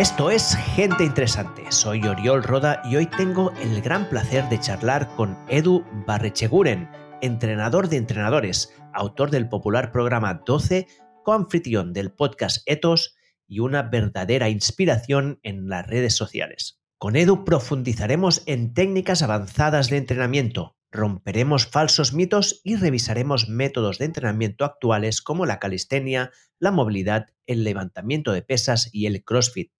Esto es Gente Interesante. Soy Oriol Roda y hoy tengo el gran placer de charlar con Edu Barrecheguren, entrenador de entrenadores, autor del popular programa 12, coanfitrión del podcast Ethos y una verdadera inspiración en las redes sociales. Con Edu profundizaremos en técnicas avanzadas de entrenamiento, romperemos falsos mitos y revisaremos métodos de entrenamiento actuales como la calistenia, la movilidad, el levantamiento de pesas y el CrossFit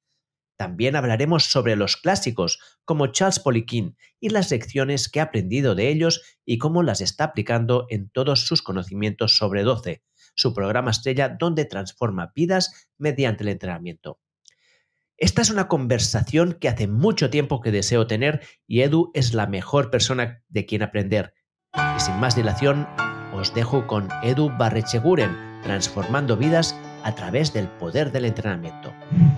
también hablaremos sobre los clásicos como Charles Poliquin y las lecciones que ha aprendido de ellos y cómo las está aplicando en todos sus conocimientos sobre 12, su programa estrella donde transforma vidas mediante el entrenamiento. Esta es una conversación que hace mucho tiempo que deseo tener y Edu es la mejor persona de quien aprender. Y sin más dilación, os dejo con Edu Barrecheguren, transformando vidas a través del poder del entrenamiento.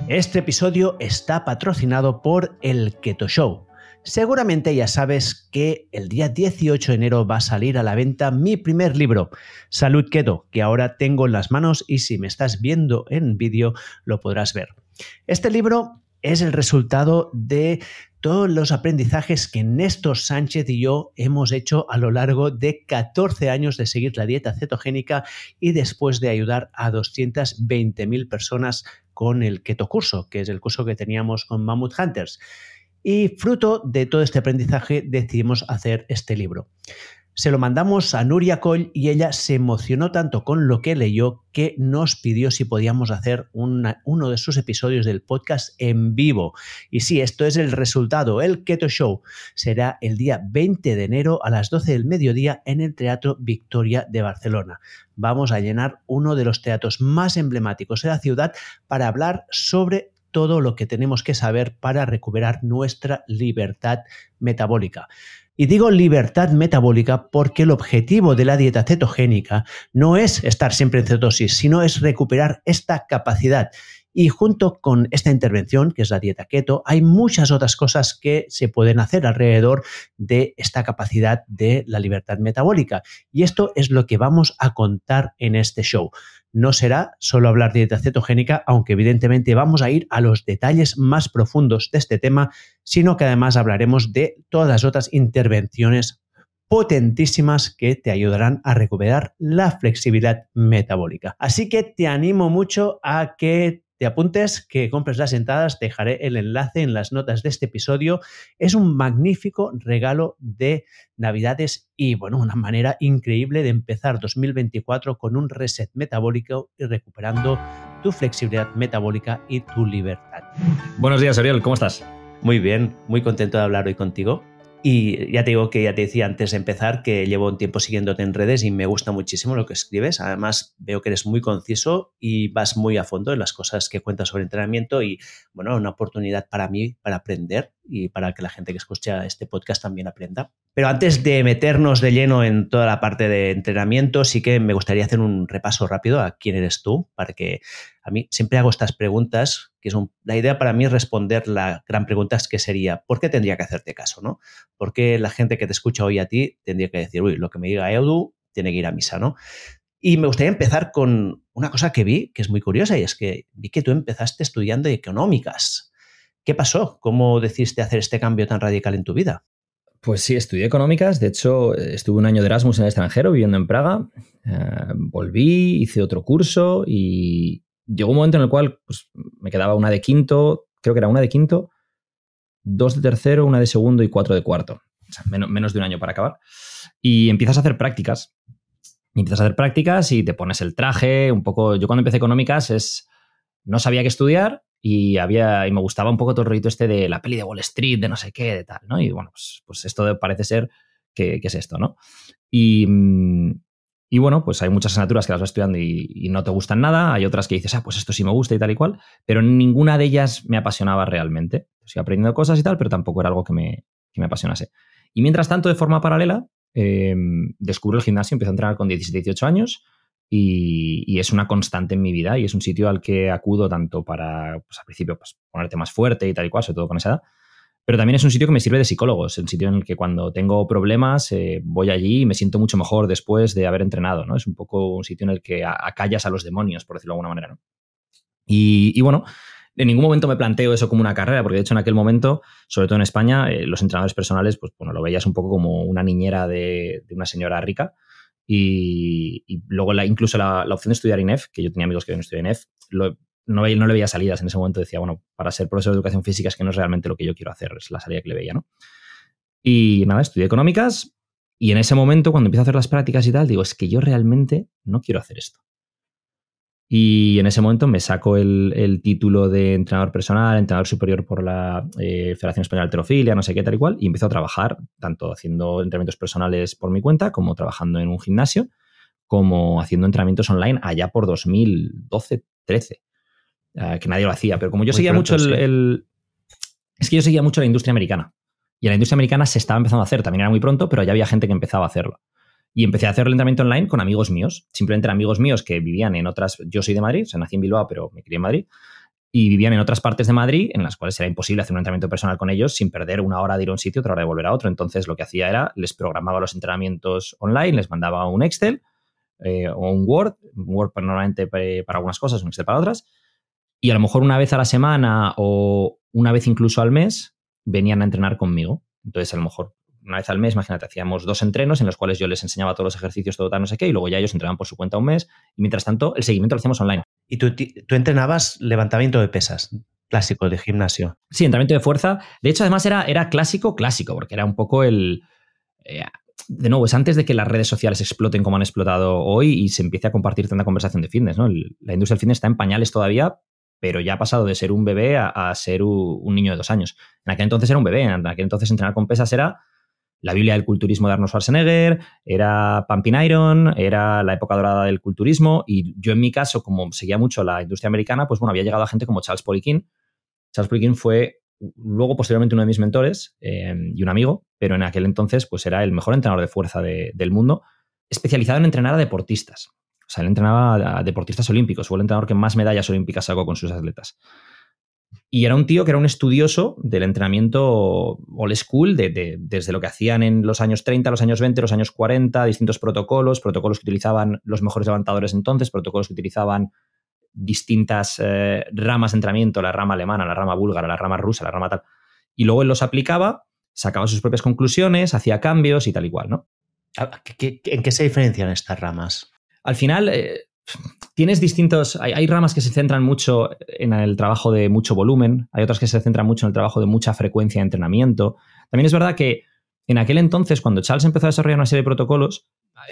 Este episodio está patrocinado por el Keto Show. Seguramente ya sabes que el día 18 de enero va a salir a la venta mi primer libro, Salud Keto, que ahora tengo en las manos y si me estás viendo en vídeo lo podrás ver. Este libro es el resultado de todos los aprendizajes que Néstor Sánchez y yo hemos hecho a lo largo de 14 años de seguir la dieta cetogénica y después de ayudar a 220.000 personas con el Keto Curso, que es el curso que teníamos con Mammoth Hunters. Y fruto de todo este aprendizaje decidimos hacer este libro. Se lo mandamos a Nuria Coll y ella se emocionó tanto con lo que leyó que nos pidió si podíamos hacer uno de sus episodios del podcast en vivo. Y sí, esto es el resultado. El Keto Show será el día 20 de enero a las 12 del mediodía en el Teatro Victoria de Barcelona. Vamos a llenar uno de los teatros más emblemáticos de la ciudad para hablar sobre todo lo que tenemos que saber para recuperar nuestra libertad metabólica. Y digo libertad metabólica porque el objetivo de la dieta cetogénica no es estar siempre en cetosis, sino es recuperar esta capacidad. Y junto con esta intervención, que es la dieta keto, hay muchas otras cosas que se pueden hacer alrededor de esta capacidad de la libertad metabólica. Y esto es lo que vamos a contar en este show no será solo hablar de dieta cetogénica, aunque evidentemente vamos a ir a los detalles más profundos de este tema, sino que además hablaremos de todas las otras intervenciones potentísimas que te ayudarán a recuperar la flexibilidad metabólica. Así que te animo mucho a que te apuntes, que compres las entradas, te dejaré el enlace en las notas de este episodio. Es un magnífico regalo de Navidades y, bueno, una manera increíble de empezar 2024 con un reset metabólico y recuperando tu flexibilidad metabólica y tu libertad. Buenos días, Ariel, ¿cómo estás? Muy bien, muy contento de hablar hoy contigo. Y ya te digo que ya te decía antes de empezar que llevo un tiempo siguiéndote en redes y me gusta muchísimo lo que escribes. Además, veo que eres muy conciso y vas muy a fondo en las cosas que cuentas sobre entrenamiento y, bueno, una oportunidad para mí para aprender y para que la gente que escucha este podcast también aprenda. Pero antes de meternos de lleno en toda la parte de entrenamiento, sí que me gustaría hacer un repaso rápido a quién eres tú, para que a mí siempre hago estas preguntas, que es la idea para mí es responder la gran pregunta es que sería, ¿por qué tendría que hacerte caso? ¿no? ¿Por qué la gente que te escucha hoy a ti tendría que decir, uy, lo que me diga Edu tiene que ir a misa, ¿no? Y me gustaría empezar con una cosa que vi, que es muy curiosa, y es que vi que tú empezaste estudiando económicas. ¿Qué pasó? ¿Cómo decidiste hacer este cambio tan radical en tu vida? Pues sí, estudié económicas. De hecho, estuve un año de Erasmus en el extranjero viviendo en Praga. Eh, volví, hice otro curso y llegó un momento en el cual pues, me quedaba una de quinto, creo que era una de quinto, dos de tercero, una de segundo y cuatro de cuarto. O sea, menos, menos de un año para acabar. Y empiezas a hacer prácticas. Y empiezas a hacer prácticas y te pones el traje, un poco. Yo cuando empecé económicas es. No sabía qué estudiar y había y me gustaba un poco todo el rollo este de la peli de Wall Street, de no sé qué, de tal, ¿no? Y bueno, pues, pues esto parece ser que, es esto, ¿no? Y, y, bueno, pues hay muchas asignaturas que las vas estudiando y, no te gustan nada, hay otras que dices, ah, pues esto sí me gusta y tal y cual, pero ninguna de ellas me apasionaba realmente. Estoy aprendiendo cosas y tal, pero tampoco era algo que me, que me apasionase. Y mientras tanto, de forma paralela, eh, descubro el gimnasio, empiezo a entrenar con 17, 18 años y, es una constante en mi vida y es un sitio al que acudo tanto para, pues al principio, pues, ponerte más fuerte y tal y cual, sobre todo con esa edad, pero también es un sitio que me sirve de psicólogo, es un sitio en el que cuando tengo problemas eh, voy allí y me siento mucho mejor después de haber entrenado, ¿no? Es un poco un sitio en el que acallas a los demonios, por decirlo de alguna manera, ¿no? Y, bueno, en ningún momento me planteo eso como una carrera, porque de hecho en aquel momento, sobre todo en España, eh, los entrenadores personales, pues bueno, lo veías un poco como una niñera de, una señora rica. Y, luego incluso la, opción de estudiar INEF, que yo tenía amigos que habían estudiado INEF, no, no, le veía salidas. En ese momento decía, bueno, para ser profesor de educación física es que no es realmente lo que yo quiero hacer, es la salida que le veía, ¿no? Y nada, estudié económicas y en ese momento, cuando empiezo a hacer las prácticas y tal, digo, es que yo realmente no quiero hacer esto. Y en ese momento me saco el, título de entrenador personal, entrenador superior por la eh, Federación Española de Alterofilia, no sé qué, tal y cual, y empiezo a trabajar tanto haciendo entrenamientos personales por mi cuenta, como trabajando en un gimnasio, como haciendo entrenamientos online allá por 2012, 13, eh, que nadie lo hacía. Pero como yo seguía mucho el, Es que yo seguía mucho la industria americana. Y la industria americana se estaba empezando a hacer, también era muy pronto, pero ya había gente que empezaba a hacerlo. Y empecé a hacer el entrenamiento online con amigos míos, simplemente eran amigos míos que vivían en otras, yo soy de Madrid, o sea, nací en Bilbao, pero me crié en Madrid, y vivían en otras partes de Madrid en las cuales era imposible hacer un entrenamiento personal con ellos sin perder una hora de ir a un sitio, otra hora de volver a otro. Entonces lo que hacía era, les programaba los entrenamientos online, les mandaba un Excel eh, o un Word, un Word normalmente para algunas cosas, un Excel para otras, y a lo mejor una vez a la semana o una vez incluso al mes venían a entrenar conmigo. Entonces a lo mejor una vez al mes, imagínate, hacíamos dos entrenos en los cuales yo les enseñaba todos los ejercicios, todo tal, no sé qué, y luego ya ellos entrenaban por su cuenta un mes, y mientras tanto el seguimiento lo hacíamos online. ¿Y tú, tú entrenabas levantamiento de pesas? Clásico de gimnasio. Sí, entrenamiento de fuerza. De hecho, además era, era clásico, clásico, porque era un poco el. Eh, de nuevo, es antes de que las redes sociales exploten como han explotado hoy y se empiece a compartir tanta conversación de fitness. ¿no? la industria del fitness está en pañales todavía, pero ya ha pasado de ser un bebé a, ser un, niño de dos años. En aquel entonces era un bebé, en aquel entonces entrenar con pesas era la Biblia del culturismo de Arnold Schwarzenegger, era Pumping Iron, era la época dorada del culturismo y yo en mi caso, como seguía mucho la industria americana, pues bueno, había llegado a gente como Charles Poliquin. Charles Poliquin fue luego posteriormente uno de mis mentores eh, y un amigo, pero en aquel entonces pues era el mejor entrenador de fuerza del mundo, especializado en entrenar a deportistas. O sea, él entrenaba a deportistas olímpicos, fue el entrenador que más medallas olímpicas sacó con sus atletas. Y era un tío que era un estudioso del entrenamiento old school, de, desde lo que hacían en los años 30, los años 20, los años 40, distintos protocolos, protocolos que utilizaban los mejores levantadores entonces, protocolos que utilizaban distintas eh, ramas de entrenamiento, la rama alemana, la rama búlgara, la rama rusa, la rama tal. Y luego él los aplicaba, sacaba sus propias conclusiones, hacía cambios y tal y cual, ¿no? Ah, ¿En qué se diferencian estas ramas? Al final, eh, tienes distintos, hay, ramas que se centran mucho en el trabajo de mucho volumen, hay otras que se centran mucho en el trabajo de mucha frecuencia de entrenamiento. También es verdad que en aquel entonces, cuando Charles empezó a desarrollar una serie de protocolos,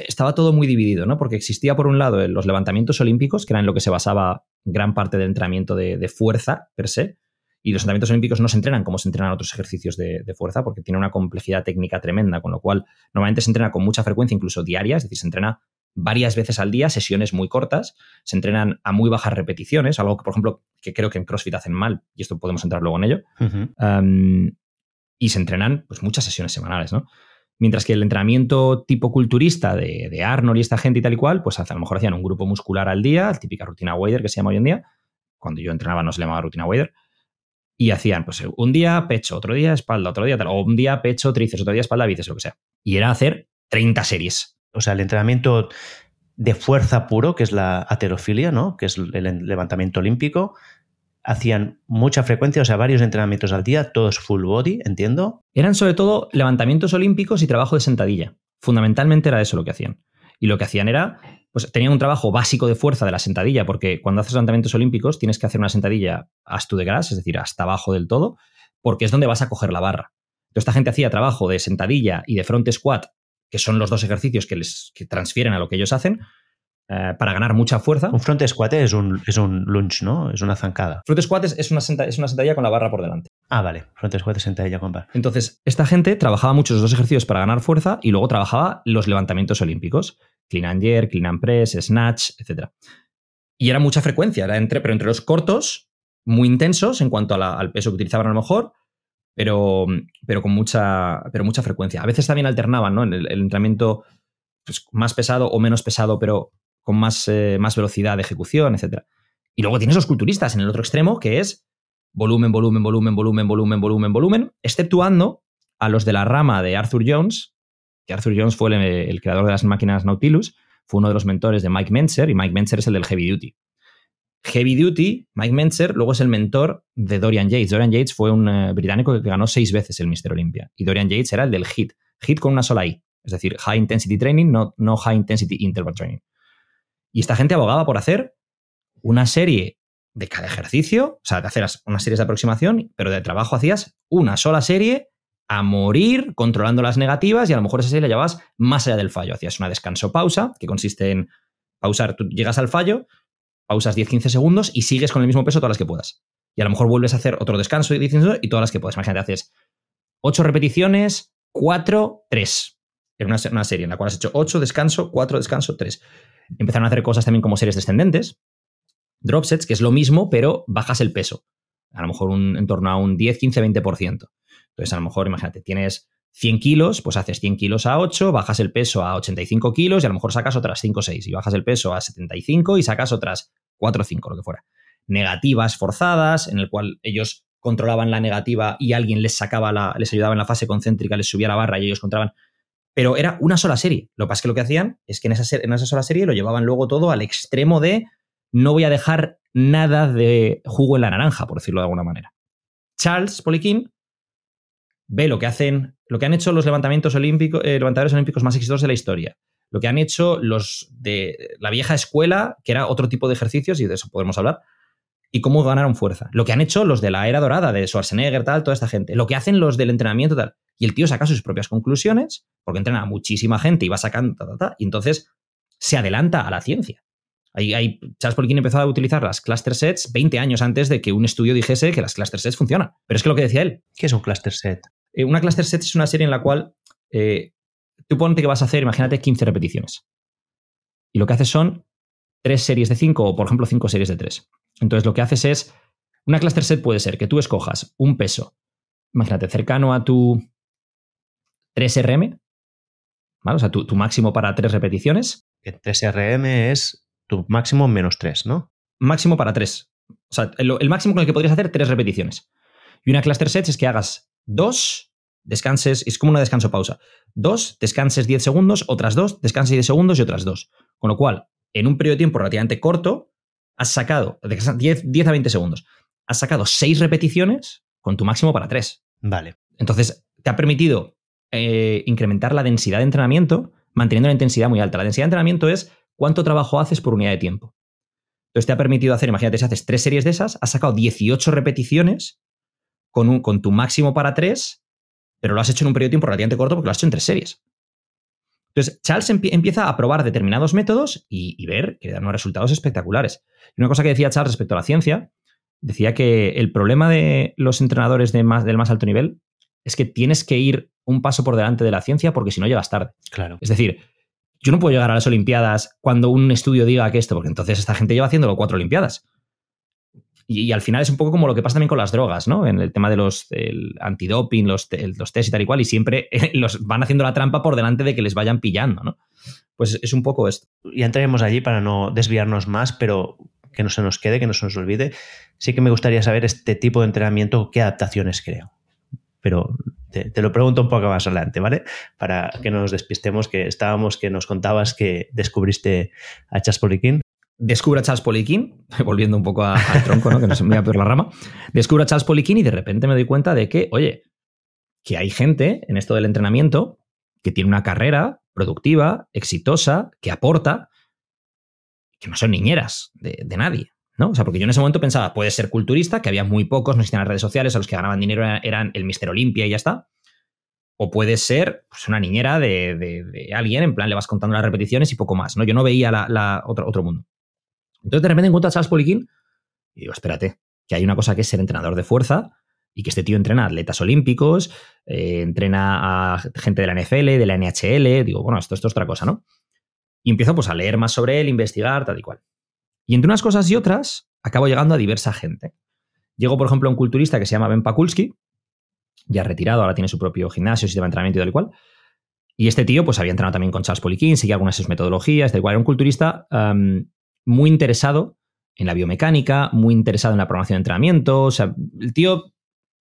estaba todo muy dividido, ¿no? Porque existía por un lado los levantamientos olímpicos, que eran en lo que se basaba gran parte del entrenamiento de, fuerza per se, y los entrenamientos olímpicos no se entrenan como se entrenan otros ejercicios de, de, fuerza, porque tiene una complejidad técnica tremenda, con lo cual normalmente se entrena con mucha frecuencia, incluso diaria, es decir, se entrena varias veces al día, sesiones muy cortas, se entrenan a muy bajas repeticiones, algo que, por ejemplo, que creo que en CrossFit hacen mal, y esto podemos entrar luego en ello, y se entrenan pues, muchas sesiones semanales, ¿no? Mientras que el entrenamiento tipo culturista de, Arnold y esta gente y tal y cual, pues a lo mejor hacían un grupo muscular al día, la típica rutina Wader que se llama hoy en día. Cuando yo entrenaba no se llamaba rutina Wader. Y hacían, pues, un día pecho, otro día espalda, otro día tal, o un día pecho, tríceps, otro día espalda, bíceps, lo que sea. Y era hacer 30 series o sea, el entrenamiento de fuerza puro, que es la aterofilia, ¿no? Que es el levantamiento olímpico, hacían mucha frecuencia, o sea, varios entrenamientos al día, todos full body, entiendo. Eran sobre todo levantamientos olímpicos y trabajo de sentadilla. Fundamentalmente era eso lo que hacían. Y lo que hacían era, pues tenían un trabajo básico de fuerza de la sentadilla, porque cuando haces levantamientos olímpicos tienes que hacer una sentadilla hasta de gras, es decir, hasta abajo del todo, porque es donde vas a coger la barra. Entonces, esta gente hacía trabajo de sentadilla y de front squat que son los dos ejercicios que les transfieren a lo que ellos hacen, eh, para ganar mucha fuerza. Un front squat es un, es un lunge, ¿no? Es una zancada. Front squat es, una es una sentadilla con la barra por delante. Ah, vale. Front squat es sentadilla con barra. Entonces, esta gente trabajaba muchos los dos ejercicios para ganar fuerza y luego trabajaba los levantamientos olímpicos. Clean and jerk, clean and press, snatch, etc. Y era mucha frecuencia, era entre, pero entre los cortos, muy intensos en cuanto al peso que utilizaban a lo mejor, pero, pero con mucha, pero mucha frecuencia. A veces también alternaban ¿no? el, entrenamiento pues, más pesado o menos pesado, pero con más, eh, más velocidad de ejecución, etc. Y luego tienes los culturistas en el otro extremo, que es volumen, volumen, volumen, volumen, volumen, volumen, volumen, exceptuando a los de la rama de Arthur Jones, que Arthur Jones fue el, creador de las máquinas Nautilus, fue uno de los mentores de Mike Menzer, y Mike Menzer es el del Heavy Duty. Heavy Duty, Mike Mentzer, luego es el mentor de Dorian Yates. Dorian Yates fue un eh, británico que ganó seis veces el Mister Olympia. Y Dorian Yates era el del HIT. HIT con una sola I. Es decir, High Intensity Training, no, no High Intensity Interval Training. Y esta gente abogaba por hacer una serie de cada ejercicio, o sea, de hacer unas series de aproximación, pero de trabajo hacías una sola serie a morir controlando las negativas y a lo mejor esa serie la llevabas más allá del fallo. Hacías una descanso-pausa, que consiste en pausar, tú llegas al fallo, pausas 10-15 segundos y sigues con el mismo peso todas las que puedas. Y a lo mejor vuelves a hacer otro descanso y y todas las que puedas. Imagínate, haces 8 repeticiones, 4, 3. Era una, una, serie en la cual has hecho 8, descanso, 4, descanso, 3. Empezaron a hacer cosas también como series descendentes, drop sets, que es lo mismo, pero bajas el peso. A lo mejor un, en torno a un 10, 15, 20%. Entonces, a lo mejor, imagínate, tienes 100 kilos, pues haces 100 kilos a 8, bajas el peso a 85 kilos y a lo mejor sacas otras 5 o 6. Y bajas el peso a 75 y sacas otras 4 o 5, lo que fuera. Negativas forzadas, en el cual ellos controlaban la negativa y alguien les sacaba la, les ayudaba en la fase concéntrica, les subía la barra y ellos controlaban. Pero era una sola serie. Lo que pasa es que lo que hacían es que en esa, en esa sola serie lo llevaban luego todo al extremo de no voy a dejar nada de jugo en la naranja, por decirlo de alguna manera. Charles Poliquin ve lo que hacen, lo que han hecho los levantamientos olímpicos, eh, levantadores olímpicos más exitosos de la historia, lo que han hecho los de la vieja escuela, que era otro tipo de ejercicios, y de eso podemos hablar, y cómo ganaron fuerza. Lo que han hecho los de la era dorada, de Schwarzenegger, tal, toda esta gente. Lo que hacen los del entrenamiento, tal. Y el tío saca sus propias conclusiones, porque entrena a muchísima gente y va sacando, y entonces se adelanta a la ciencia. Ahí, Charles Poliquin empezó a utilizar las cluster sets 20 años antes de que un estudio dijese que las cluster sets funcionan. Pero es que lo que decía él. ¿Qué es un cluster set? Eh, una cluster set es una serie en la cual eh, tú ponte que vas a hacer, imagínate, 15 repeticiones. Y lo que haces son tres series de 5 o, por ejemplo, cinco series de 3. Entonces, lo que haces es. Una cluster set puede ser que tú escojas un peso, imagínate, cercano a tu 3RM, ¿vale? O sea, tu, máximo para tres repeticiones. Que 3RM es tu máximo menos 3, ¿no? Máximo para 3. O sea, el, el, máximo con el que podrías hacer tres repeticiones. Y una cluster set es que hagas dos, descanses, es como una descanso-pausa. Dos, descanses 10 segundos, otras dos, descanses 10 segundos y otras dos. Con lo cual, en un periodo de tiempo relativamente corto, has sacado 10, 10 a 20 segundos. Has sacado 6 repeticiones con tu máximo para 3. Vale. Entonces, te ha permitido eh, incrementar la densidad de entrenamiento manteniendo la intensidad muy alta. La densidad de entrenamiento es cuánto trabajo haces por unidad de tiempo. Entonces te ha permitido hacer, imagínate, si haces tres series de esas, has sacado 18 repeticiones con, un, con tu máximo para tres, pero lo has hecho en un periodo de tiempo relativamente corto porque lo has hecho en tres series. Entonces, Charles empieza a probar determinados métodos y, ver que dan unos resultados espectaculares. Y una cosa que decía Charles respecto a la ciencia, decía que el problema de los entrenadores de más, del más alto nivel es que tienes que ir un paso por delante de la ciencia porque si no llegas tarde. Claro. Es decir, yo no puedo llegar a las Olimpiadas cuando un estudio diga que esto, porque entonces esta gente lleva haciéndolo cuatro Olimpiadas. Y, al final es un poco como lo que pasa también con las drogas, ¿no? En el tema de los antidoping, los, los test y tal y cual, y siempre los van haciendo la trampa por delante de que les vayan pillando, ¿no? Pues es un poco esto. Ya entraremos allí para no desviarnos más, pero que no se nos quede, que no se nos olvide. Sí que me gustaría saber este tipo de entrenamiento, qué adaptaciones creo. Pero te, lo pregunto un poco más adelante, ¿vale? Para que no nos despistemos, que estábamos, que nos contabas que descubriste a Chaspoliquín descubro a Charles Poliquin, volviendo un poco al tronco, ¿no? que no se me voy a la rama, descubro a Charles Poliquin y de repente me doy cuenta de que, oye, que hay gente en esto del entrenamiento que tiene una carrera productiva, exitosa, que aporta, que no son niñeras de, nadie. ¿no? O sea, porque yo en ese momento pensaba, puede ser culturista, que había muy pocos, no existían las redes sociales, a los que ganaban dinero eran el Mister Olimpia y ya está. O puede ser pues, una niñera de, alguien, en plan, le vas contando las repeticiones y poco más. ¿no? Yo no veía la, otro, otro mundo. Entonces de repente encuentro a Charles Poliquin y digo, espérate, que hay una cosa que es ser entrenador de fuerza y que este tío entrena atletas olímpicos, eh, entrena a gente de la NFL, de la NHL, digo, bueno, esto, esto es otra cosa, ¿no? Y empiezo pues a leer más sobre él, investigar, tal y cual. Y entre unas cosas y otras, acabo llegando a diversa gente. Llego, por ejemplo, a un culturista que se llama Ben Pakulski, ya retirado, ahora tiene su propio gimnasio, sistema de entrenamiento y tal y cual. Y este tío, pues había entrenado también con Charles Poliquin, seguía algunas de sus metodologías, tal cual. Era un culturista muy interesado en la biomecánica, muy interesado en la programación de entrenamiento. O sea, el tío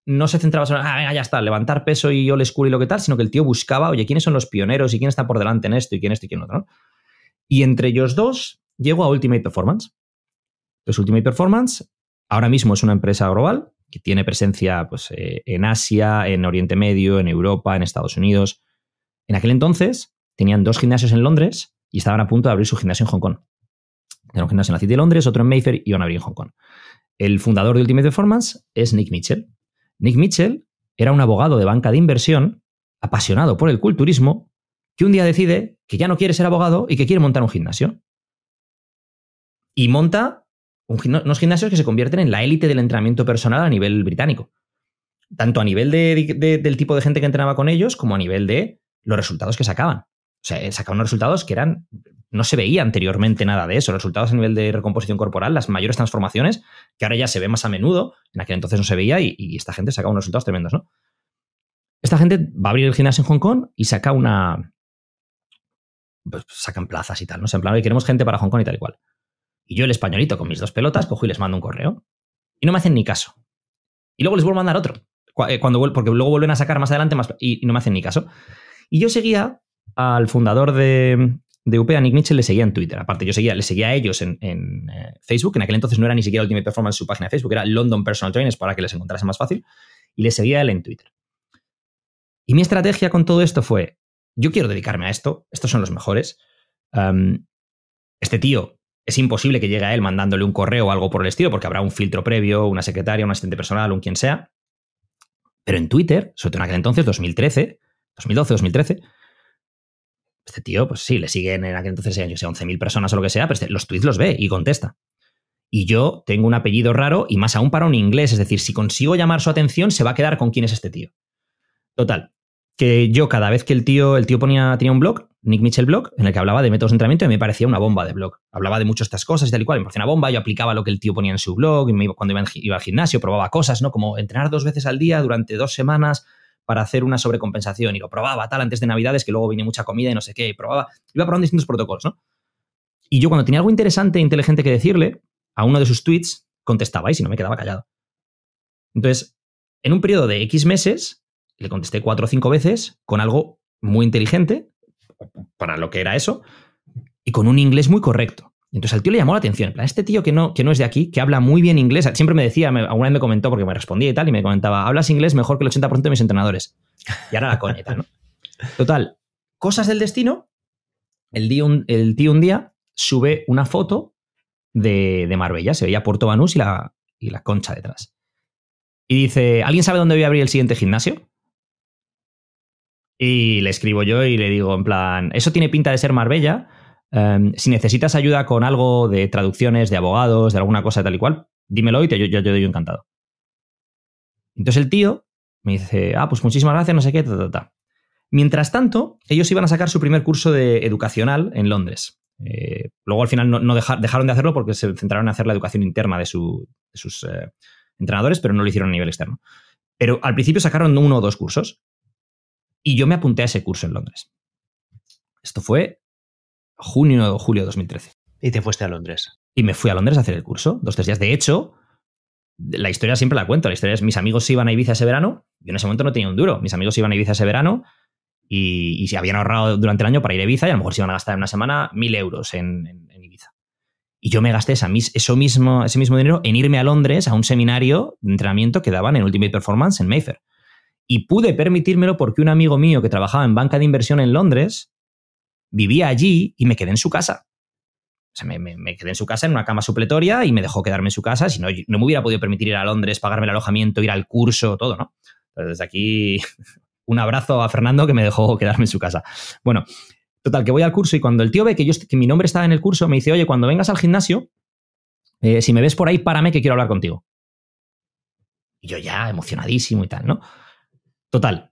no se centraba solo en, ah, ya está, levantar peso y old school y lo que tal, sino que el tío buscaba, oye, ¿quiénes son los pioneros y quién está por delante en esto y quién esto y quién otro? Y entre ellos dos, llego a Ultimate Performance. es Ultimate Performance. Ahora mismo es una empresa global que tiene presencia pues, eh, en Asia, en Oriente Medio, en Europa, en Estados Unidos. En aquel entonces tenían dos gimnasios en Londres y estaban a punto de abrir su gimnasio en Hong Kong. Tenían un gimnasio en la City de Londres, otro en Mayfair y van a en Hong Kong. El fundador de Ultimate Performance es Nick Mitchell. Nick Mitchell era un abogado de banca de inversión, apasionado por el culturismo, que un día decide que ya no quiere ser abogado y que quiere montar un gimnasio. Y monta unos gimnasios que se convierten en la élite del entrenamiento personal a nivel británico. Tanto a nivel del tipo de gente que entrenaba con ellos, como a nivel de los resultados que sacaban. O sea, sacaban unos resultados que eran. No se veía anteriormente nada de eso. Resultados a nivel de recomposición corporal, las mayores transformaciones, que ahora ya se ve más a menudo, en aquel entonces no se veía, y, esta gente sacaba unos resultados tremendos, ¿no? Esta gente va a abrir el gimnasio en Hong Kong y saca una. Pues sacan plazas y tal, ¿no? O en plan, queremos gente para Hong Kong y tal y cual. Y yo, el españolito, con mis dos pelotas, cojo y les mando un correo. Y no me hacen ni caso. Y luego les vuelvo a mandar otro. Eh, cuando, porque luego vuelven a sacar más adelante más, y, no me hacen ni caso. Y yo seguía al fundador de, de UP, a Nick Mitchell, le seguía en Twitter. Aparte, yo seguía, le seguía a ellos en, eh, Facebook. En aquel entonces no era ni siquiera Ultimate Performance su página de Facebook, era London Personal Trainers para que les encontrase más fácil. Y le seguía él en Twitter. Y mi estrategia con todo esto fue: yo quiero dedicarme a esto, estos son los mejores. este tío es imposible que llegue a él mandándole un correo o algo por el estilo, porque habrá un filtro previo, una secretaria, un asistente personal, un quien sea. Pero en Twitter, sobre todo en aquel entonces, 2013, 2012, 2013, este tío, pues sí, le siguen en aquel entonces, yo sé, 11.000 personas o lo que sea, pero este, los tweets los ve y contesta. Y yo tengo un apellido raro y más aún para un inglés, es decir, si consigo llamar su atención, se va a quedar con quién es este tío. Total, que yo cada vez que el tío, el tío ponía, tenía un blog, Nick Mitchell blog, en el que hablaba de métodos de entrenamiento y me parecía una bomba de blog. Hablaba de muchas estas cosas y tal y cual, me parecía una bomba, yo aplicaba lo que el tío ponía en su blog, y cuando iba, al gimnasio probaba cosas, ¿no? Como entrenar dos veces al día durante dos semanas para hacer una sobrecompensación y lo probaba tal antes de Navidades que luego vine mucha comida y no sé qué, y probaba, iba probando distintos protocolos, ¿no? Y yo cuando tenía algo interesante e inteligente que decirle, a uno de sus tweets contestaba y si no me quedaba callado. Entonces, en un periodo de X meses, le contesté cuatro o cinco veces con algo muy inteligente, para lo que era eso, y con un inglés muy correcto. Y entonces al tío le llamó la atención. En plan, este tío que no, que no es de aquí, que habla muy bien inglés, siempre me decía, alguna vez me comentó, porque me respondía y tal, y me comentaba, hablas inglés mejor que el 80% de mis entrenadores. Y ahora la coña y tal, ¿no? Total, cosas del destino. El, día, el tío un día sube una foto de, de Marbella, se veía Puerto Banús y la, y la concha detrás. Y dice, ¿alguien sabe dónde voy a abrir el siguiente gimnasio? Y le escribo yo y le digo, en plan, eso tiene pinta de ser Marbella. Em, si necesitas ayuda con algo de traducciones, de abogados, de alguna cosa tal y cual, dímelo y te, yo, yo, doy encantado. Entonces el tío me dice, ah, pues muchísimas gracias, no sé qué, ta, ta, ta. Mientras tanto, ellos iban a sacar su primer curso de educacional en Londres. Eh, luego al final no, dejaron de hacerlo porque se centraron en hacer la educación interna de, sus eh, entrenadores, pero no lo hicieron a nivel externo. Pero al principio sacaron uno o dos cursos. Y yo me apunté a ese curso en Londres. Esto fue junio o julio de 2013. Y te fuiste a Londres. Y me fui a Londres a hacer el curso, dos, tres días. De hecho, la historia siempre la cuento. La historia es, mis amigos se iban a Ibiza ese verano. Yo en ese momento no tenía un duro. Mis amigos se iban a Ibiza ese verano y, se habían ahorrado durante el año para ir a Ibiza y a lo mejor se iban a gastar en una semana mil euros en, Ibiza. Y yo me gasté esa, eso mismo, ese mismo dinero en irme a Londres a un seminario de entrenamiento que daban en Ultimate Performance en Mayfair. Y pude permitírmelo porque un amigo mío que trabajaba en banca de inversión en Londres vivía allí y me quedé en su casa. O sea, me, quedé en su casa en una cama supletoria y me dejó quedarme en su casa. Si no, no me hubiera podido permitir ir a Londres, pagarme el alojamiento, ir al curso, todo, ¿no? Entonces, desde aquí, un abrazo a Fernando que me dejó quedarme en su casa. Bueno, total, que voy al curso y cuando el tío ve que, yo, que mi nombre estaba en el curso, me dice, oye, cuando vengas al gimnasio, eh, si me ves por ahí, párame que quiero hablar contigo. Y yo ya emocionadísimo y tal, ¿no? Total,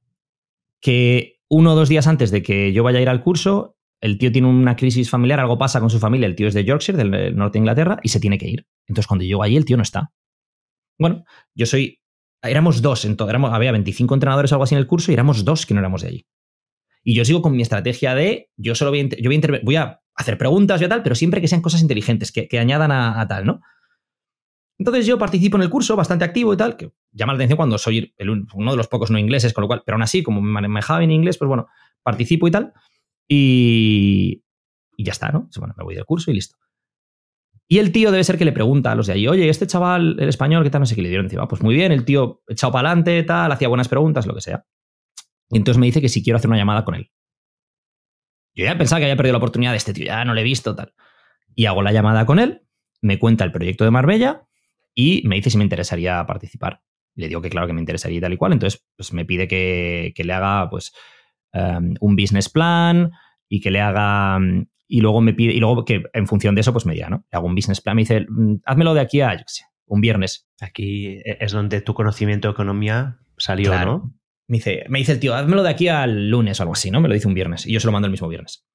que uno o dos días antes de que yo vaya a ir al curso, el tío tiene una crisis familiar, algo pasa con su familia, el tío es de Yorkshire, del norte de Inglaterra, y se tiene que ir. Entonces, cuando llego allí, el tío no está. Bueno, yo soy. Éramos dos, en todo, éramos, había 25 entrenadores o algo así en el curso y éramos dos que no éramos de allí. Y yo sigo con mi estrategia de. Yo solo voy a, yo voy a, hacer preguntas tal, pero siempre que sean cosas inteligentes, que, añadan a, tal, ¿no? Entonces yo participo en el curso, bastante activo y tal, que llama la atención cuando soy uno de los pocos no ingleses, con lo cual, pero aún así, como me manejaba en inglés, pues bueno, participo y tal. Y, ya está, ¿no? Bueno, me voy del curso y listo. Y el tío debe ser que le pregunta a los de ahí, oye, este chaval, el español, ¿qué tal? No sé qué le dieron encima. Pues muy bien, el tío echado para adelante, tal, hacía buenas preguntas, lo que sea. Y entonces me dice que si quiero hacer una llamada con él. Yo ya pensaba que había perdido la oportunidad de este tío, ya no le he visto, tal. Y hago la llamada con él, me cuenta el proyecto de Marbella y me dice si me interesaría participar. Le digo que claro que me interesaría y tal y cual. Entonces, pues me pide que, le haga pues um, un business plan y que le haga y luego me pide, y luego que en función de eso, pues me diga, ¿no? Le hago un business plan, me dice, mm, házmelo de aquí a, yo qué sé, un viernes. Aquí es donde tu conocimiento de economía salió, ¿no? Me dice, me dice el tío, házmelo de aquí al lunes o algo así, ¿no? Me lo dice un viernes y yo se lo mando el mismo viernes.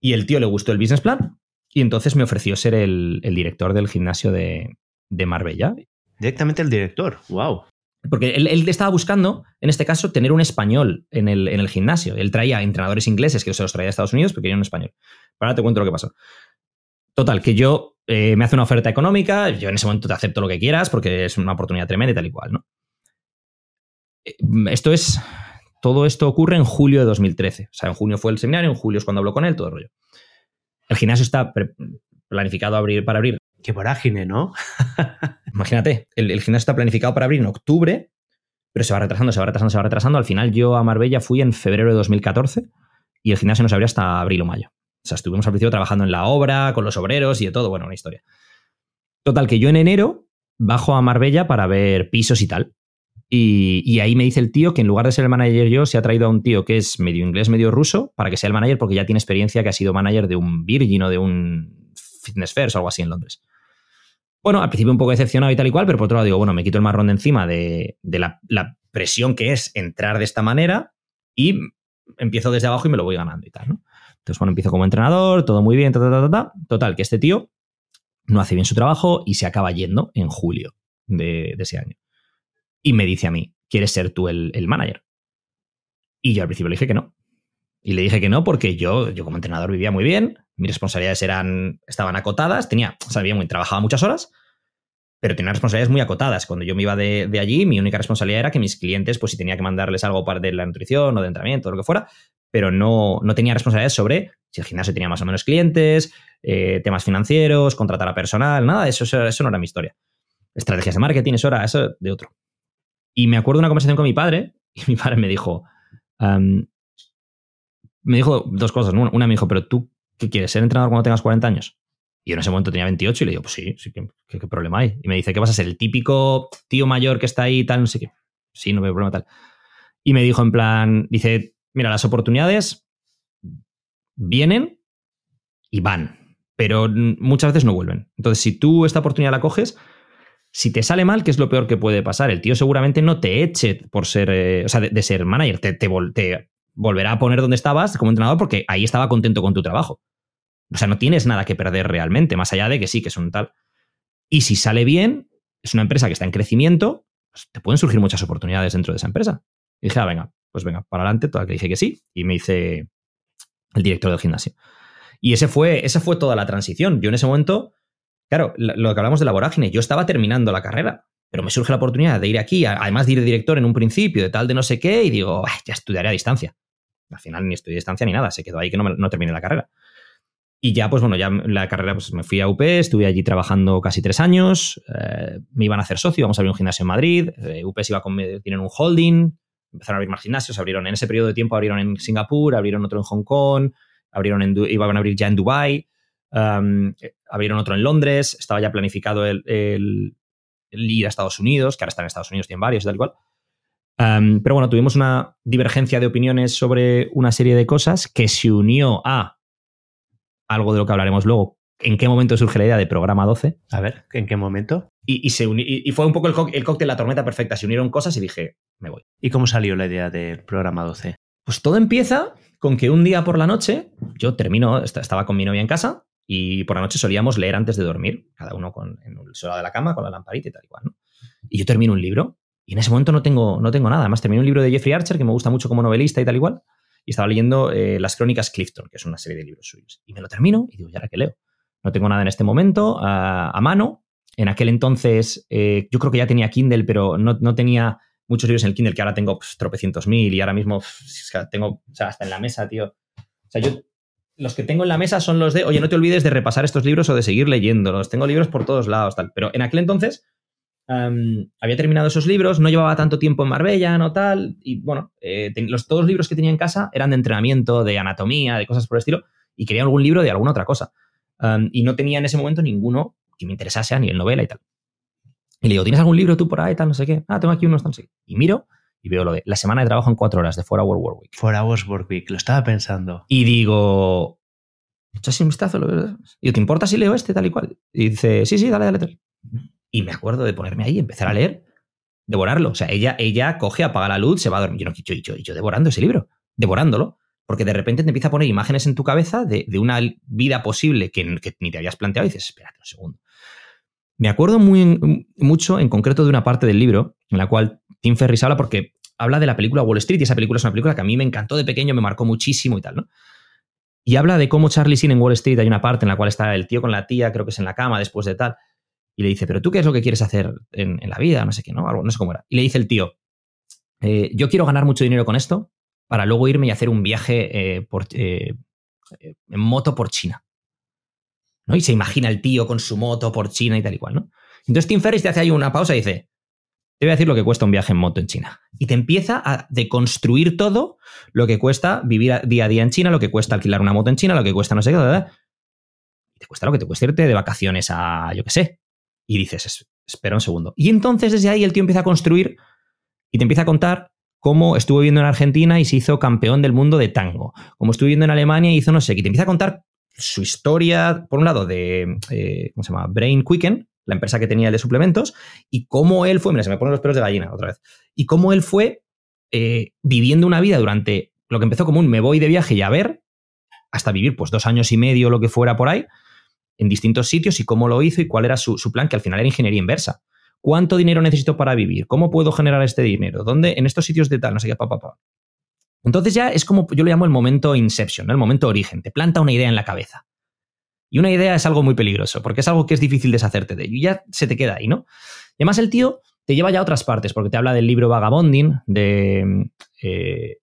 Y el tío le gustó el business plan y entonces me ofreció ser el, director del gimnasio de, de Marbella. Directamente el director, wow. Porque él, estaba buscando, en este caso, tener un español en el, en el, gimnasio. Él traía entrenadores ingleses que se los traía a Estados Unidos porque quería un español. Ahora te cuento lo que pasó. Total, que yo eh, me hace una oferta económica, yo en ese momento te acepto lo que quieras porque es una oportunidad tremenda y tal y cual, ¿no? Eh, esto es. Todo esto ocurre en julio de 2013. O sea, en junio fue el seminario, en julio es cuando hablo con él, todo el rollo. El gimnasio está planificado abrir, para abrir Qué vorágine, ¿no? Imagínate, el, gimnasio está planificado para abrir en octubre, pero se va retrasando, se va retrasando, se va retrasando. Al final yo a Marbella fui en febrero de 2014 y el gimnasio no se abrió hasta abril o mayo. O sea, estuvimos al principio trabajando en la obra, con los obreros y de todo. Bueno, una historia. Total, que yo en enero bajo a Marbella para ver pisos y tal. Y, y, ahí me dice el tío que en lugar de ser el manager yo, se ha traído a un tío que es medio inglés, medio ruso, para que sea el manager, porque ya tiene experiencia que ha sido manager de un Virgin o de un Fitness First o algo así en Londres. Bueno, al principio un poco decepcionado y tal y cual, pero por otro lado digo, bueno, me quito el marrón de encima de, la, presión que es entrar de esta manera y empiezo desde abajo y me lo voy ganando y tal, ¿no? Entonces, bueno, empiezo como entrenador, todo muy bien, ta, ta, ta, Total, que este tío no hace bien su trabajo y se acaba yendo en julio de, ese año. Y me dice a mí, ¿quieres ser tú el, el, manager? Y yo al principio le dije que no. Y le dije que no porque yo, yo como entrenador vivía muy bien, mis responsabilidades eran, estaban acotadas, tenía, sabía muy, trabajaba muchas horas, pero tenía responsabilidades muy acotadas. Cuando yo me iba de, allí, mi única responsabilidad era que mis clientes, pues si tenía que mandarles algo para de la nutrición o de entrenamiento o lo que fuera, pero no, no tenía responsabilidades sobre si el gimnasio tenía más o menos clientes, eh, temas financieros, contratar a personal, nada, eso, eso no era mi historia. Estrategias de marketing, eso era eso de otro. Y me acuerdo de una conversación con mi padre, y mi padre me dijo, me dijo dos cosas. Una me dijo, pero tú ¿qué quieres? ¿Ser entrenador cuando tengas 40 años? Y yo en ese momento tenía 28 y le digo, pues sí, sí, ¿qué, problema hay? Y me dice, ¿qué vas a ser? ¿El típico tío mayor que está ahí tal? No sé qué. Sí, no veo problema tal. Y me dijo en plan, dice, mira, las oportunidades vienen y van, pero muchas veces no vuelven. Entonces, si tú esta oportunidad la coges, si te sale mal, ¿qué es lo peor que puede pasar? El tío seguramente no te eche por ser, eh, o sea, de, ser manager, te, te, te, volverá a poner donde estabas como entrenador porque ahí estaba contento con tu trabajo. O sea, no tienes nada que perder realmente, más allá de que sí, que es un tal. Y si sale bien, es una empresa que está en crecimiento, pues te pueden surgir muchas oportunidades dentro de esa empresa. Y dije, ah, venga, pues venga, para adelante, toda que dije que sí, y me hice el director del gimnasio. Y ese fue, esa fue toda la transición. Yo en ese momento, claro, lo que hablamos de la vorágine, yo estaba terminando la carrera, pero me surge la oportunidad de ir aquí, además de ir director en un principio, de tal de no sé qué, y digo, ya estudiaré a distancia. Al final ni estudié distancia ni nada, se quedó ahí que no, no terminé la carrera. Y ya, pues bueno, ya la carrera, pues me fui a UP, estuve allí trabajando casi tres años, eh, me iban a hacer socio, vamos a abrir un gimnasio en Madrid, eh, UP se iba a tienen un holding, empezaron a abrir más gimnasios, abrieron en ese periodo de tiempo, abrieron en Singapur, abrieron otro en Hong Kong, abrieron en, iban a abrir ya en Dubai, um, abrieron otro en Londres, estaba ya planificado el, el, ir a Estados Unidos, que ahora está en Estados Unidos, tienen varios y tal cual pero bueno, tuvimos una divergencia de opiniones sobre una serie de cosas que se unió a algo de lo que hablaremos luego. ¿En qué momento surge la idea de programa 12? A ver, ¿en qué momento? Y, se y, fue un poco el, el cóctel, la tormenta perfecta. Se unieron cosas y dije, me voy. ¿Y cómo salió la idea del programa 12? Pues todo empieza con que un día por la noche, yo termino, estaba con mi novia en casa y por la noche solíamos leer antes de dormir, cada uno con, en el suelo de la cama, con la lamparita y tal y cual. ¿no? Y yo termino un libro y en ese momento no tengo, no tengo nada. Además, terminé un libro de Jeffrey Archer que me gusta mucho como novelista y tal igual. Y estaba leyendo eh, Las Crónicas Clifton, que es una serie de libros suyos. Y me lo termino y digo, ¿y ahora qué leo? No tengo nada en este momento a, mano. En aquel entonces, eh, yo creo que ya tenía Kindle, pero no, no, tenía muchos libros en el Kindle, que ahora tengo pues, tropecientos mil y ahora mismo tengo, o sea, hasta en la mesa, tío. O sea, yo los que tengo en la mesa son los de, oye, no te olvides de repasar estos libros o de seguir leyéndolos. Tengo libros por todos lados, tal. Pero en aquel entonces había terminado esos libros, no llevaba tanto tiempo en Marbella, no tal. Y bueno, eh, los, todos los libros que tenía en casa eran de entrenamiento, de anatomía, de cosas por el estilo. Y quería algún libro de alguna otra cosa. y no tenía en ese momento ninguno que me interesase a nivel novela y tal. Y le digo, ¿tienes algún libro tú por ahí, tal, no sé qué? Ah, tengo aquí unos, tal, no Y miro y veo lo de la semana de trabajo en cuatro horas de 4 Hour Work Week. 4 Hours Work Week, lo estaba pensando. Y digo, echas un vistazo, verdad. Y yo, ¿te importa si leo este tal y cual? Y dice, sí, sí, dale, dale, tal. Y me acuerdo de ponerme ahí, empezar a leer, devorarlo. O sea, ella, ella coge, apaga la luz, se va a dormir. Yo, no, yo, yo, yo devorando ese libro, devorándolo. Porque de repente te empieza a poner imágenes en tu cabeza de, de una vida posible que, que, ni te habías planteado y dices, espérate un segundo. Me acuerdo muy, mucho en concreto de una parte del libro en la cual Tim Ferriss habla porque habla de la película Wall Street y esa película es una película que a mí me encantó de pequeño, me marcó muchísimo y tal, ¿no? Y habla de cómo Charlie Sheen en Wall Street hay una parte en la cual está el tío con la tía, creo que es en la cama después de tal, y le dice, pero tú qué es lo que quieres hacer en, la vida, no sé qué, ¿no? Algo, no sé cómo era. Y le dice el tío, eh, yo quiero ganar mucho dinero con esto para luego irme y hacer un viaje eh, por, eh, en moto por China. ¿no? Y se imagina el tío con su moto por China y tal y cual, ¿no? Entonces Tim Ferriss te hace ahí una pausa y dice, te voy a decir lo que cuesta un viaje en moto en China. Y te empieza a deconstruir todo lo que cuesta vivir día a día en China, lo que cuesta alquilar una moto en China, lo que cuesta no sé qué, ¿verdad? te cuesta lo que te cuesta irte de vacaciones a, yo qué sé. Y dices, espera un segundo. Y entonces desde ahí el tío empieza a construir y te empieza a contar cómo estuvo viviendo en Argentina y se hizo campeón del mundo de tango, cómo estuvo viviendo en Alemania y hizo no sé qué. Y te empieza a contar su historia, por un lado, de, eh, ¿cómo se llama? Brain Quicken, la empresa que tenía de suplementos, y cómo él fue, mira, se me ponen los pelos de gallina otra vez, y cómo él fue eh, viviendo una vida durante lo que empezó como un me voy de viaje y a ver, hasta vivir pues dos años y medio, lo que fuera por ahí, en distintos sitios y cómo lo hizo y cuál era su, plan, que al final era ingeniería inversa. ¿Cuánto dinero necesito para vivir? ¿Cómo puedo generar este dinero? ¿Dónde? En estos sitios de tal, no sé qué, papá, papá. Entonces ya es como yo lo llamo el momento inception, el momento origen. Te planta una idea en la cabeza. Y una idea es algo muy peligroso, porque es algo que es difícil deshacerte de ello. Y ya se te queda ahí, ¿no? Y además el tío te lleva ya a otras partes, porque te habla del libro Vagabonding de eh,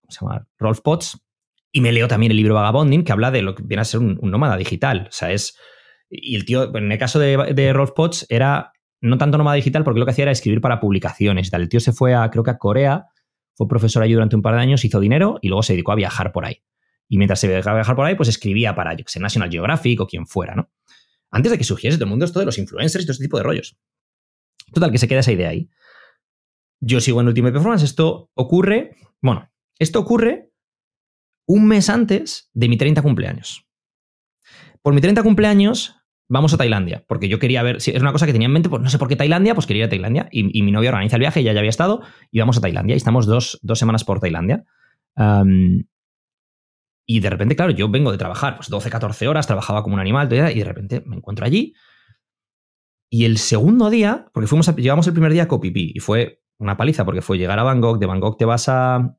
¿cómo se llama? Rolf Potts. Y me leo también el libro Vagabonding, que habla de lo que viene a ser un, nómada digital. O sea, es. Y el tío, en el caso de, Rolf Potts, era no tanto nómada digital, porque lo que hacía era escribir para publicaciones y tal. El tío se fue a, creo que a Corea, fue profesor allí durante un par de años, hizo dinero y luego se dedicó a viajar por ahí. Y mientras se dejaba viajar por ahí, pues escribía para, yo National Geographic o quien fuera, ¿no? Antes de que surgiese todo el mundo esto de los influencers y todo este tipo de rollos. Total, que se queda esa idea ahí. Yo sigo en Ultimate Performance. Esto ocurre, bueno, esto ocurre un mes antes de mi 30 cumpleaños. Por mi 30 cumpleaños vamos a Tailandia, porque yo quería ver, es una cosa que tenía en mente, pues no sé por qué Tailandia, pues quería ir a Tailandia. Y, mi novia organiza el viaje, ya ya había estado, y vamos a Tailandia. Y estamos dos, semanas por Tailandia. Y de repente, claro, yo vengo de trabajar pues 12, 14 horas, trabajaba como un animal, y de repente me encuentro allí. Y el segundo día, porque fuimos llegamos el primer día a Koh y fue una paliza porque fue llegar a Bangkok, de Bangkok te vas a,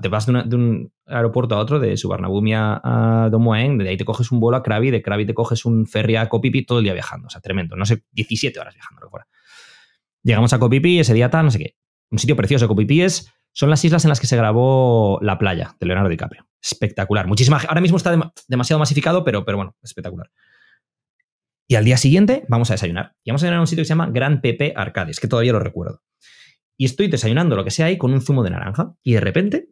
te vas de, un aeropuerto a otro, de Suvarnabhumi a, a Don de ahí te coges un vuelo a Krabi, de Krabi te coges un ferry a Koh todo el día viajando, o sea, tremendo, no sé, 17 horas viajando. Llegamos a Koh ese día tal, no sé qué. Un sitio precioso, Koh es son las islas en las que se grabó La playa de Leonardo DiCaprio. Espectacular. Muchísima, ahora mismo está demasiado masificado, pero, pero bueno, espectacular. Y al día siguiente vamos a desayunar. Y vamos a desayunar a un sitio que se llama Gran Pepe Arcades, que todavía lo recuerdo. Y estoy desayunando lo que sea ahí con un zumo de naranja. Y de repente,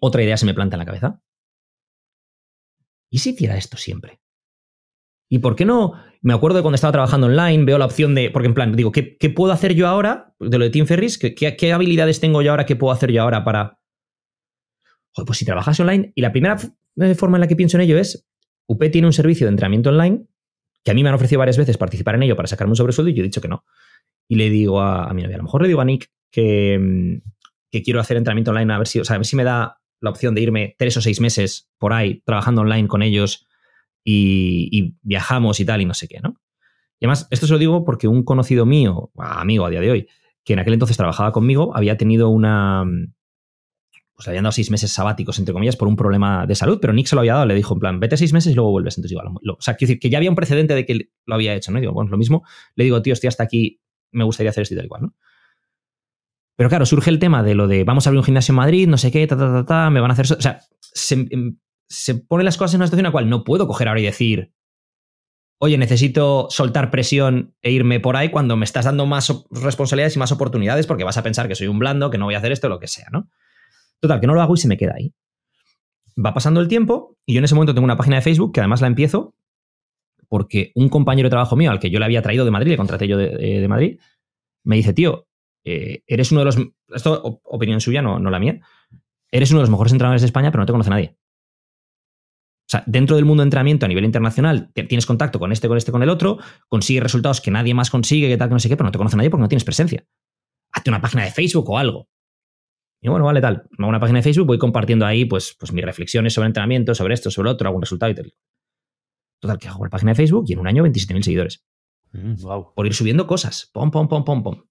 otra idea se me planta en la cabeza. ¿Y si hiciera esto siempre? ¿Y por qué no? Me acuerdo de cuando estaba trabajando online, veo la opción de. Porque en plan, digo, ¿qué, puedo hacer yo ahora? De lo de Tim Ferris, ¿qué, habilidades tengo yo ahora? ¿Qué puedo hacer yo ahora para. Joder, pues si trabajas online. Y la primera eh, forma en la que pienso en ello es: UP tiene un servicio de entrenamiento online que a mí me han ofrecido varias veces participar en ello para sacarme un sobresueldo y yo he dicho que no. Y le digo a, mi novia, a lo mejor le digo a Nick que, mm, que quiero hacer entrenamiento online a ver si, o sea, a ver si me da la opción de irme tres o seis meses por ahí trabajando online con ellos y, viajamos y tal, y no sé qué, ¿no? Y además, esto se lo digo porque un conocido mío, amigo a día de hoy, que en aquel entonces trabajaba conmigo, había tenido una. Pues le habían dado seis meses sabáticos, entre comillas, por un problema de salud, pero Nick se lo había dado, le dijo en plan, vete seis meses y luego vuelves. Entonces, igual, o sea, quiero decir que ya había un precedente de que lo había hecho, ¿no? Y digo, bueno, lo mismo, le digo, tío, estoy hasta aquí, me gustaría hacer esto y tal igual, ¿no? Pero claro, surge el tema de lo de vamos a abrir un gimnasio en Madrid, no sé qué, ta, ta, ta, ta, me van a hacer. O sea, se, em, se ponen las cosas en una situación en la cual no puedo coger ahora y decir, oye, necesito soltar presión e irme por ahí cuando me estás dando más responsabilidades y más oportunidades porque vas a pensar que soy un blando, que no voy a hacer esto, lo que sea, ¿no? Total, que no lo hago y se me queda ahí. Va pasando el tiempo y yo en ese momento tengo una página de Facebook que además la empiezo porque un compañero de trabajo mío al que yo le había traído de Madrid, le contraté yo de, eh, Madrid, me dice, tío, eh, eres uno de los... Esto, opinión suya, no, no la mía. Eres uno de los mejores entrenadores de España, pero no te conoce nadie. O sea, dentro del mundo de entrenamiento a nivel internacional, tienes contacto con este, con este, con el otro, consigues resultados que nadie más consigue, que tal, que no sé qué, pero no te conoce nadie porque no tienes presencia. Hazte una página de Facebook o algo. Y bueno, vale, tal. Hago una página de Facebook, voy compartiendo ahí pues, pues mis reflexiones sobre entrenamiento, sobre esto, sobre otro, algún resultado y tal. Total, que hago una página de Facebook y en un año 27.000 seguidores. wow. Mm, Por ir subiendo cosas. Pom, pom, pom, pom, pom.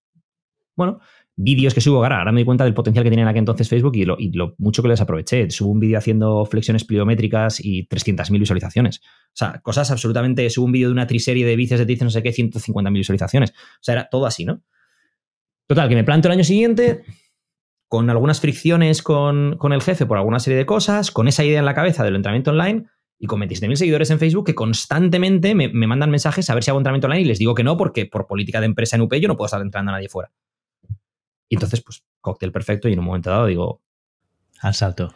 Bueno, vídeos que subo, ahora, ahora me doy cuenta del potencial que tiene en aquel entonces Facebook y lo, y lo mucho que les aproveché. Subo un vídeo haciendo flexiones pliométricas y 300.000 visualizaciones. O sea, cosas absolutamente. Subo un vídeo de una triserie de bíceps de tríceps, no sé qué, 150.000 visualizaciones. O sea, era todo así, ¿no? Total, que me planto el año siguiente con algunas fricciones con, con el jefe por alguna serie de cosas, con esa idea en la cabeza del entrenamiento online y con 27.000 seguidores en Facebook que constantemente me, me, mandan mensajes a ver si hago entrenamiento online y les digo que no porque por política de empresa en UP yo no puedo estar entrenando a nadie fuera. Y entonces, pues, cóctel perfecto y en un momento dado digo... Al salto.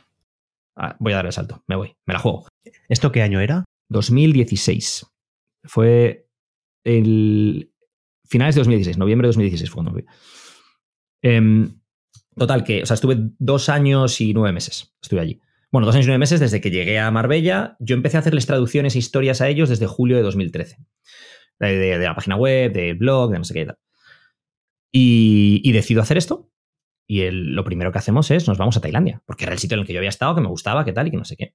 Ah, voy a dar el salto, me voy, me la juego. ¿Esto qué año era? 2016. Fue el... Finales de 2016, noviembre de 2016 fue cuando. Eh, total, que, o sea, estuve dos años y nueve meses, estuve allí. Bueno, dos años y nueve meses desde que llegué a Marbella. Yo empecé a hacerles traducciones e historias a ellos desde julio de 2013. De, de, de la página web, del blog, de no sé qué tal. Y, decido hacer esto. Y lo primero que hacemos es nos vamos a Tailandia, porque era el sitio en el que yo había estado, que me gustaba, que tal y que no sé qué.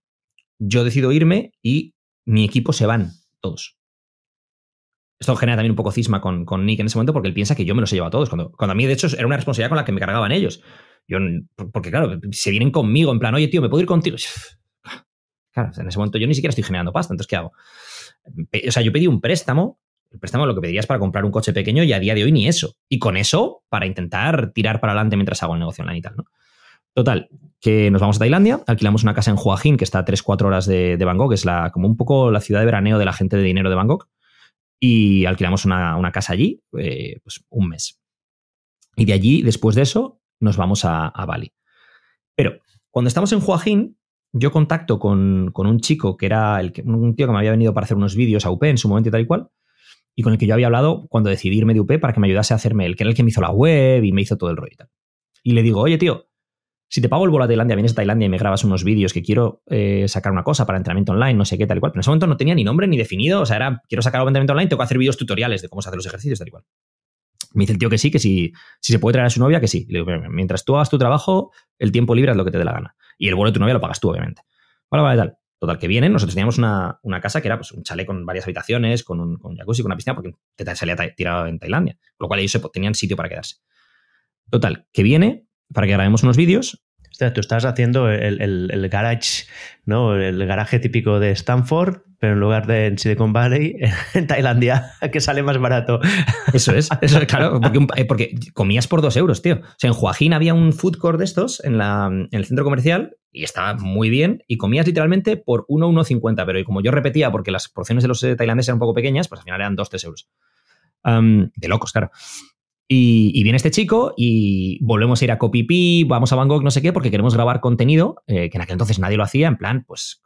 Yo decido irme y mi equipo se van todos. Esto genera también un poco cisma con, con, Nick en ese momento porque él piensa que yo me los he llevado a todos. Cuando, cuando a mí, de hecho, era una responsabilidad con la que me cargaban ellos. Yo, porque, claro, se vienen conmigo en plan, oye, tío, ¿me puedo ir contigo? Claro, en ese momento yo ni siquiera estoy generando pasta, entonces, ¿qué hago? O sea, yo pedí un préstamo el préstamo lo que pedirías para comprar un coche pequeño y a día de hoy ni eso. Y con eso, para intentar tirar para adelante mientras hago el negocio online y tal, ¿no? Total, que nos vamos a Tailandia, alquilamos una casa en Hua Hin, que está a 3-4 horas de, de, Bangkok, es la, como un poco la ciudad de veraneo de la gente de dinero de Bangkok, y alquilamos una, una casa allí, eh, pues un mes. Y de allí, después de eso, nos vamos a, a Bali. Pero cuando estamos en Hua Hin, yo contacto con, con un chico que era el, un tío que me había venido para hacer unos vídeos a UP en su momento y tal y cual, y con el que yo había hablado cuando decidí irme de UP para que me ayudase a hacerme el que era el que me hizo la web y me hizo todo el rollo y tal. Y le digo, oye, tío, si te pago el vuelo a Tailandia, vienes a Tailandia y me grabas unos vídeos que quiero eh, sacar una cosa para entrenamiento online, no sé qué, tal y cual. Pero en ese momento no tenía ni nombre ni definido, o sea, era, quiero sacar de entrenamiento online, tengo que hacer vídeos tutoriales de cómo se hacen los ejercicios, tal y cual. Me dice el tío que sí, que si, si se puede traer a su novia, que sí. Le digo, mientras tú hagas tu trabajo, el tiempo libre es lo que te dé la gana. Y el vuelo de tu novia lo pagas tú, obviamente. Vale, vale, tal. Total, que vienen, nosotros teníamos una, una, casa que era pues, un chalet con varias habitaciones, con un jacuzzi, con una piscina, porque te salía tirado en Tailandia. Con lo cual ellos tenían sitio para quedarse. Total, que viene para que grabemos unos vídeos. O sea, tú estás haciendo el, el, el, garage, ¿no? El garaje típico de Stanford, pero en lugar de en Silicon Valley, en Tailandia, que sale más barato. Eso es, eso es claro, porque, porque, comías por dos euros, tío. O sea, en Joaquín había un food court de estos en, la, en el centro comercial y estaba muy bien y comías literalmente por 1, 1,50, pero como yo repetía, porque las porciones de los tailandeses eran un poco pequeñas, pues al final eran 2, 3 euros. Um, de locos, claro. Y, viene este chico y volvemos a ir a Copypi, vamos a Bangkok, no sé qué, porque queremos grabar contenido, eh, que en aquel entonces nadie lo hacía, en plan, pues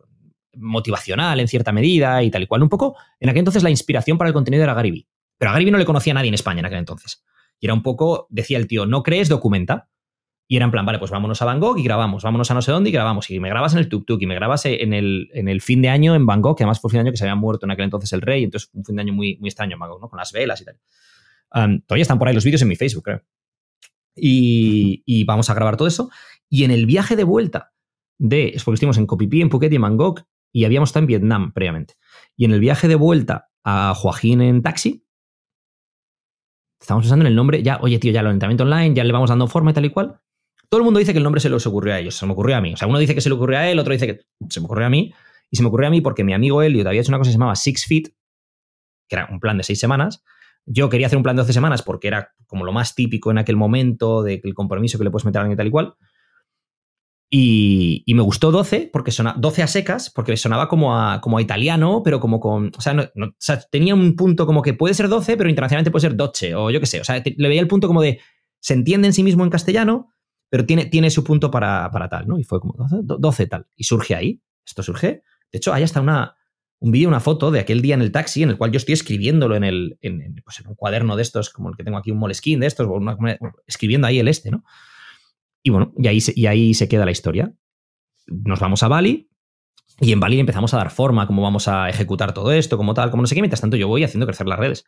motivacional en cierta medida y tal y cual. Un poco, en aquel entonces la inspiración para el contenido era Vee. Pero a no le conocía a nadie en España en aquel entonces. Y era un poco, decía el tío, no crees, documenta. Y era en plan, vale, pues vámonos a Bangkok y grabamos, vámonos a no sé dónde y grabamos. Y me grabas en el tuk-tuk y me grabas en el, en el fin de año en Bangkok, que además fue el fin de año que se había muerto en aquel entonces el rey, entonces un fin de año muy, muy extraño en Bangkok, ¿no? Con las velas y tal. Todavía están por ahí los vídeos en mi Facebook, creo. Y, vamos a grabar todo eso. Y en el viaje de vuelta de, es porque estuvimos en Phi en Phuket y en Bangkok, y habíamos estado en Vietnam previamente. Y en el viaje de vuelta a Joaquín en taxi, estamos pensando en el nombre, ya, oye, tío, ya lo entrenamiento online, ya le vamos dando forma y tal y cual. Todo el mundo dice que el nombre se les ocurrió a ellos, se me ocurrió a mí. O sea, uno dice que se le ocurrió a él, otro dice que se me ocurrió a mí. Y se me ocurrió a mí porque mi amigo Elliot había hecho una cosa que se llamaba Six Feet, que era un plan de seis semanas. Yo quería hacer un plan de 12 semanas porque era como lo más típico en aquel momento, del compromiso que le puedes meter a alguien tal y cual. Y, me gustó 12 porque sonaba 12 a secas, porque sonaba como a, como italiano, pero como con. O sea, tenía un punto como que puede ser 12, pero internacionalmente puede ser doce, o yo qué sé. O sea, le veía el punto como de. Se entiende en sí mismo en castellano, pero tiene, tiene su punto para, tal, ¿no? Y fue como 12, 12 tal. Y surge ahí. Esto surge. De hecho, hay hasta una, un vídeo, una foto de aquel día en el taxi en el cual yo estoy escribiéndolo en, el, en, pues un cuaderno de estos, como el que tengo aquí, un moleskin de estos, escribiendo ahí el este, ¿no? Y bueno, y ahí, se, y ahí se queda la historia. Nos vamos a Bali y en Bali empezamos a dar forma, cómo vamos a ejecutar todo esto, como tal, como no sé qué. Mientras tanto, yo voy haciendo crecer las redes.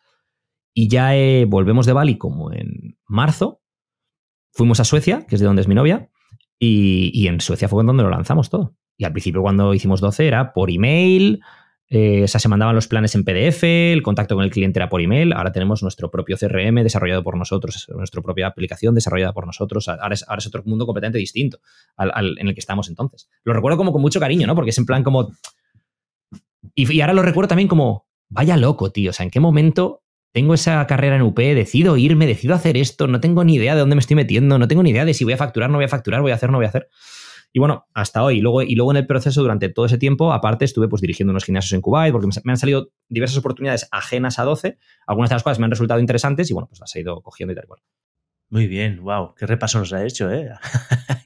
Y ya eh, volvemos de Bali como en marzo. Fuimos a Suecia, que es de donde es mi novia, y, y en Suecia fue donde lo lanzamos todo. Y al principio, cuando hicimos 12, era por email, eh, o sea, se mandaban los planes en PDF, el contacto con el cliente era por email. Ahora tenemos nuestro propio CRM desarrollado por nosotros, nuestra propia aplicación desarrollada por nosotros. Ahora es, otro mundo completamente distinto al, en el que estamos entonces. Lo recuerdo como con mucho cariño, ¿no? Porque es en plan como. Y, y ahora lo recuerdo también como, vaya loco, tío. O sea, ¿en qué momento tengo esa carrera en UP, decido irme, decido hacer esto, no tengo ni idea de dónde me estoy metiendo, no tengo ni idea de si voy a facturar, no voy a facturar, voy a hacer, no voy a hacer. Y bueno, hasta hoy. Y luego, y luego en el proceso, durante todo ese tiempo, aparte, estuve pues dirigiendo unos gimnasios en Kuwait, porque me, han salido diversas oportunidades ajenas a 12. Algunas de las cuales me han resultado interesantes y bueno, pues las he ido cogiendo y tal cual. Muy bien, wow, qué repaso nos ha hecho, ¿eh?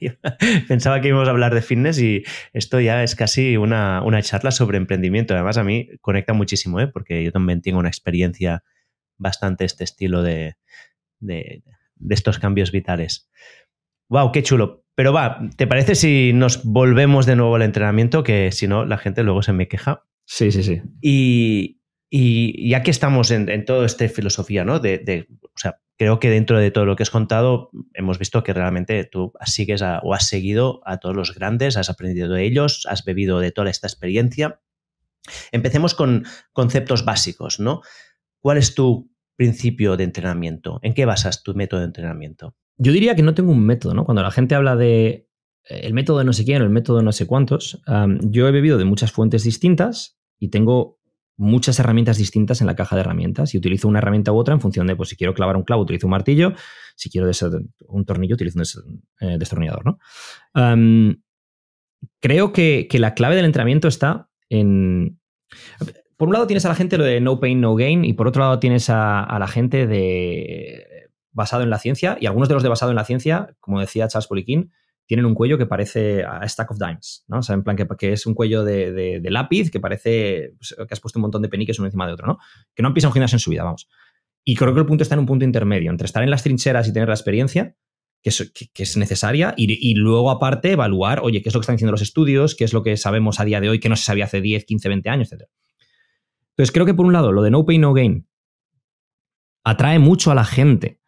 Pensaba que íbamos a hablar de fitness y esto ya es casi una, una, charla sobre emprendimiento. Además, a mí conecta muchísimo, ¿eh? Porque yo también tengo una experiencia bastante este estilo de, de, de estos cambios vitales. Wow, qué chulo. Pero va, ¿te parece si nos volvemos de nuevo al entrenamiento? Que si no, la gente luego se me queja. Sí, sí, sí. Y, y ya que estamos en, en toda esta filosofía, ¿no? De, o sea, creo que dentro de todo lo que has contado, hemos visto que realmente tú sigues o has seguido a todos los grandes, has aprendido de ellos, has bebido de toda esta experiencia. Empecemos con conceptos básicos, ¿no? ¿Cuál es tu principio de entrenamiento? ¿En qué basas tu método de entrenamiento? Yo diría que no tengo un método, ¿no? Cuando la gente habla de eh, el método de no sé quién el método de no sé cuántos, yo he bebido de muchas fuentes distintas y tengo muchas herramientas distintas en la caja de herramientas y utilizo una herramienta u otra en función de, pues si quiero clavar un clavo, utilizo un martillo, si quiero un tornillo, utilizo un eh, destornillador, ¿no? creo que, la clave del entrenamiento está en... Por un lado tienes a la gente lo de no pain, no gain y por otro lado tienes a la gente de basado en la ciencia y algunos de los de basado en la ciencia, como decía Charles Poliquin, tienen un cuello que parece a stack of dimes, ¿no? O sea, en plan que, es un cuello de, lápiz que parece pues, que has puesto un montón de peniques uno encima de otro, ¿no? Que no han pisado un en su vida, vamos. Y creo que el punto está en un punto intermedio, entre estar en las trincheras y tener la experiencia, que es, necesaria, y, luego aparte evaluar, oye, qué es lo que están diciendo los estudios, qué es lo que sabemos a día de hoy, que no se sabía hace 10, 15, 20 años, etc. Entonces creo que por un lado, lo de no pain, no gain atrae mucho a la gente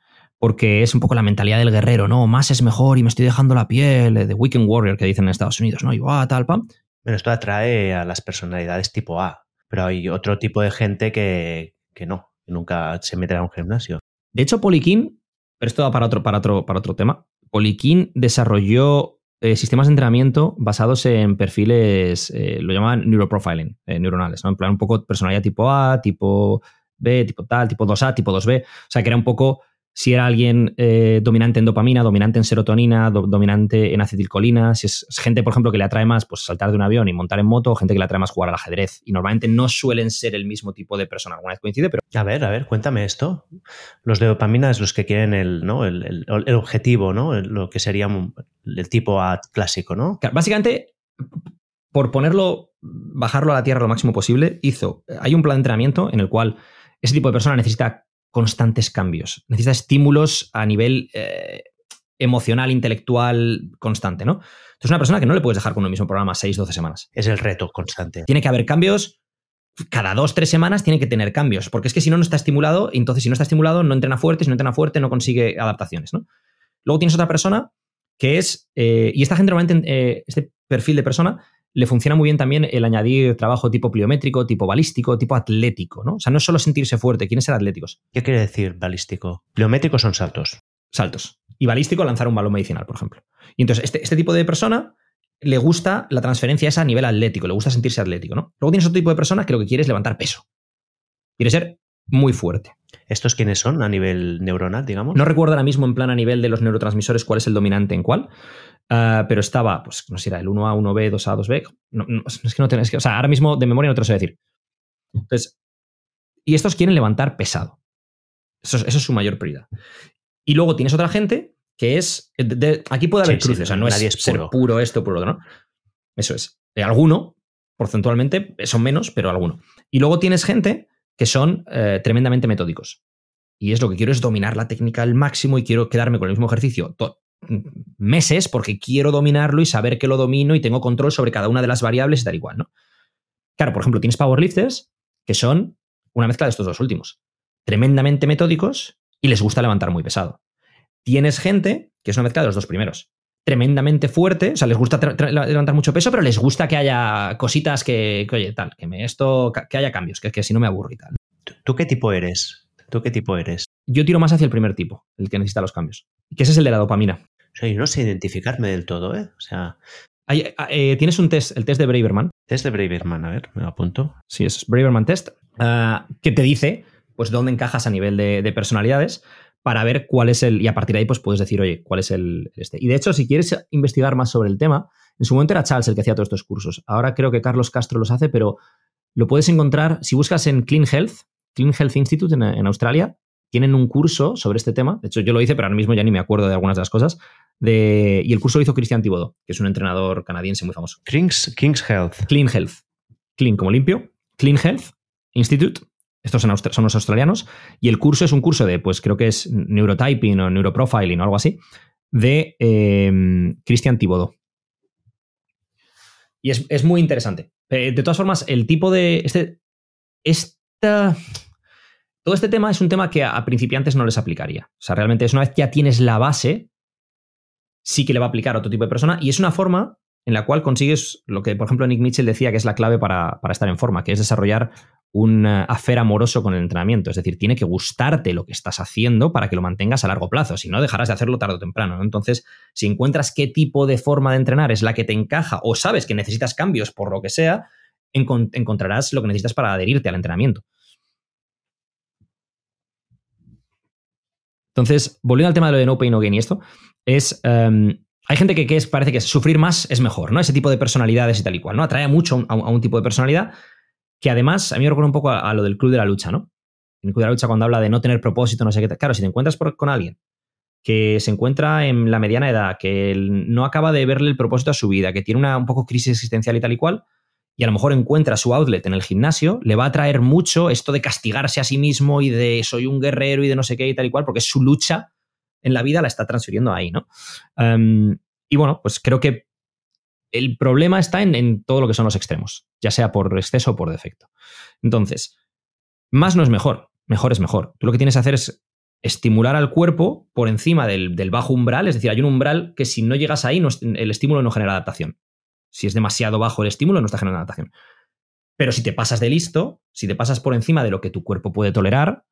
porque es un poco la mentalidad del guerrero, ¿no? Más es mejor y me estoy dejando la piel, de Weekend Warrior que dicen en Estados Unidos, ¿no? Y va, tal, pam. Bueno, esto atrae a las personalidades tipo A, pero hay otro tipo de gente que, que no, que nunca se meterá a un gimnasio. De hecho, Poliquín, pero esto va para otro, para otro, para otro tema, Poliquín desarrolló eh, sistemas de entrenamiento basados en perfiles, eh, lo llaman neuroprofiling, eh, neuronales, ¿no? En plan, un poco personalidad tipo A, tipo B, tipo tal, tipo 2A, tipo 2B. O sea, que era un poco si era alguien eh, dominante en dopamina, dominante en serotonina, dominante en acetilcolina, si es, gente, por ejemplo, que le atrae más pues, saltar de un avión y montar en moto, o gente que le atrae más jugar al ajedrez. Y normalmente no suelen ser el mismo tipo de persona. Alguna vez coincide, pero... A ver, a ver, cuéntame esto. Los de dopamina es los que quieren el, ¿no? el, objetivo, ¿no? lo que sería el tipo A clásico, ¿no? básicamente, por ponerlo, bajarlo a la tierra lo máximo posible, hizo... Hay un plan de entrenamiento en el cual ese tipo de persona necesita constantes cambios. Necesita estímulos a nivel eh, emocional, intelectual, constante, ¿no? Entonces, una persona que no le puedes dejar con el mismo programa 6, 12 semanas. Es el reto constante. Tiene que haber cambios. Cada dos, tres semanas tiene que tener cambios, porque es que si no, no está estimulado, entonces si no está estimulado, no entrena fuerte, si no entrena fuerte, no consigue adaptaciones, ¿no? Luego tienes otra persona que es, eh, y esta gente normalmente, eh, este perfil de persona, le funciona muy bien también el añadir trabajo tipo pliométrico, tipo balístico, tipo atlético, ¿no? O sea, no es solo sentirse fuerte, quieren ser atléticos. ¿Qué quiere decir balístico? Pliométricos son saltos. Saltos. Y balístico, lanzar un balón medicinal, por ejemplo. Y entonces, este, este, tipo de persona le gusta la transferencia esa a nivel atlético, le gusta sentirse atlético, ¿no? Luego tienes otro tipo de persona que lo que quiere es levantar peso. Quiere ser muy fuerte. ¿Estos quiénes son a nivel neuronal, digamos? No recuerdo ahora mismo en plan a nivel de los neurotransmisores cuál es el dominante en cuál, Ah, pero estaba, pues no sé, era el 1A, 1B, 2A, 2B. es que no tenés que, o sea, ahora mismo de memoria no te lo sé decir. Entonces, y estos quieren levantar pesado. Eso, es su mayor prioridad. Y luego tienes otra gente que es. aquí puede haber cruces, o sea, no es, ser puro esto, puro otro, ¿no? Eso es. Eh, alguno, porcentualmente, son menos, pero alguno. Y luego tienes gente que son eh, tremendamente metódicos. Y es lo que quiero es dominar la técnica al máximo y quiero quedarme con el mismo ejercicio meses porque quiero dominarlo y saber que lo domino y tengo control sobre cada una de las variables y tal igual, ¿no? Claro, por ejemplo, tienes powerlifters que son una mezcla de estos dos últimos. Tremendamente metódicos y les gusta levantar muy pesado. Tienes gente que es una mezcla de los dos primeros. Tremendamente fuerte, o sea, les gusta levantar mucho peso, pero les gusta que haya cositas que, oye, tal, que me esto, que haya cambios, que, que si no me aburro y tal. ¿Tú qué tipo eres? ¿Tú qué tipo eres? Yo tiro más hacia el primer tipo, el que necesita los cambios. Que ese es el de la dopamina. O sea, yo no sé identificarme del todo, ¿eh? O sea. Eh, tienes un test, el test de Braverman. Test de Braverman, a ver, me lo apunto. Sí, es Braverman Test, ah, que te dice, pues, dónde encajas a nivel de, personalidades para ver cuál es el. Y a partir de ahí, pues puedes decir, oye, cuál es el, este. Y de hecho, si quieres investigar más sobre el tema, en su momento era Charles el que hacía todos estos cursos. Ahora creo que Carlos Castro los hace, pero lo puedes encontrar si buscas en Clean Health, Clean Health Institute en Australia, tienen un curso sobre este tema. De hecho, yo lo hice, pero ahora mismo ya ni me acuerdo de algunas de las cosas. De, y el curso lo hizo Cristian Thibodeau, que es un entrenador canadiense muy famoso. King's, King's Health. Clean Health. Clean como limpio. Clean Health Institute. Estos son, son los australianos. Y el curso es un curso de, pues creo que es neurotyping o neuroprofiling o algo así, de eh, Christian Thibodeau. Y es, muy interesante. Eh, de todas formas, el tipo de. Este, esta todo este tema es un tema que a principiantes no les aplicaría. O sea, realmente es una vez que ya tienes la base, sí que le va a aplicar a otro tipo de persona y es una forma en la cual consigues lo que, por ejemplo, Nick Mitchell decía que es la clave para, estar en forma, que es desarrollar un eh, afer amoroso con el entrenamiento. Es decir, tiene que gustarte lo que estás haciendo para que lo mantengas a largo plazo. Si no, dejarás de hacerlo tarde o temprano. Entonces, si encuentras qué tipo de forma de entrenar es la que te encaja o sabes que necesitas cambios por lo que sea, encontrarás lo que necesitas para adherirte al entrenamiento. Entonces, volviendo al tema de lo de no pain, no gain y esto, es. Em, hay gente que, es, parece que sufrir más es mejor, ¿no? Ese tipo de personalidades y tal y cual, ¿no? Atrae mucho a un, tipo de personalidad que además a mí me recuerda un poco a, lo del club de la lucha, ¿no? En el club de la lucha cuando habla de no tener propósito, no sé qué. Claro, si te encuentras con alguien que se encuentra en la mediana edad, que no acaba de verle el propósito a su vida, que tiene una un poco crisis existencial y tal y cual, y a lo mejor encuentra su outlet en el gimnasio, le va a traer mucho esto de castigarse a sí mismo y de soy un guerrero y de no sé qué y tal y cual, porque su lucha en la vida la está transfiriendo ahí, ¿no? Em, y bueno, pues creo que el problema está en, todo lo que son los extremos, ya sea por exceso o por defecto. Entonces, más no es mejor, mejor es mejor. Tú lo que tienes que hacer es estimular al cuerpo por encima del, del bajo umbral, es decir, hay un umbral que si no llegas ahí, el estímulo no genera adaptación. Si es demasiado bajo el estímulo, no está generando adaptación. Pero si te pasas de listo, si te pasas por encima de lo que tu cuerpo puede tolerar,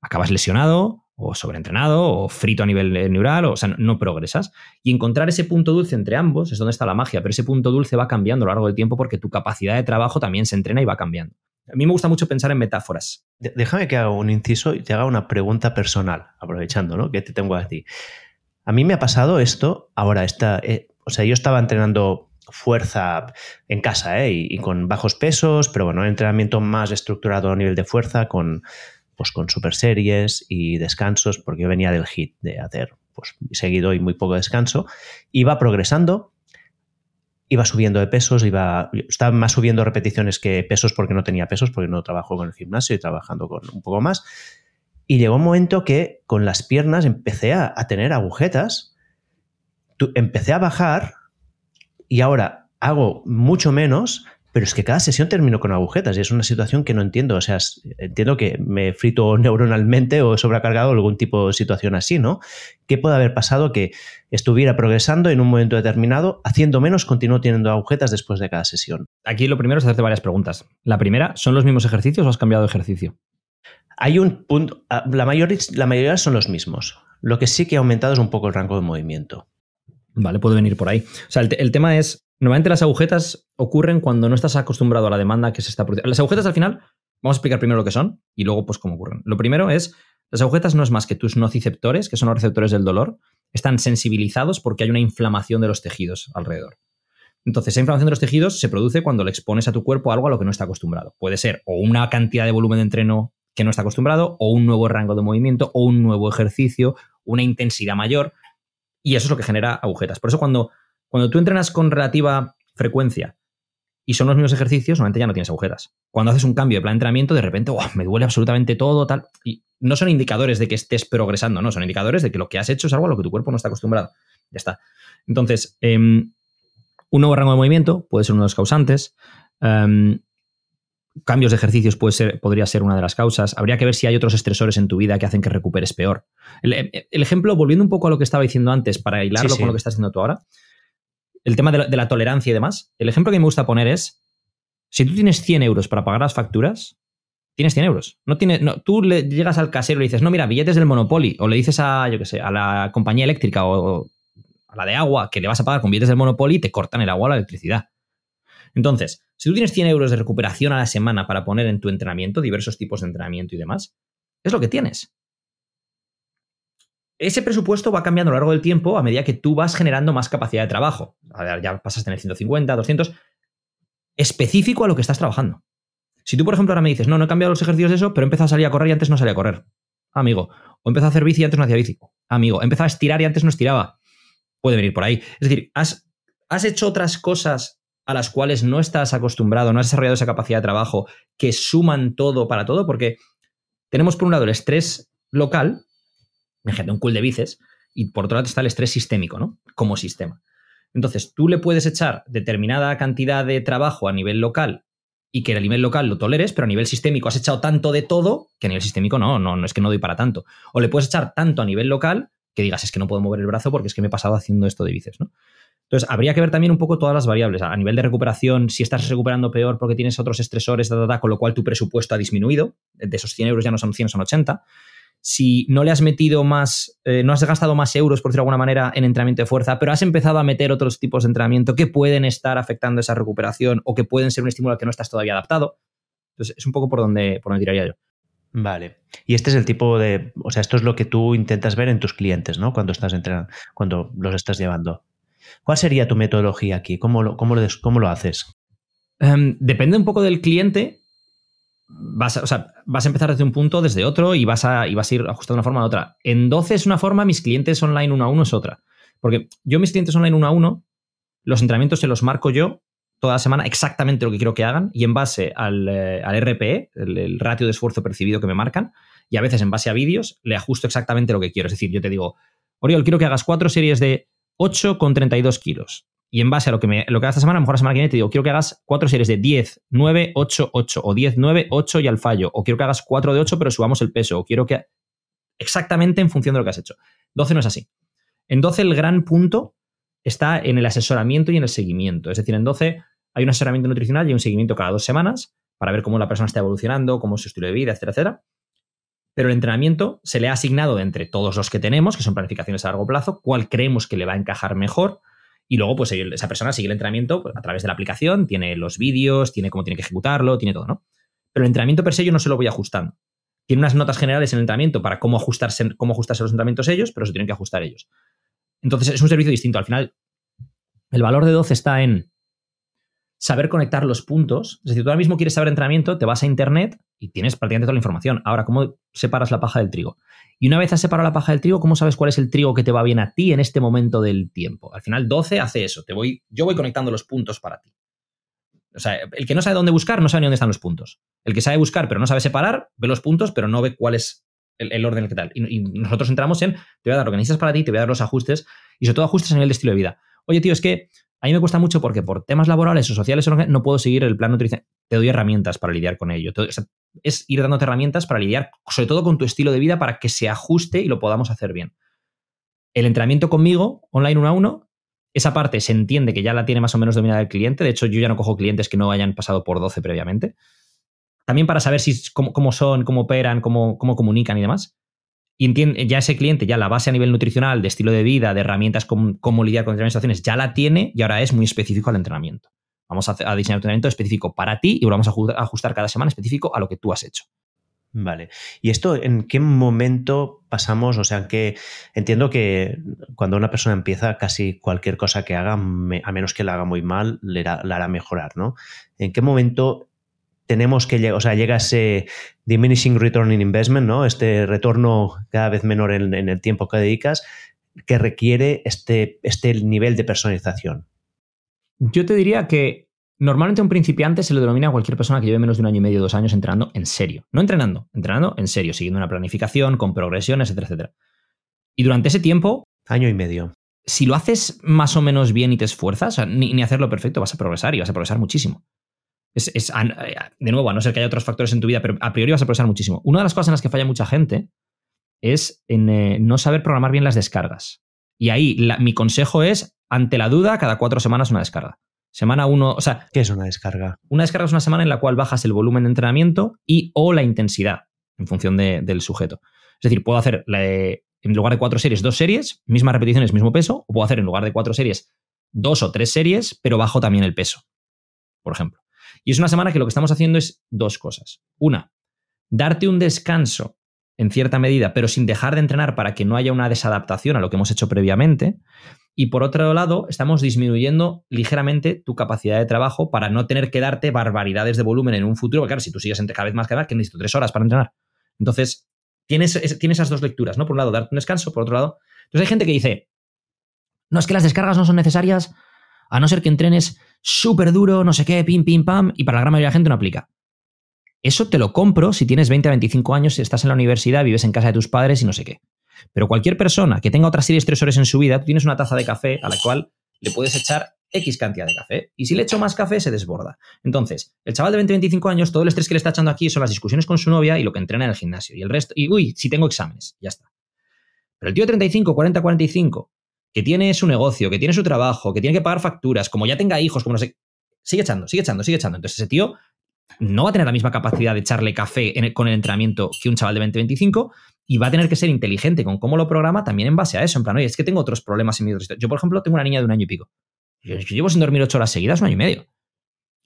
acabas lesionado o sobreentrenado o frito a nivel neural, o, sea, no, progresas. Y encontrar ese punto dulce entre ambos es donde está la magia, pero ese punto dulce va cambiando a lo largo del tiempo porque tu capacidad de trabajo también se entrena y va cambiando. A mí me gusta mucho pensar en metáforas. Déjame que haga un inciso y te haga una pregunta personal, aprovechando ¿no? que te tengo a ti. A mí me ha pasado esto, ahora está, eh, o sea, yo estaba entrenando fuerza en casa ¿eh? y, con bajos pesos, pero bueno, entrenamiento más estructurado a nivel de fuerza con, pues, con super series y descansos, porque yo venía del hit de hacer pues, seguido y muy poco descanso. Iba progresando, iba subiendo de pesos, iba, estaba más subiendo repeticiones que pesos porque no tenía pesos, porque no trabajo con el gimnasio y trabajando con un poco más. Y llegó un momento que con las piernas empecé a tener agujetas, empecé a bajar y ahora hago mucho menos, pero es que cada sesión termino con agujetas y es una situación que no entiendo. O sea, entiendo que me frito neuronalmente o he sobrecargado algún tipo de situación así, ¿no? ¿Qué puede haber pasado que estuviera progresando en un momento determinado, haciendo menos, continúo teniendo agujetas después de cada sesión? Aquí lo primero es hacerte varias preguntas. La primera, ¿son los mismos ejercicios o has cambiado de ejercicio? Hay un punto, ah, la mayoría, la mayoría son los mismos. Lo que sí que ha aumentado es un poco el rango de movimiento. Vale, puede venir por ahí. O sea, el, tema es, normalmente las agujetas ocurren cuando no estás acostumbrado a la demanda que se está produciendo. Las agujetas al final, vamos a explicar primero lo que son y luego pues cómo ocurren. Lo primero es, las agujetas no es más que tus nociceptores, que son los receptores del dolor, están sensibilizados porque hay una inflamación de los tejidos alrededor. Entonces, esa inflamación de los tejidos se produce cuando le expones a tu cuerpo algo a lo que no está acostumbrado. Puede ser o una cantidad de volumen de entreno que no está acostumbrado, o un nuevo rango de movimiento, o un nuevo ejercicio, una intensidad mayor. Y eso es lo que genera agujetas. Por eso cuando, cuando tú entrenas con relativa frecuencia y son los mismos ejercicios, normalmente ya no tienes agujetas. Cuando haces un cambio de plan de entrenamiento, de repente, me duele absolutamente todo, tal. Y no son indicadores de que estés progresando, no, son indicadores de que lo que has hecho es algo a lo que tu cuerpo no está acostumbrado. Ya está. Entonces, em, un nuevo rango de movimiento puede ser uno de los causantes. Em, cambios de ejercicios puede ser, podría ser una de las causas. Habría que ver si hay otros estresores en tu vida que hacen que recuperes peor. El, ejemplo, volviendo un poco a lo que estaba diciendo antes, para hilarlo con lo que estás haciendo tú ahora, el tema de la, tolerancia y demás, el ejemplo que me gusta poner es, si tú tienes 100 euros para pagar las facturas, tienes 100 euros. No tienes, no, tú le llegas al casero y le dices, no, mira, billetes del Monopoly, o le dices a, yo qué sé, a la compañía eléctrica o a la de agua que le vas a pagar con billetes del Monopoly y te cortan el agua o la electricidad. Entonces, si tú tienes 100 euros de recuperación a la semana para poner en tu entrenamiento, diversos tipos de entrenamiento y demás, es lo que tienes. Ese presupuesto va cambiando a lo largo del tiempo a medida que tú vas generando más capacidad de trabajo. Ya pasas a tener 150, 200, específico a lo que estás trabajando. Si tú, por ejemplo, ahora me dices, no, no he cambiado los ejercicios de eso, pero he empezado a salir a correr y antes no salía a correr. Amigo. O he empezado a hacer bici y antes no hacía bici. Amigo. He empezado a estirar y antes no estiraba. Puede venir por ahí. Es decir, has, has hecho otras cosas a las cuales no estás acostumbrado, no has desarrollado esa capacidad de trabajo, que suman todo para todo, porque tenemos por un lado el estrés local, ejemplo, un cool de bíceps, y por otro lado está el estrés sistémico, ¿no? Como sistema. Entonces, tú le puedes echar determinada cantidad de trabajo a nivel local y que a nivel local lo toleres, pero a nivel sistémico has echado tanto de todo que a nivel sistémico no, no, no es que no doy para tanto. O le puedes echar tanto a nivel local que digas, es que no puedo mover el brazo porque es que me he pasado haciendo esto de bíceps, ¿no? Entonces, habría que ver también un poco todas las variables. A nivel de recuperación, si estás recuperando peor porque tienes otros estresores, con lo cual tu presupuesto ha disminuido. De esos 100 euros ya no son 100, son 80. Si no le has metido más, eh, no has gastado más euros, por decirlo de alguna manera, en entrenamiento de fuerza, pero has empezado a meter otros tipos de entrenamiento que pueden estar afectando esa recuperación o que pueden ser un estímulo al que no estás todavía adaptado. Entonces, es un poco por donde, por tiraría yo. Vale. Y este es el tipo de. O sea, esto es lo que tú intentas ver en tus clientes, ¿no? Cuando estás entrenando, cuando los estás llevando. ¿Cuál sería tu metodología aquí? ¿Cómo lo, cómo lo, haces? Em, depende un poco del cliente. Vas a, vas a empezar desde un punto, desde otro, y vas, a, y vas a ir ajustando de una forma a otra. En 12 es una forma, mis clientes online uno a uno es otra. Porque yo, mis clientes online uno a uno, los entrenamientos se los marco yo toda la semana exactamente lo que quiero que hagan y en base al, eh, RPE, el, el, ratio de esfuerzo percibido que me marcan, y a veces en base a vídeos, le ajusto exactamente lo que quiero. Es decir, yo te digo, Oriol, quiero que hagas cuatro series de 8,32 kilos. Y en base a lo que, me, lo que hagas esta semana, a lo mejor la semana que viene te digo, quiero que hagas cuatro series de 10, 9, 8, 8, o 10, 9, 8 y al fallo, o quiero que hagas 4 de 8 pero subamos el peso, o quiero que... Exactamente en función de lo que has hecho. 12 no es así. En 12 el gran punto está en el asesoramiento y en el seguimiento. Es decir, en 12 hay un asesoramiento nutricional y un seguimiento cada dos semanas para ver cómo la persona está evolucionando, cómo es su estilo de vida, etcétera, etcétera pero el entrenamiento se le ha asignado entre todos los que tenemos, que son planificaciones a largo plazo, cuál creemos que le va a encajar mejor. Y luego, pues esa persona sigue el entrenamiento a través de la aplicación, tiene los vídeos, tiene cómo tiene que ejecutarlo, tiene todo, ¿no? Pero el entrenamiento per se yo no se lo voy ajustando. Tiene unas notas generales en el entrenamiento para cómo ajustarse, cómo ajustarse los entrenamientos ellos, pero se tienen que ajustar ellos. Entonces es un servicio distinto. Al final, el valor de 12 está en saber conectar los puntos. Es decir, tú ahora mismo quieres saber entrenamiento, te vas a internet y tienes prácticamente toda la información. Ahora, ¿cómo separas la paja del trigo? Y una vez has separado la paja del trigo, ¿cómo sabes cuál es el trigo que te va bien a ti en este momento del tiempo? Al final, 12 hace eso. Te voy, yo voy conectando los puntos para ti. O sea, el que no sabe dónde buscar, no sabe ni dónde están los puntos. El que sabe buscar, pero no sabe separar, ve los puntos, pero no ve cuál es el, orden que tal. Y, y, nosotros entramos en, te voy a dar lo que necesitas para ti, te voy a dar los ajustes, y sobre todo ajustes a nivel de estilo de vida. Oye, tío, es que a mí me cuesta mucho porque por temas laborales o sociales no puedo seguir el plan nutricional. Te doy herramientas para lidiar con ello. Es ir dándote herramientas para lidiar, sobre todo con tu estilo de vida, para que se ajuste y lo podamos hacer bien. El entrenamiento conmigo, online uno a uno, esa parte se entiende que ya la tiene más o menos dominada el cliente. De hecho, yo ya no cojo clientes que no hayan pasado por 12 previamente. También para saber si, cómo, son, cómo operan, cómo, cómo comunican y demás y entiende, ya ese cliente, ya la base a nivel nutricional, de estilo de vida, de herramientas como cómo lidiar con determinadas situaciones, ya la tiene y ahora es muy específico al entrenamiento. Vamos a, diseñar un entrenamiento específico para ti y lo vamos a ajustar cada semana específico a lo que tú has hecho. Vale. ¿Y esto en qué momento pasamos? O sea, que entiendo que cuando una persona empieza, casi cualquier cosa que haga, a menos que la haga muy mal, le, la hará mejorar, ¿no? ¿En qué momento tenemos que llegar, o sea, llega ese diminishing return in investment, ¿no? Este retorno cada vez menor en, el tiempo que dedicas, que requiere este, este nivel de personalización. Yo te diría que Normalmente un principiante se lo denomina a cualquier persona que lleve menos de un año y medio, dos años entrenando en serio. No entrenando, entrenando en serio, siguiendo una planificación, con progresiones, etcétera, etcétera. Y durante ese tiempo... Año y medio. Si lo haces más o menos bien y te esfuerzas, ni, hacerlo perfecto, vas a progresar y vas a progresar muchísimo. Es, de nuevo, a no ser que haya otros factores en tu vida, pero a priori vas a progresar muchísimo. Una de las cosas en las que falla mucha gente es en eh, no saber programar bien las descargas. Y ahí mi consejo es, ante la duda, cada cuatro semanas una descarga. Semana 1, o sea... ¿Qué es una descarga? Una descarga es una semana en la cual bajas el volumen de entrenamiento y o la intensidad en función del sujeto. Es decir, puedo hacer en lugar de cuatro series, dos series, mismas repeticiones, mismo peso, o puedo hacer en lugar de cuatro series, dos o tres series, pero bajo también el peso, por ejemplo. Y es una semana que lo que estamos haciendo es dos cosas. Una, darte un descanso en cierta medida, pero sin dejar de entrenar para que no haya una desadaptación a lo que hemos hecho previamente. Y por otro lado, estamos disminuyendo ligeramente tu capacidad de trabajo para no tener que darte barbaridades de volumen en un futuro. Porque claro, si tú sigues cada vez más que más, que necesito tres horas para entrenar. Entonces, tienes, esas dos lecturas, ¿no? Por un lado, darte un descanso, por otro lado. Entonces hay gente que dice, no es que las descargas no son necesarias, a no ser que entrenes súper duro, no sé qué, pim, pim, pam, y para la gran mayoría de la gente no aplica. Eso te lo compro si tienes 20 a 25 años, estás en la universidad, vives en casa de tus padres y no sé qué. Pero cualquier persona que tenga otras series estresores en su vida, tú tienes una taza de café a la cual le puedes echar X cantidad de café. Y si le echo más café, se desborda. Entonces, el chaval de 20-25 años, todo el estrés que le está echando aquí son las discusiones con su novia y lo que entrena en el gimnasio. Y el resto, y uy, si tengo exámenes, ya está. Pero el tío de 35, 40, 45, que tiene su negocio, que tiene su trabajo, que tiene que pagar facturas, como ya tenga hijos, como no sé, sigue echando, sigue echando, sigue echando. Entonces ese tío no va a tener la misma capacidad de echarle café con el entrenamiento que un chaval de 20-25 y va a tener que ser inteligente con cómo lo programa también en base a eso. En plan, oye, es que tengo otros problemas en mi Yo, por ejemplo, tengo una niña de un año y pico. Yo, llevo sin dormir ocho horas seguidas, un año y medio.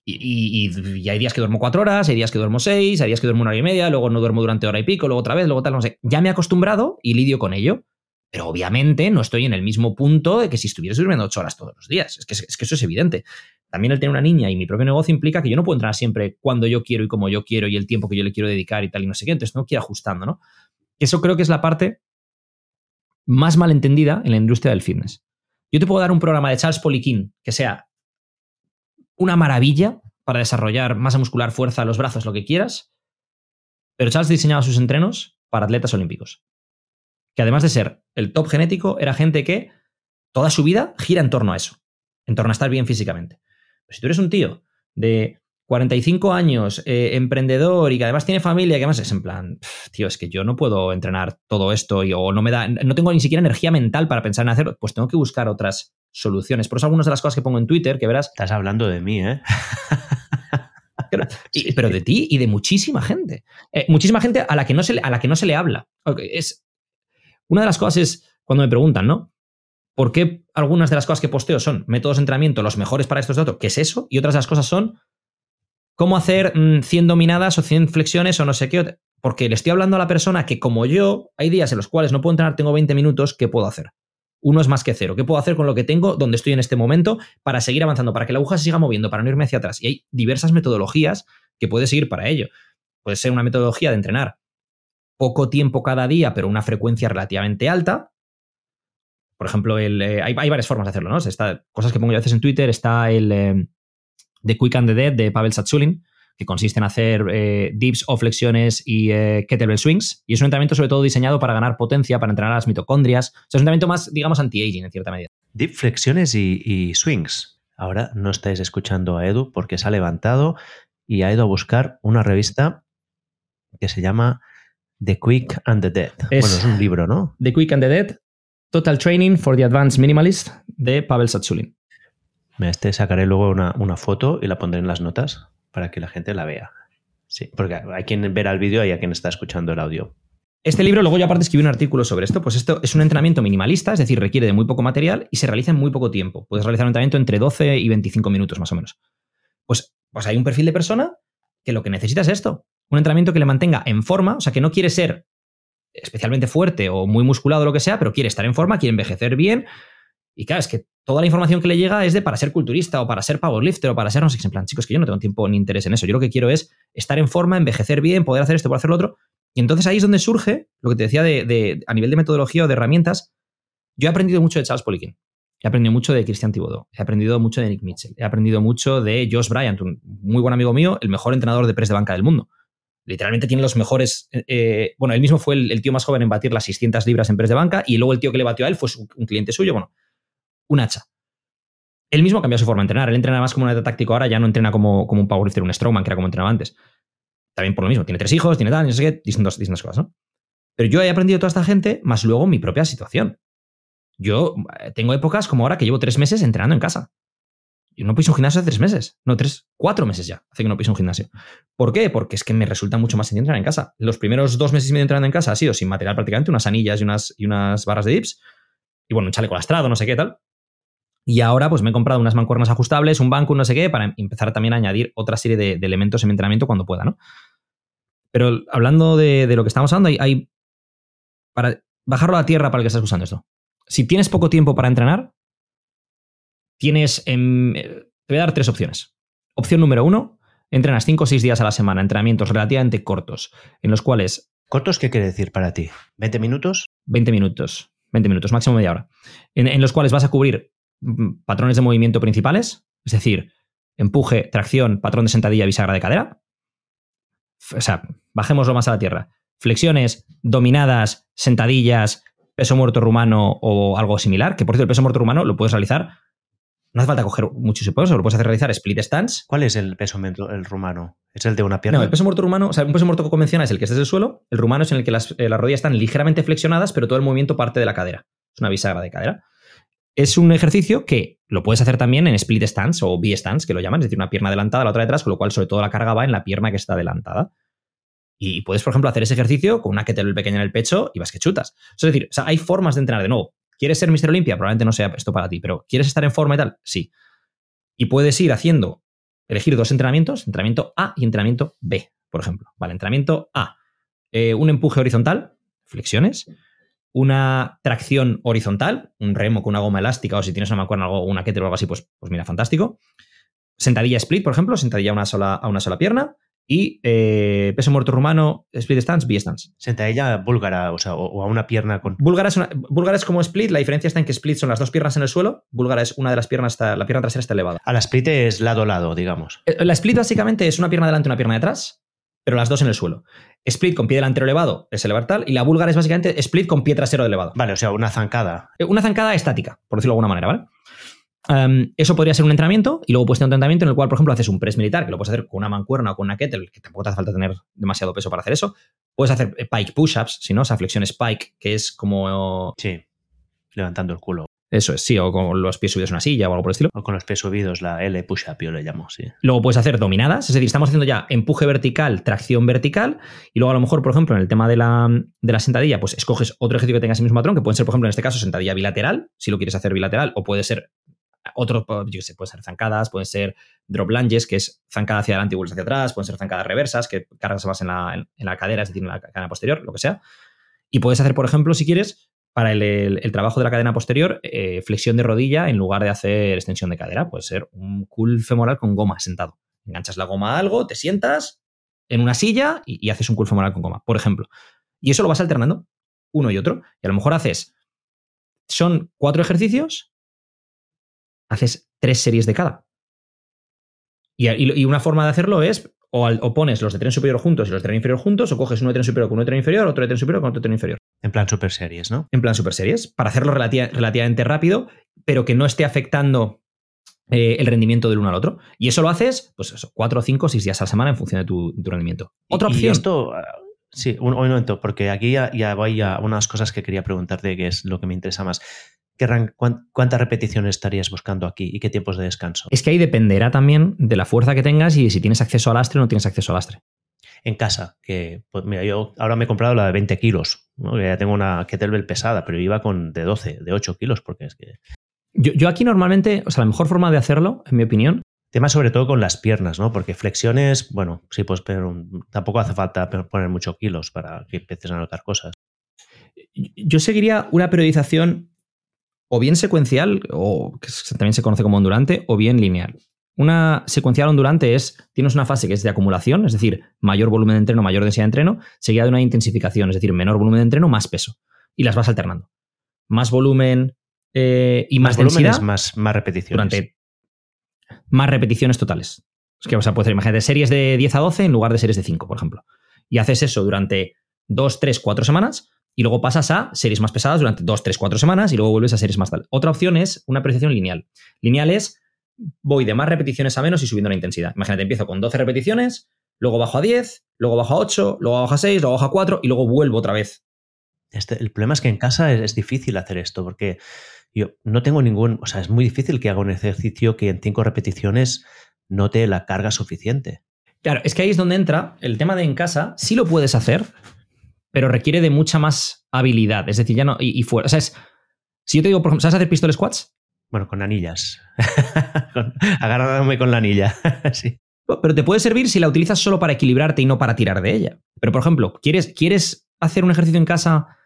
Y, y, hay días que duermo cuatro horas, hay días que duermo seis, hay días que duermo una hora y media, luego no duermo durante hora y pico, luego otra vez, luego tal, no sé. Ya me he acostumbrado y lidio con ello. Pero obviamente no estoy en el mismo punto de que si estuviese durmiendo ocho horas todos los días. Es que, es que eso es evidente también el tener una niña y mi propio negocio implica que yo no puedo entrenar siempre cuando yo quiero y como yo quiero y el tiempo que yo le quiero dedicar y tal y no sé qué. Entonces tengo que ajustando, ¿no? Eso creo que es la parte más mal entendida en la industria del fitness. Yo te puedo dar un programa de Charles Poliquin que sea una maravilla para desarrollar masa muscular, fuerza, los brazos, lo que quieras, pero Charles diseñaba sus entrenos para atletas olímpicos. Que además de ser el top genético, era gente que toda su vida gira en torno a eso, en torno a estar bien físicamente si tú eres un tío de 45 años, eh, emprendedor y que además tiene familia, que además es en plan, tío, es que yo no puedo entrenar todo esto y, o no me da, no tengo ni siquiera energía mental para pensar en hacerlo, pues tengo que buscar otras soluciones. Por eso algunas de las cosas que pongo en Twitter, que verás... Estás hablando de mí, ¿eh? Pero, de ti y de muchísima gente. Eh, muchísima gente a la, que no se le, a la que no se le habla. es, una de las cosas es cuando me preguntan, ¿no? ¿Por qué algunas de las cosas que posteo son métodos de entrenamiento los mejores para estos datos? ¿Qué es eso? Y otras de las cosas son cómo hacer 100 mm, dominadas o 100 flexiones o no sé qué. Porque le estoy hablando a la persona que, como yo, hay días en los cuales no puedo entrenar, tengo 20 minutos, ¿qué puedo hacer? Uno es más que cero. ¿Qué puedo hacer con lo que tengo, donde estoy en este momento, para seguir avanzando, para que la aguja se siga moviendo, para no irme hacia atrás? Y hay diversas metodologías que puedes seguir para ello. Puede ser una metodología de entrenar poco tiempo cada día, pero una frecuencia relativamente alta, por ejemplo, el, eh, hay, varias formas de hacerlo, ¿no? Está, cosas que pongo yo a veces en Twitter, está el eh, The Quick and the Dead de Pavel Satsulin, que consiste en hacer eh, dips o flexiones y kettlebell swings. Y es un entrenamiento sobre todo diseñado para ganar potencia, para entrenar a las mitocondrias. O sea, es un entrenamiento más, digamos, anti-aging en cierta medida. Deep flexiones y, y swings. Ahora no estáis escuchando a Edu porque se ha levantado y ha ido a buscar una revista que se llama The Quick and the Dead. bueno, es un libro, ¿no? The Quick and the Dead, Total Training for the Advanced Minimalist de Pavel Satsulin. Me este sacaré luego una, foto y la pondré en las notas para que la gente la vea. Sí, porque hay quien verá el vídeo y hay quien está escuchando el audio. Este libro, luego yo aparte escribí un artículo sobre esto, pues esto es un entrenamiento minimalista, es decir, requiere de muy poco material y se realiza en muy poco tiempo. Puedes realizar un entrenamiento entre 12 y 25 minutos más o menos. Pues, pues hay un perfil de persona que lo que necesita es esto. Un entrenamiento que le mantenga en forma, o sea, que no quiere ser especialmente fuerte o muy musculado o lo que sea, pero quiere estar en forma, quiere envejecer bien. Y claro, es que toda la información que le llega es de para ser culturista o para ser powerlifter o para ser no sé. En plan, chicos, que yo no tengo tiempo ni interés en eso. Yo lo que quiero es estar en forma, envejecer bien, poder hacer esto, poder hacer lo otro. Y entonces ahí es donde surge lo que te decía de, a nivel de metodología o de herramientas. Yo he aprendido mucho de Charles Poliquin. He aprendido mucho de Christian Thibodeau. He aprendido mucho de Nick Mitchell. He aprendido mucho de Josh Bryant, un muy buen amigo mío, el mejor entrenador de press de banca del mundo. Literalmente tiene los mejores. Eh, eh, bueno, él mismo fue el, tío más joven en batir las 600 libras en press de banca y luego el tío que le batió a él fue un cliente suyo. Bueno, un hacha. Él mismo cambió su forma de entrenar. Él entrena más como un táctico ahora, ya no entrena como, como un powerlifter, un strongman, que era como entrenaba antes. También por lo mismo. Tiene tres hijos, tiene tal, no sé qué, distintas, distintas cosas, ¿no? Pero yo he aprendido toda esta gente, más luego mi propia situación. Yo eh, tengo épocas como ahora que llevo tres meses entrenando en casa. Yo no piso un gimnasio hace tres meses. No, tres, cuatro meses ya hace que no piso un gimnasio. ¿Por qué? Porque es que me resulta mucho más sencillo entrenar en casa. Los primeros dos meses y medio entrenando en casa ha sido sin material prácticamente, unas anillas y unas, y unas barras de dips. Y bueno, un chaleco lastrado, no sé qué tal. Y ahora pues me he comprado unas mancuernas ajustables, un banco, no sé qué, para empezar también a añadir otra serie de, elementos en mi entrenamiento cuando pueda, ¿no? Pero hablando de, lo que estamos hablando, hay, hay, para bajarlo a la tierra para el que estás usando esto. Si tienes poco tiempo para entrenar, tienes. Em, te voy a dar tres opciones. Opción número uno, entrenas 5 o 6 días a la semana, entrenamientos relativamente cortos, en los cuales. ¿Cortos qué quiere decir para ti? ¿20 minutos? 20 minutos. 20 minutos, máximo media hora. En, los cuales vas a cubrir mm, patrones de movimiento principales, es decir, empuje, tracción, patrón de sentadilla, bisagra de cadera. O sea, bajémoslo más a la tierra. Flexiones, dominadas, sentadillas, peso muerto rumano o algo similar, que por cierto el peso muerto rumano lo puedes realizar no hace falta coger mucho peso, lo puedes hacer realizar split stance. ¿Cuál es el peso el rumano? ¿Es el de una pierna? No, el peso muerto rumano, o sea, un peso muerto convencional es el que está desde el suelo. El rumano es en el que las, eh, las, rodillas están ligeramente flexionadas, pero todo el movimiento parte de la cadera. Es una bisagra de cadera. Es un ejercicio que lo puedes hacer también en split stance o B-stance, que lo llaman, es decir, una pierna adelantada, la otra detrás, con lo cual sobre todo la carga va en la pierna que está adelantada. Y puedes, por ejemplo, hacer ese ejercicio con una kettlebell pequeña en el pecho y vas que chutas. Es decir, hay formas de entrenar de nuevo. ¿Quieres ser Mr. Olympia? Probablemente no sea esto para ti, pero ¿quieres estar en forma y tal? Sí. Y puedes ir haciendo, elegir dos entrenamientos, entrenamiento A y entrenamiento B, por ejemplo. Vale, entrenamiento A, eh, un empuje horizontal, flexiones, una tracción horizontal, un remo con una goma elástica o si tienes una mancuerna o una kettlebell o algo así, pues, pues mira, fantástico. Sentadilla split, por ejemplo, sentadilla una sola, a una sola pierna. Y eh, peso muerto rumano, split stance, B stance. Sentadilla búlgara, o sea, o, a una pierna con. Búlgara es, búlgara es como split, la diferencia está en que split son las dos piernas en el suelo, búlgara es una de las piernas, está, la pierna trasera está elevada. A la split es lado a lado, digamos. Eh, la split básicamente es una pierna delante y una pierna detrás, pero las dos en el suelo. Split con pie delantero elevado es elevar tal, y la búlgara es básicamente split con pie trasero elevado. Vale, o sea, una zancada. Eh, una zancada estática, por decirlo de alguna manera, ¿vale? Eso podría ser un entrenamiento y luego puedes tener un entrenamiento en el cual, por ejemplo, haces un press militar, que lo puedes hacer con una mancuerna o con una kettle, que tampoco te hace falta tener demasiado peso para hacer eso. Puedes hacer eh, pike push-ups, si no, o sea, flexión spike, que es como... Sí, levantando el culo. Eso es, sí, o con los pies subidos a una silla o algo por el estilo. O con los pies subidos, la L push-up, yo le llamo, sí. Luego puedes hacer dominadas, es decir, estamos haciendo ya empuje vertical, tracción vertical, y luego a lo mejor, por ejemplo, en el tema de la, de la sentadilla, pues escoges otro ejercicio que tenga ese mismo patrón, que puede ser, por ejemplo, en este caso, sentadilla bilateral, si lo quieres hacer bilateral, o puede ser otros, yo sé, pueden ser zancadas, pueden ser drop lunges, que es zancada hacia adelante y vuelves hacia atrás, pueden ser zancadas reversas, que cargas más en la, en, la cadera, es decir, en la cadena posterior, lo que sea. Y puedes hacer, por ejemplo, si quieres, para el, trabajo de la cadena posterior, eh, flexión de rodilla en lugar de hacer extensión de cadera. Puede ser un cool femoral con goma sentado. Enganchas la goma a algo, te sientas en una silla y, y haces un cool femoral con goma, por ejemplo. Y eso lo vas alternando uno y otro. Y a lo mejor haces, son cuatro ejercicios haces tres series de cada. Y, una forma de hacerlo es o, pones los de tren superior juntos y los de tren inferior juntos, o coges uno de tren superior con uno de tren inferior, otro de tren superior con otro de tren inferior. En plan super series, ¿no? En plan super series, para hacerlo relativamente rápido, pero que no esté afectando eh, el rendimiento del uno al otro. Y eso lo haces, pues eso, cuatro, cinco, seis días a la semana en función de tu, rendimiento. Otra opción. Y esto, ah, sí, un, momento, porque aquí ya, ya voy a unas cosas que quería preguntarte, que es lo que me interesa más. ¿Cuántas repeticiones estarías buscando aquí y qué tiempos de descanso? Es que ahí dependerá también de la fuerza que tengas y si tienes acceso al lastre o no tienes acceso al lastre. En casa, que pues mira, yo ahora me he comprado la de 20 kilos, ya tengo una kettlebell pesada, pero iba con de 12, de 8 kilos, porque es que... Yo, aquí normalmente, o sea, la mejor forma de hacerlo, en mi opinión, Tema sobre todo con las piernas, ¿no? Porque flexiones, bueno, sí, pues pero tampoco hace falta poner muchos kilos para que empieces a notar cosas. Yo seguiría una periodización o bien secuencial, o que también se conoce como ondulante, o bien lineal. Una secuencial ondulante es, tienes una fase que es de acumulación, es decir, mayor volumen de entreno, mayor densidad de entreno, seguida de una intensificación, es decir, menor volumen de entreno, más peso. Y las vas alternando. Más volumen eh, y más, más densidad. más, más repeticiones. Durante más repeticiones totales. Es que, o sea, puedes imagínate series de 10 a 12 en lugar de series de 5, por ejemplo. Y haces eso durante 2, 3, 4 semanas y luego pasas a series más pesadas durante 2, 3, 4 semanas y luego vuelves a series más tal. Otra opción es una percepción lineal. Lineal es voy de más repeticiones a menos y subiendo la intensidad. Imagínate, empiezo con 12 repeticiones, luego bajo a 10, luego bajo a 8, luego bajo a 6, luego bajo a 4 y luego vuelvo otra vez. Este, el problema es que en casa es, es difícil hacer esto porque yo no tengo ningún, o sea, es muy difícil que haga un ejercicio que en cinco repeticiones note la carga suficiente. Claro, es que ahí es donde entra el tema de en casa, sí lo puedes hacer, pero requiere de mucha más habilidad. Es decir, ya no, y, fuera. O sea, es, si yo te digo, por ejemplo, ¿sabes hacer pistol squats? Bueno, con anillas. Agarrándome con la anilla. sí. Pero te puede servir si la utilizas solo para equilibrarte y no para tirar de ella. Pero, por ejemplo, ¿quieres, quieres hacer un ejercicio en casa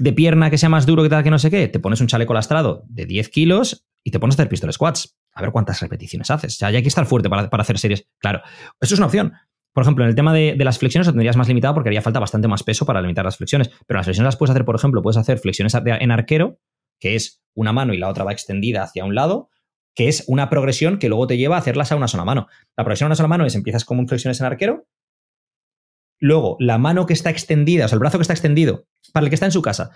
de pierna que sea más duro que tal que no sé qué, te pones un chaleco lastrado de 10 kilos y te pones a hacer pistol squats. A ver cuántas repeticiones haces. O sea, ya hay que estar fuerte para, hacer series. Claro, eso es una opción. Por ejemplo, en el tema de, las flexiones lo tendrías más limitado porque haría falta bastante más peso para limitar las flexiones. Pero las flexiones las puedes hacer, por ejemplo, puedes hacer flexiones en arquero, que es una mano y la otra va extendida hacia un lado, que es una progresión que luego te lleva a hacerlas a una sola mano. La progresión a una sola mano es empiezas como flexiones en arquero, Luego, la mano que está extendida, o sea, el brazo que está extendido, para el que está en su casa,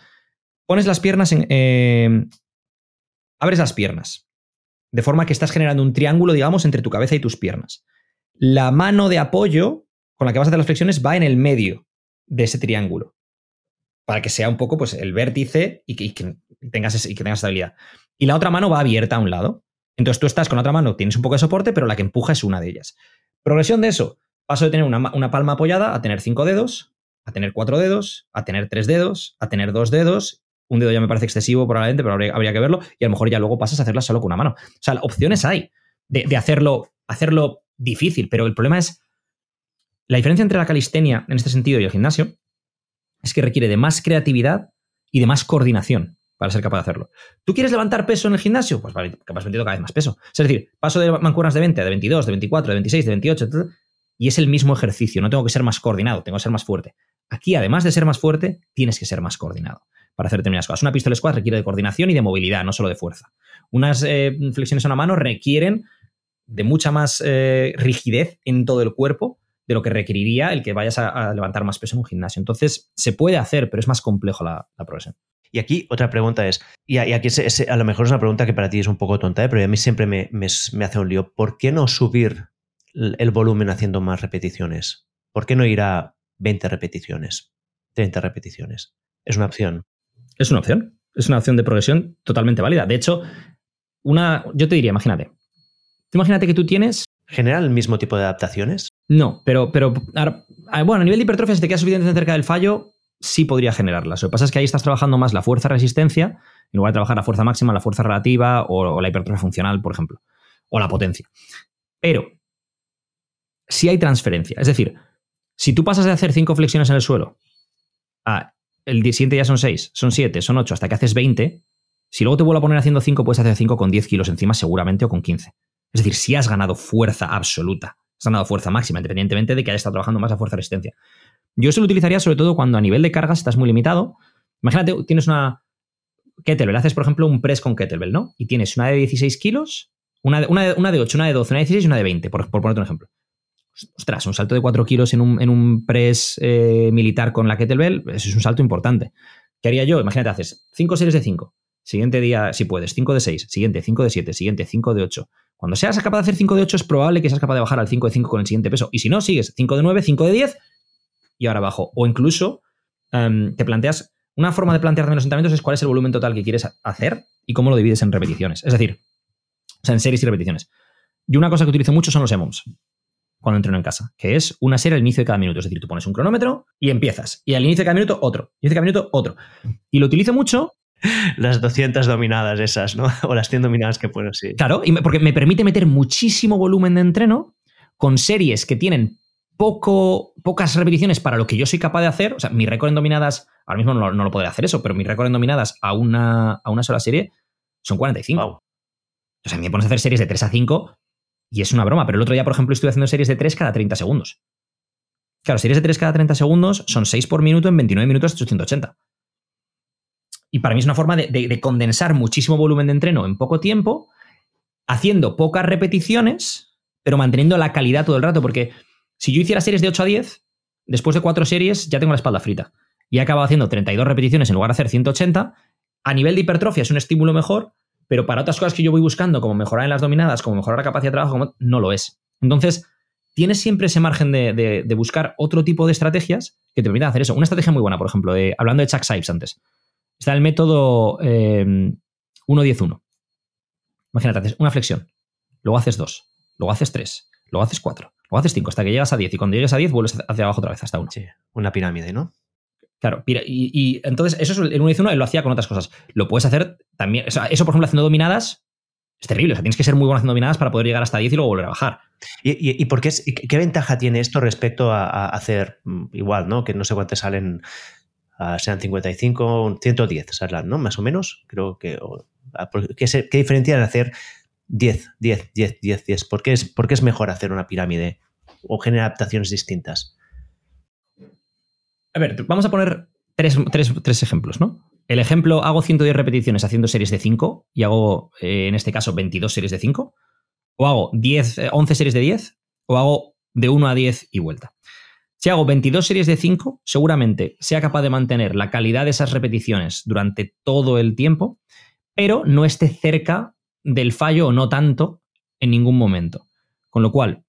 pones las piernas en. Eh, abres las piernas. De forma que estás generando un triángulo, digamos, entre tu cabeza y tus piernas. La mano de apoyo con la que vas a hacer las flexiones va en el medio de ese triángulo. Para que sea un poco pues, el vértice y que, tengas, y que tengas estabilidad. Y la otra mano va abierta a un lado. Entonces tú estás con la otra mano, tienes un poco de soporte, pero la que empuja es una de ellas. Progresión de eso Paso de tener una, palma apoyada a tener cinco dedos, a tener cuatro dedos, a tener tres dedos, a tener dos dedos. Un dedo ya me parece excesivo probablemente, pero habría, que verlo. Y a lo mejor ya luego pasas a hacerla solo con una mano. O sea, opciones hay de, hacerlo, hacerlo difícil, pero el problema es la diferencia entre la calistenia en este sentido y el gimnasio es que requiere de más creatividad y de más coordinación para ser capaz de hacerlo. ¿Tú quieres levantar peso en el gimnasio? Pues vale, capaz metiendo cada vez más peso. Es decir, paso de mancuernas de 20 de 22, de 24, de 26, de 28, y es el mismo ejercicio, no tengo que ser más coordinado, tengo que ser más fuerte. Aquí, además de ser más fuerte, tienes que ser más coordinado para hacer determinadas cosas. Una pistola squat requiere de coordinación y de movilidad, no solo de fuerza. Unas eh, flexiones a una mano requieren de mucha más eh, rigidez en todo el cuerpo de lo que requeriría el que vayas a, levantar más peso en un gimnasio. Entonces, se puede hacer, pero es más complejo la, progresión. Y aquí otra pregunta es, y aquí a lo mejor es una pregunta que para ti es un poco tonta, ¿eh? pero a mí siempre me, me hace un lío. ¿Por qué no subir el volumen haciendo más repeticiones? ¿Por qué no ir a 20 repeticiones, 30 repeticiones? Es una opción. Es una opción. Es una opción de progresión totalmente válida. De hecho, una, yo te diría, imagínate. Imagínate que tú tienes. ¿Genera el mismo tipo de adaptaciones? No, pero, pero bueno, a nivel de hipertrofia, si te quedas suficientemente cerca del fallo, sí podría generarlas. Lo que pasa es que ahí estás trabajando más la fuerza-resistencia, en lugar de trabajar la fuerza máxima, la fuerza relativa o la hipertrofia funcional, por ejemplo, o la potencia. Pero si hay transferencia. Es decir, si tú pasas de hacer cinco flexiones en el suelo a el siguiente ya son seis, son siete, son ocho, hasta que haces 20, si luego te vuelvo a poner haciendo cinco, puedes hacer cinco con 10 kilos encima seguramente o con 15. Es decir, si has ganado fuerza absoluta, has ganado fuerza máxima, independientemente de que hayas estado trabajando más a fuerza resistencia. Yo eso lo utilizaría sobre todo cuando a nivel de cargas estás muy limitado. Imagínate, tienes una kettlebell, haces por ejemplo un press con kettlebell, ¿no? Y tienes una de 16 kilos, una de, una, una de 8, una de 12, una de 16 y una de 20, por, por ponerte un ejemplo ostras, un salto de 4 kilos en un, press eh, militar con la kettlebell, eso es un salto importante. ¿Qué haría yo? Imagínate, haces 5 series de 5. Siguiente día, si puedes, 5 de 6. Siguiente, 5 de 7. Siguiente, 5 de 8. Cuando seas capaz de hacer 5 de 8, es probable que seas capaz de bajar al 5 de 5 con el siguiente peso. Y si no, sigues 5 de 9, 5 de 10 y ahora abajo. O incluso em, te planteas. Una forma de plantear menos entrenamientos es cuál es el volumen total que quieres hacer y cómo lo divides en repeticiones. Es decir, o sea, en series y repeticiones. Y una cosa que utilizo mucho son los EMOMs cuando entreno en casa, que es una serie al inicio de cada minuto. Es decir, tú pones un cronómetro y empiezas. Y al inicio de cada minuto, otro. Al inicio de cada minuto, otro. Y lo utilizo mucho. las 200 dominadas esas, ¿no? O las 100 dominadas que puedo, sí. Claro, y porque me permite meter muchísimo volumen de entreno con series que tienen poco, pocas repeticiones para lo que yo soy capaz de hacer. O sea, mi récord en dominadas, ahora mismo no, lo podré hacer eso, pero mi récord en dominadas a una, a una sola serie son 45. O sea, me pones a hacer series de 3 a 5 y es una broma. Pero el otro día, por ejemplo, estuve haciendo series de 3 cada 30 segundos. Claro, series de 3 cada 30 segundos son 6 por minuto en 29 minutos 880. Y para mí es una forma de, condensar muchísimo volumen de entreno en poco tiempo, haciendo pocas repeticiones, pero manteniendo la calidad todo el rato. Porque si yo hiciera series de 8 a 10, después de 4 series ya tengo la espalda frita. Y he acabado haciendo 32 repeticiones en lugar de hacer 180. A nivel de hipertrofia es un estímulo mejor, pero para otras cosas que yo voy buscando, como mejorar en las dominadas, como mejorar la capacidad de trabajo, no lo es. Entonces, tienes siempre ese margen de, buscar otro tipo de estrategias que te permitan hacer eso. Una estrategia muy buena, por ejemplo, de, hablando de Chuck Sipes antes, está el método 1-10-1. Eh, Imagínate, haces una flexión, luego haces dos, luego haces tres, luego haces cuatro, luego haces cinco, hasta que llegas a 10 y cuando llegues a 10 vuelves hacia abajo otra vez hasta 1. Sí, una pirámide, ¿no? Claro, y, y, entonces eso es el 1 10 1 él lo hacía con otras cosas. Lo puedes hacer también, eso por ejemplo haciendo dominadas es terrible, o sea, tienes que ser muy bueno haciendo dominadas para poder llegar hasta 10 y luego volver a bajar. ¿Y, por qué, qué ventaja tiene esto respecto a, hacer mm, igual, ¿no? Que no sé cuántos salen, uh, sean 55, 110, salen, ¿no? Más o menos, creo que... ¿qué, ¿Qué diferencia en hacer 10, 10, 10, 10, 10? ¿Por qué, es, ¿Por qué es mejor hacer una pirámide o generar adaptaciones distintas? A ver, vamos a poner tres, tres, tres ejemplos, ¿no? El ejemplo, hago 110 repeticiones haciendo series de 5 y hago, eh, en este caso, 22 series de 5 o hago 10, 11 eh, series de 10, o hago de 1 a 10 y vuelta. Si hago 22 series de 5, seguramente sea capaz de mantener la calidad de esas repeticiones durante todo el tiempo, pero no esté cerca del fallo o no tanto en ningún momento. Con lo cual,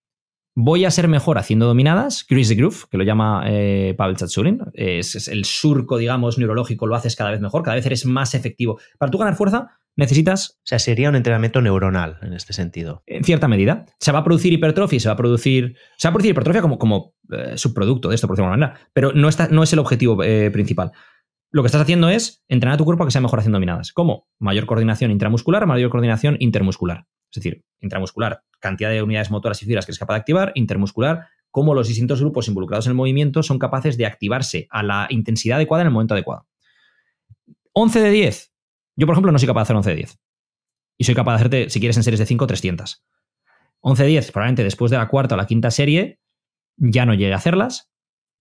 voy a ser mejor haciendo dominadas, the Groove, que lo llama eh, Pavel Chatsurin, es, es, el surco, digamos, neurológico, lo haces cada vez mejor, cada vez eres más efectivo. Para tú ganar fuerza, necesitas... O sea, sería un entrenamiento neuronal en este sentido. En cierta medida. Se va a producir hipertrofia, se va a producir... Se va a producir hipertrofia como, como eh, subproducto de esto, por decirlo de alguna manera, pero no, está, no es el objetivo eh, principal. Lo que estás haciendo es entrenar a tu cuerpo a que sea mejor haciendo dominadas. ¿Cómo? Mayor coordinación intramuscular, mayor coordinación intermuscular. Es decir, intramuscular, cantidad de unidades motoras y fibras que es capaz de activar, intermuscular, cómo los distintos grupos involucrados en el movimiento son capaces de activarse a la intensidad adecuada en el momento adecuado. 11 de 10, yo, por ejemplo, no soy capaz de hacer 11 de 10. Y soy capaz de hacerte, si quieres, en series de 5, 300. 11 de 10, probablemente después de la cuarta o la quinta serie, ya no llegue a hacerlas,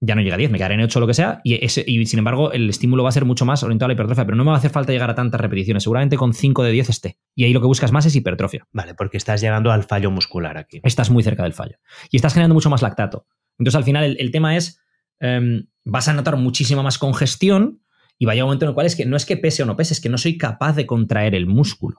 ya no llega a 10, me quedaré en 8 o lo que sea, y, y, sin embargo el estímulo va a ser mucho más orientado a la hipertrofia, pero no me va a hacer falta llegar a tantas repeticiones, seguramente con 5 de 10 esté. Y ahí lo que buscas más es hipertrofia. Vale, porque estás llegando al fallo muscular aquí. Estás muy cerca del fallo. Y estás generando mucho más lactato. Entonces al final el, tema es, em, vas a notar muchísima más congestión, y vaya un momento en el cual es que no es que pese o no pese, es que no soy capaz de contraer el músculo.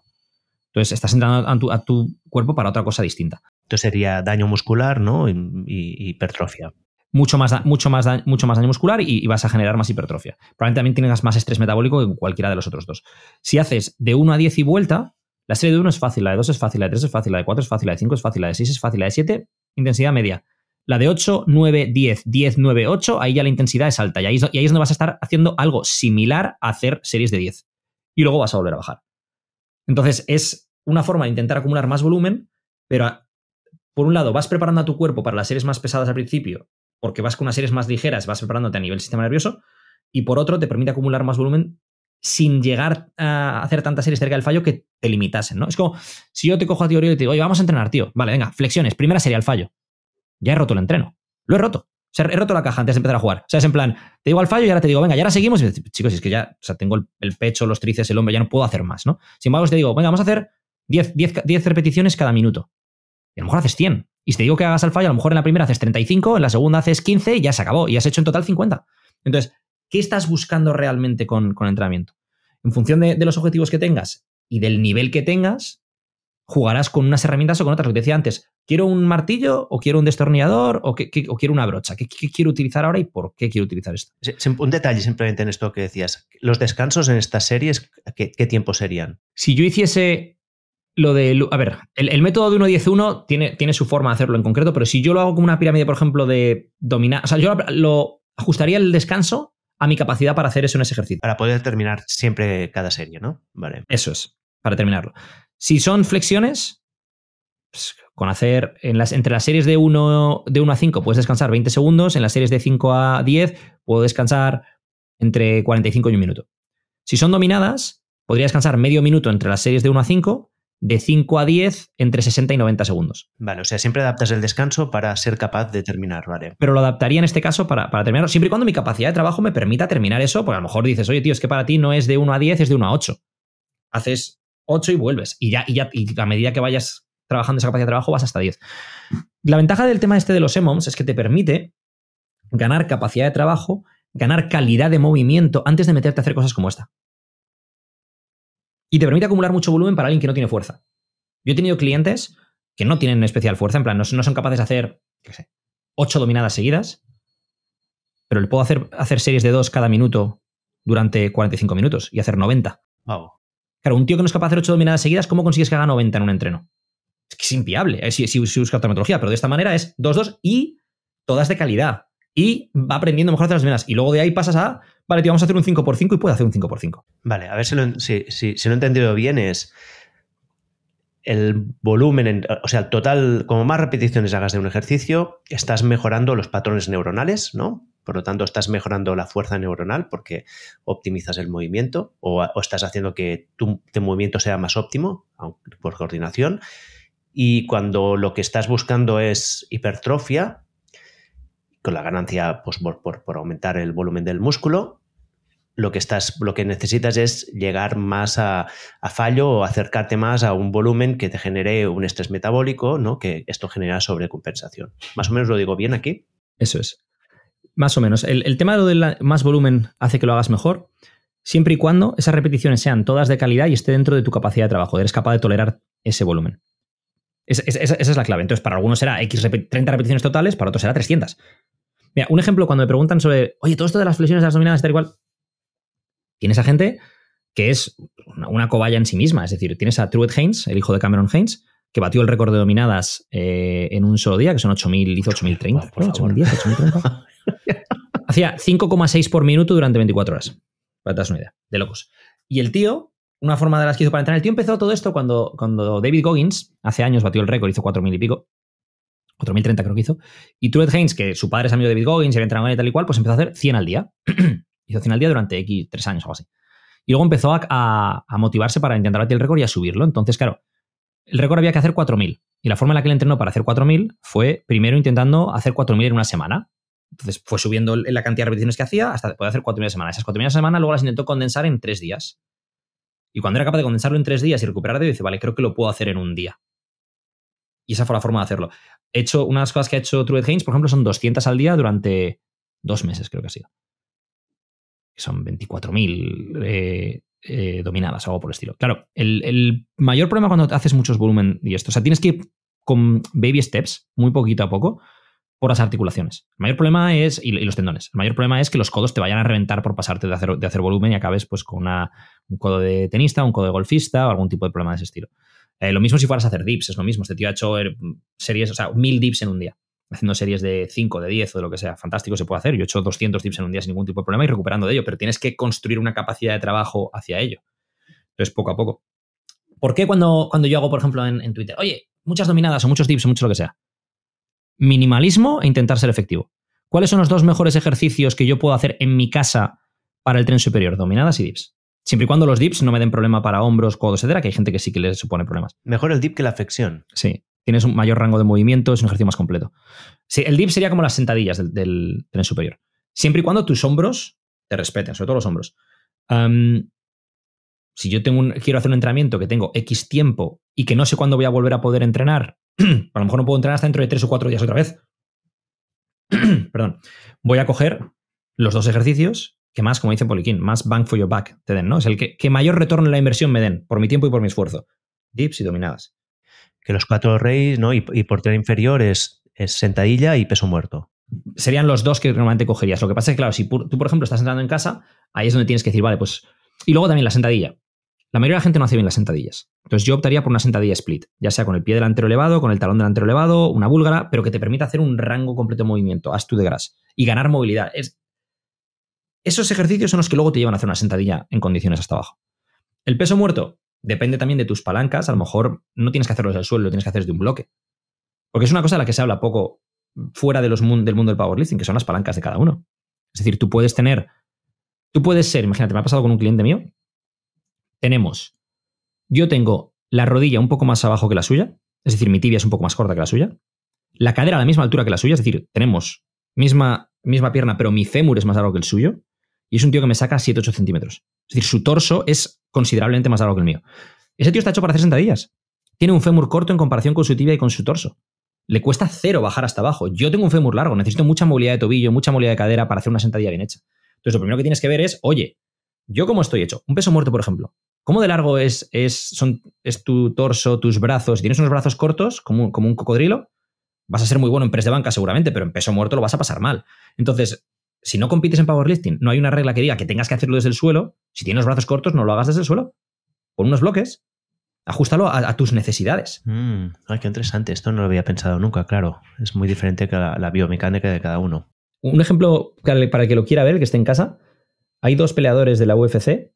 Entonces estás entrando a tu, cuerpo para otra cosa distinta. Entonces sería daño muscular, ¿no? Y, hipertrofia. Mucho más, mucho, más mucho más daño muscular y, vas a generar más hipertrofia. Probablemente también tengas más estrés metabólico que cualquiera de los otros dos. Si haces de 1 a 10 y vuelta, la serie de 1 es fácil, la de 2 es fácil, la de 3 es fácil, la de 4 es fácil, la de 5 es fácil, la de 6 es fácil, la de 7, intensidad media. La de 8, 9, 10, 10, 9, 8, ahí ya la intensidad es alta. Y ahí, es donde vas a estar haciendo algo similar a hacer series de 10. Y luego vas a volver a bajar. Entonces, es una forma de intentar acumular más volumen, pero por un lado vas preparando a tu cuerpo para las series más pesadas al principio, porque vas con unas series más ligeras, vas preparándote a nivel sistema nervioso, y por otro te permite acumular más volumen sin llegar a hacer tantas series cerca del fallo que te limitasen, ¿no? Es como si yo te cojo a teoría y te digo, oye, vamos a entrenar, tío. Vale, venga, flexiones, primera serie al fallo ya he roto el entreno. Lo he roto. O sea, he roto la caja antes de empezar a jugar. O sea, es en plan, te digo al fallo y ahora te digo, venga, y ahora seguimos. Y chicos, es que ya, o sea, tengo el, pecho, los tríceps, el hombro, ya no puedo hacer más, ¿no? Sin embargo, te digo, venga, vamos a hacer 10, 10, repeticiones cada minuto. Y a lo mejor haces 100. Y si te digo que hagas al fallo, a lo mejor en la primera haces 35, en la segunda haces 15 y ya se acabó. Y has hecho en total 50. Entonces, ¿qué estás buscando realmente con, con el entrenamiento? En función de los objetivos que tengas y del nivel que tengas, jugarás con unas herramientas o con otras. Lo que decía antes, ¿quiero un martillo o quiero un destornillador o, quiero una brocha? ¿Qué, quiero utilizar ahora y por qué quiero utilizar esto? Un detalle simplemente en esto que decías. Los descansos en estas series, ¿qué, tiempo serían? Si yo hiciese lo de... A ver, el, método de 1-10-1 tiene, tiene su forma de hacerlo en concreto, pero si yo lo hago como una pirámide, por ejemplo, de dominar... O sea, yo lo ajustaría el descanso a mi capacidad para hacer eso en ese ejercicio. Para poder terminar siempre cada serie, ¿no? Vale. Eso es, para terminarlo. Si son flexiones, pues, con hacer en las, entre las series de 1, de 1 a 5 puedes descansar 20 segundos, en las series de 5 a 10 puedo descansar entre 45 y un minuto. Si son dominadas, podría descansar medio minuto entre las series de 1 a 5 de 5 a 10 entre 60 y 90 segundos. Vale, o sea, siempre adaptas el descanso para ser capaz de terminar, ¿vale? Pero lo adaptaría en este caso para, para terminarlo, siempre y cuando mi capacidad de trabajo me permita terminar eso, porque a lo mejor dices, oye, tío, es que para ti no es de 1 a 10, es de 1 a 8. Haces 8 y vuelves. Y ya, y ya, y a medida que vayas trabajando esa capacidad de trabajo, vas hasta 10. La ventaja del tema este de los EMOMs es que te permite ganar capacidad de trabajo, ganar calidad de movimiento antes de meterte a hacer cosas como esta y te permite acumular mucho volumen para alguien que no tiene fuerza. Yo he tenido clientes que no tienen especial fuerza, en plan, no, son capaces de hacer, qué sé, ocho dominadas seguidas, pero le puedo hacer, hacer series de dos cada minuto durante 45 minutos y hacer 90. Wow. Claro, un tío que no es capaz de hacer ocho dominadas seguidas, ¿cómo consigues que haga 90 en un entreno? Es que es inviable, eh, si, si, busca otra metodología, pero de esta manera es 2-2 y todas de calidad. Y va aprendiendo mejor a hacer las dominadas. Y luego de ahí pasas a vale, tío, vamos a hacer un 5x5 y puede hacer un 5x5. Vale, a ver si lo, si, lo he entendido bien, es el volumen, o sea, el total, como más repeticiones hagas de un ejercicio, estás mejorando los patrones neuronales, ¿no? Por lo tanto, estás mejorando la fuerza neuronal porque optimizas el movimiento o, estás haciendo que tu, movimiento sea más óptimo por coordinación. Y cuando lo que estás buscando es hipertrofia, con la ganancia pues, por, aumentar el volumen del músculo, lo que, estás, lo que necesitas es llegar más a, fallo o acercarte más a un volumen que te genere un estrés metabólico, ¿no? que esto genera sobrecompensación. Más o menos lo digo bien aquí. Eso es. Más o menos. El, tema de lo del más volumen hace que lo hagas mejor, siempre y cuando esas repeticiones sean todas de calidad y esté dentro de tu capacidad de trabajo. Eres capaz de tolerar ese volumen. esa es la clave. Entonces, para algunos será X 30 repeticiones totales, para otros será 300. Mira, un ejemplo cuando me preguntan sobre, oye, todo esto de las flexiones de las dominadas, tal igual. Tienes a gente que es una, cobaya en sí misma. Es decir, tienes a Truett Haynes, el hijo de Cameron Haynes, que batió el récord de dominadas eh, en un solo día, que son 8.000, hizo 8.030. 8.010, 8.030. Hacía 5,6 por minuto durante 24 horas. Para te una idea. De locos. Y el tío, una forma de las que hizo para entrenar, el tío empezó todo esto cuando, cuando David Goggins, hace años batió el récord, hizo 4.000 y pico. 4030 creo que hizo. Y Truett Haynes, que su padre es amigo de David Goggins, y había entrenado y tal y cual, pues empezó a hacer 100 al día. hizo 100 al día durante X, 3 años o algo así. Y luego empezó a, motivarse para intentar batir el récord y a subirlo. Entonces, claro, el récord había que hacer 4000. Y la forma en la que le entrenó para hacer 4000 fue primero intentando hacer 4000 en una semana. Entonces fue subiendo la cantidad de repeticiones que hacía hasta poder hacer 4000 a semana. Esas 4000 a semana luego las intentó condensar en 3 días. Y cuando era capaz de condensarlo en 3 días y recuperar de dice, vale, creo que lo puedo hacer en un día. Y esa fue la forma de hacerlo hecho, una de las cosas que ha hecho Truett Haynes, por ejemplo, son 200 al día durante dos meses, creo que ha sido. Son 24.000 eh, eh, dominadas, algo por el estilo. Claro, el, mayor problema cuando haces muchos volumen y esto, o sea, tienes que ir con baby steps, muy poquito a poco, por las articulaciones. El mayor problema es, y, los tendones, el mayor problema es que los codos te vayan a reventar por pasarte de hacer, volumen y acabes pues con un codo de tenista, un codo de golfista o algún tipo de problema de ese estilo. Eh, lo mismo si fueras a hacer dips, es lo mismo. Este tío ha hecho eh, series, o sea, mil dips en un día, haciendo series de 5, de 10 o de lo que sea. Fantástico se puede hacer. Yo he hecho 200 dips en un día sin ningún tipo de problema y recuperando de ello, pero tienes que construir una capacidad de trabajo hacia ello. Entonces, poco a poco. ¿Por qué cuando, cuando yo hago, por ejemplo, en, Twitter, oye, muchas dominadas o muchos dips o mucho lo que sea? Minimalismo e intentar ser efectivo. ¿Cuáles son los dos mejores ejercicios que yo puedo hacer en mi casa para el tren superior? Dominadas y dips. Siempre y cuando los dips no me den problema para hombros, codos, etcétera, que hay gente que sí que les supone problemas. Mejor el dip que la flexión. Sí. Tienes un mayor rango de movimiento, es un ejercicio más completo. Sí, el dip sería como las sentadillas del, tren superior. Siempre y cuando tus hombros te respeten, sobre todo los hombros. si yo tengo quiero hacer un entrenamiento que tengo X tiempo y que no sé cuándo voy a volver a poder entrenar, a lo mejor no puedo entrenar hasta dentro de tres o cuatro días otra vez. Perdón. Voy a coger los dos ejercicios que más, como dice Poliquín, más bang for your buck te den, ¿no? Es el que, mayor retorno en la inversión me den, por mi tiempo y por mi esfuerzo. Dips y dominadas. Que los cuatro reyes, ¿no? Y, por tener inferior es, sentadilla y peso muerto. Serían los dos que normalmente cogerías. Lo que pasa es que, claro, si tú, por ejemplo, estás entrando en casa, ahí es donde tienes que decir, vale, pues. Y luego también la sentadilla. La mayoría de la gente no hace bien las sentadillas. Entonces yo optaría por una sentadilla split, ya sea con el pie delantero elevado, con el talón delantero elevado, una búlgara, pero que te permita hacer un rango completo de movimiento, haz tú de gras, y ganar movilidad. Es, Esos ejercicios son los que luego te llevan a hacer una sentadilla en condiciones hasta abajo. El peso muerto depende también de tus palancas. A lo mejor no tienes que hacerlo desde el suelo, lo tienes que hacer desde un bloque. Porque es una cosa de la que se habla poco fuera de los del mundo del powerlifting, que son las palancas de cada uno. Es decir, tú puedes tener, tú puedes ser, imagínate, me ha pasado con un cliente mío, tenemos, yo tengo la rodilla un poco más abajo que la suya, es decir, mi tibia es un poco más corta que la suya, la cadera a la misma altura que la suya, es decir, tenemos misma, misma pierna, pero mi fémur es más largo que el suyo, y es un tío que me saca 7-8 centímetros. Es decir, su torso es considerablemente más largo que el mío. Ese tío está hecho para hacer sentadillas. Tiene un fémur corto en comparación con su tibia y con su torso. Le cuesta cero bajar hasta abajo. Yo tengo un fémur largo, necesito mucha movilidad de tobillo, mucha movilidad de cadera para hacer una sentadilla bien hecha. Entonces, lo primero que tienes que ver es, oye, ¿yo cómo estoy hecho? Un peso muerto, por ejemplo. ¿Cómo de largo es, es, son, es tu torso, tus brazos? Si tienes unos brazos cortos, como, como un cocodrilo, vas a ser muy bueno en press de banca seguramente, pero en peso muerto lo vas a pasar mal. Entonces, si no compites en powerlifting, no hay una regla que diga que tengas que hacerlo desde el suelo. Si tienes los brazos cortos, no lo hagas desde el suelo. Pon unos bloques Ajustalo a, tus necesidades. Mm, ay, qué interesante. Esto no lo había pensado nunca, claro. Es muy diferente que la, biomecánica de cada uno. Un ejemplo para el que lo quiera ver, que esté en casa. Hay dos peleadores de la UFC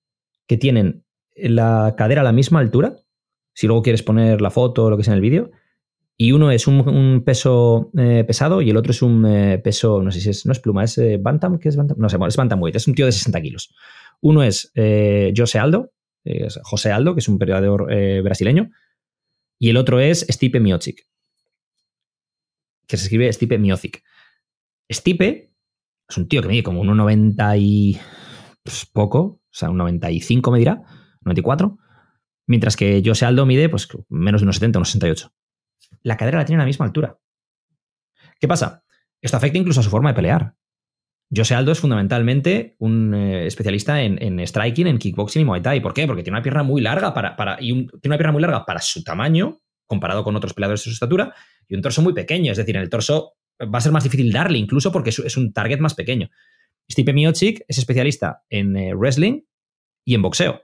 que tienen la cadera a la misma altura. Si luego quieres poner la foto o lo que sea en el vídeo. Y uno es un, peso eh, pesado y el otro es un eh, peso, no sé si es, no es pluma, es eh, Bantam, ¿qué es Bantam? No sé, es Bantamweight, es un tío de 60 kilos. Uno es Jose Aldo, José Aldo, que es un periodador brasileño, y el otro es Stipe Miocic, que se escribe Stipe Miocic. Stipe es un tío que mide como un 90 y pues, poco, o sea, un 95 me dirá, 94, mientras que José Aldo mide pues menos de unos 70, unos 68. La cadera la tiene a la misma altura. ¿Qué pasa? Esto afecta incluso a su forma de pelear. José Aldo es fundamentalmente un eh, especialista en, striking, en kickboxing y Muay Thai. ¿Por qué? Porque tiene una pierna muy larga para, y tiene una pierna muy larga para su tamaño, comparado con otros peleadores de su estatura, y un torso muy pequeño. Es decir, en el torso va a ser más difícil darle, incluso porque es, un target más pequeño. Stipe Miocic es especialista en eh, wrestling y en boxeo,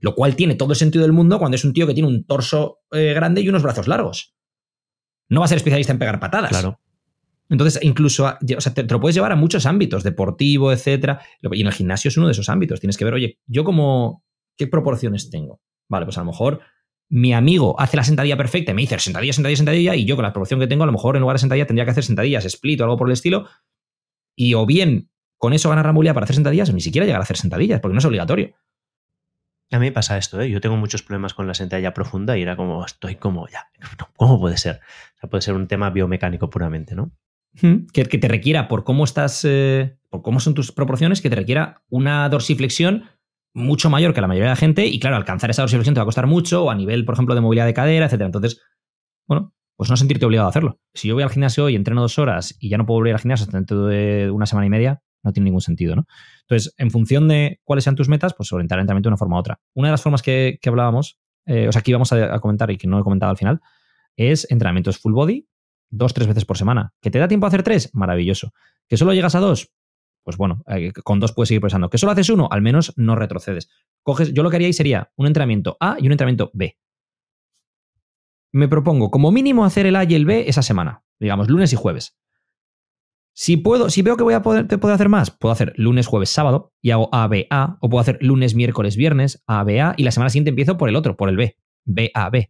lo cual tiene todo el sentido del mundo cuando es un tío que tiene un torso eh, grande y unos brazos largos. No va a ser especialista en pegar patadas. Claro. Entonces, incluso, o sea, te, lo puedes llevar a muchos ámbitos, deportivo, etcétera. Y en el gimnasio es uno de esos ámbitos. Tienes que ver, oye, yo como, ¿qué proporciones tengo? Vale, pues a lo mejor mi amigo hace la sentadilla perfecta y me dice sentadilla, sentadilla, sentadilla, y yo con la proporción que tengo, a lo mejor en lugar de sentadilla tendría que hacer sentadillas, split o algo por el estilo. Y o bien con eso ganar la movilidad para hacer sentadillas, o ni siquiera llegar a hacer sentadillas, porque no es obligatorio. A mí me pasa esto, ¿eh? yo tengo muchos problemas con la sentadilla profunda y era como, estoy como, ya, ¿cómo puede ser? O sea, puede ser un tema biomecánico puramente, ¿no? que, te requiera, por cómo estás, eh, por cómo son tus proporciones, que te requiera una dorsiflexión mucho mayor que la mayoría de la gente. Y claro, alcanzar esa dorsiflexión te va a costar mucho, o a nivel, por ejemplo, de movilidad de cadera, etcétera. Entonces, bueno, pues no sentirte obligado a hacerlo. Si yo voy al gimnasio y entreno dos horas y ya no puedo volver al gimnasio hasta dentro de una semana y media, no tiene ningún sentido, ¿no? Entonces, en función de cuáles sean tus metas, pues orientar el entrenamiento de una forma u otra. Una de las formas que, hablábamos, eh, o sea, que íbamos a, comentar y que no he comentado al final, es entrenamientos full body dos, tres veces por semana. ¿Que te da tiempo a hacer tres? Maravilloso. ¿Que solo llegas a dos? Pues bueno, eh, con dos puedes seguir pensando. ¿Que solo haces uno? Al menos no retrocedes. Coges, yo lo que haría ahí sería un entrenamiento A y un entrenamiento B. Me propongo como mínimo hacer el A y el B esa semana, digamos, lunes y jueves. Si puedo, si veo que voy a poder, te puedo hacer más, puedo hacer lunes, jueves, sábado y hago A, B, A, o puedo hacer lunes, miércoles, viernes, A, B, A, y la semana siguiente empiezo por el otro, por el B, B, A, B.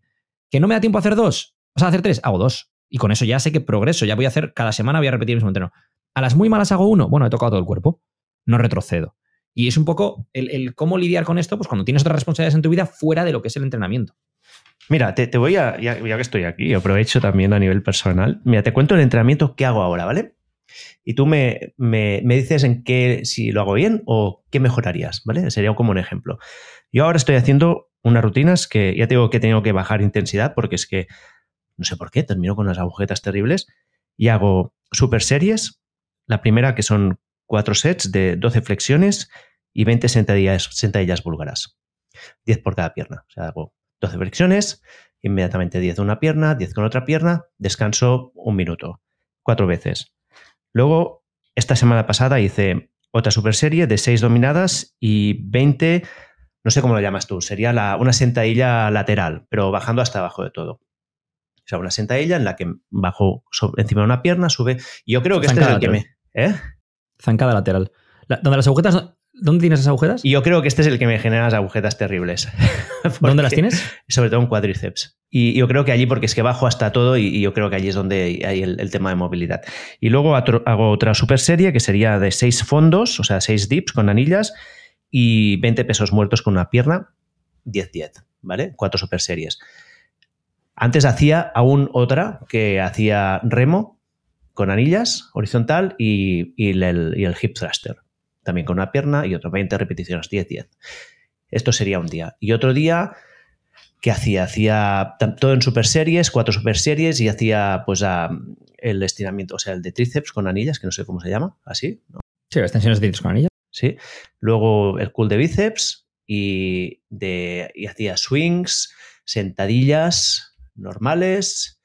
¿Que no me da tiempo a hacer dos? ¿Vas a hacer tres? Hago dos. Y con eso ya sé que progreso, ya voy a hacer, cada semana voy a repetir el mismo entreno. A las muy malas hago uno, bueno, he tocado todo el cuerpo, no retrocedo. Y es un poco el, cómo lidiar con esto, pues cuando tienes otras responsabilidades en tu vida fuera de lo que es el entrenamiento. Mira, te, voy a, ya, que estoy aquí, aprovecho también a nivel personal. Mira, te cuento el entrenamiento que hago ahora, ¿vale? Y tú me, me, me, dices en qué, si lo hago bien o qué mejorarías, ¿vale? Sería como un ejemplo. Yo ahora estoy haciendo unas rutinas que ya tengo que tengo que bajar intensidad porque es que no sé por qué, termino con las agujetas terribles y hago super series. La primera que son cuatro sets de 12 flexiones y 20 sentadillas, sentadillas búlgaras. 10 por cada pierna. O sea, hago 12 flexiones, inmediatamente 10 de una pierna, 10 con otra pierna, descanso un minuto, cuatro veces. Luego, esta semana pasada hice otra super serie de 6 dominadas y 20, no sé cómo lo llamas tú, sería la, una sentadilla lateral, pero bajando hasta abajo de todo. O sea, una sentadilla en la que bajo encima de una pierna, sube. Y yo creo que este es el que me. ¿eh? Zancada lateral. ¿Dónde las agujetas ¿Dónde tienes esas agujetas? Y yo creo que este es el que me genera las agujetas terribles. ¿Dónde las tienes? Sobre todo en cuádriceps. Y yo creo que allí, porque es que bajo hasta todo y, yo creo que allí es donde hay el, tema de movilidad. Y luego hago otra super serie que sería de seis fondos, o sea, seis dips con anillas y 20 pesos muertos con una pierna, 10-10, ¿vale? Cuatro super series. Antes hacía aún otra que hacía remo con anillas horizontal y, el, y el hip thruster también con una pierna y otro 20 repeticiones, 10-10. Esto sería un día. Y otro día, que hacía? Hacía todo en super series, cuatro super series y hacía pues el estiramiento, o sea, el de tríceps con anillas, que no sé cómo se llama, así. ¿no? Sí, extensiones de tríceps con anillas. Sí. Luego el cool de bíceps y, de, y hacía swings, sentadillas normales,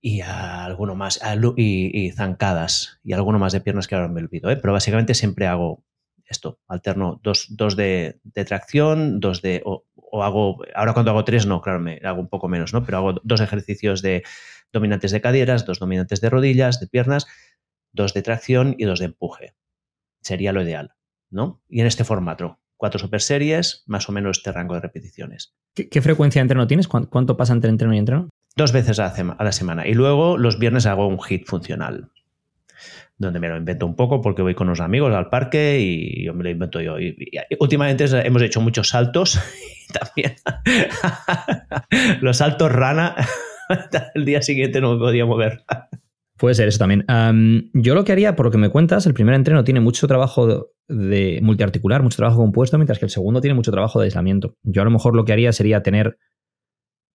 y alguno más, y, zancadas, y alguno más de piernas que ahora me olvido, ¿eh? pero básicamente siempre hago esto, alterno dos, dos de, tracción, dos de, o, hago, ahora cuando hago tres, no, claro, me hago un poco menos, ¿no? Pero hago dos ejercicios de dominantes de caderas, dos dominantes de rodillas, de piernas, dos de tracción y dos de empuje. Sería lo ideal, ¿no? Y en este formato, cuatro super series, más o menos este rango de repeticiones. ¿Qué, frecuencia de entreno tienes? ¿Cuánto, pasa entre entreno y entreno? Dos veces a la, semana. Y luego los viernes hago un hit funcional donde me lo invento un poco porque voy con unos amigos al parque y yo me lo invento yo. Y, últimamente hemos hecho muchos saltos y también los saltos rana, el día siguiente no me podía mover. Puede ser eso también. yo lo que haría, por lo que me cuentas, el primer entreno tiene mucho trabajo de multiarticular, mucho trabajo compuesto, mientras que el segundo tiene mucho trabajo de aislamiento. Yo a lo mejor lo que haría sería tener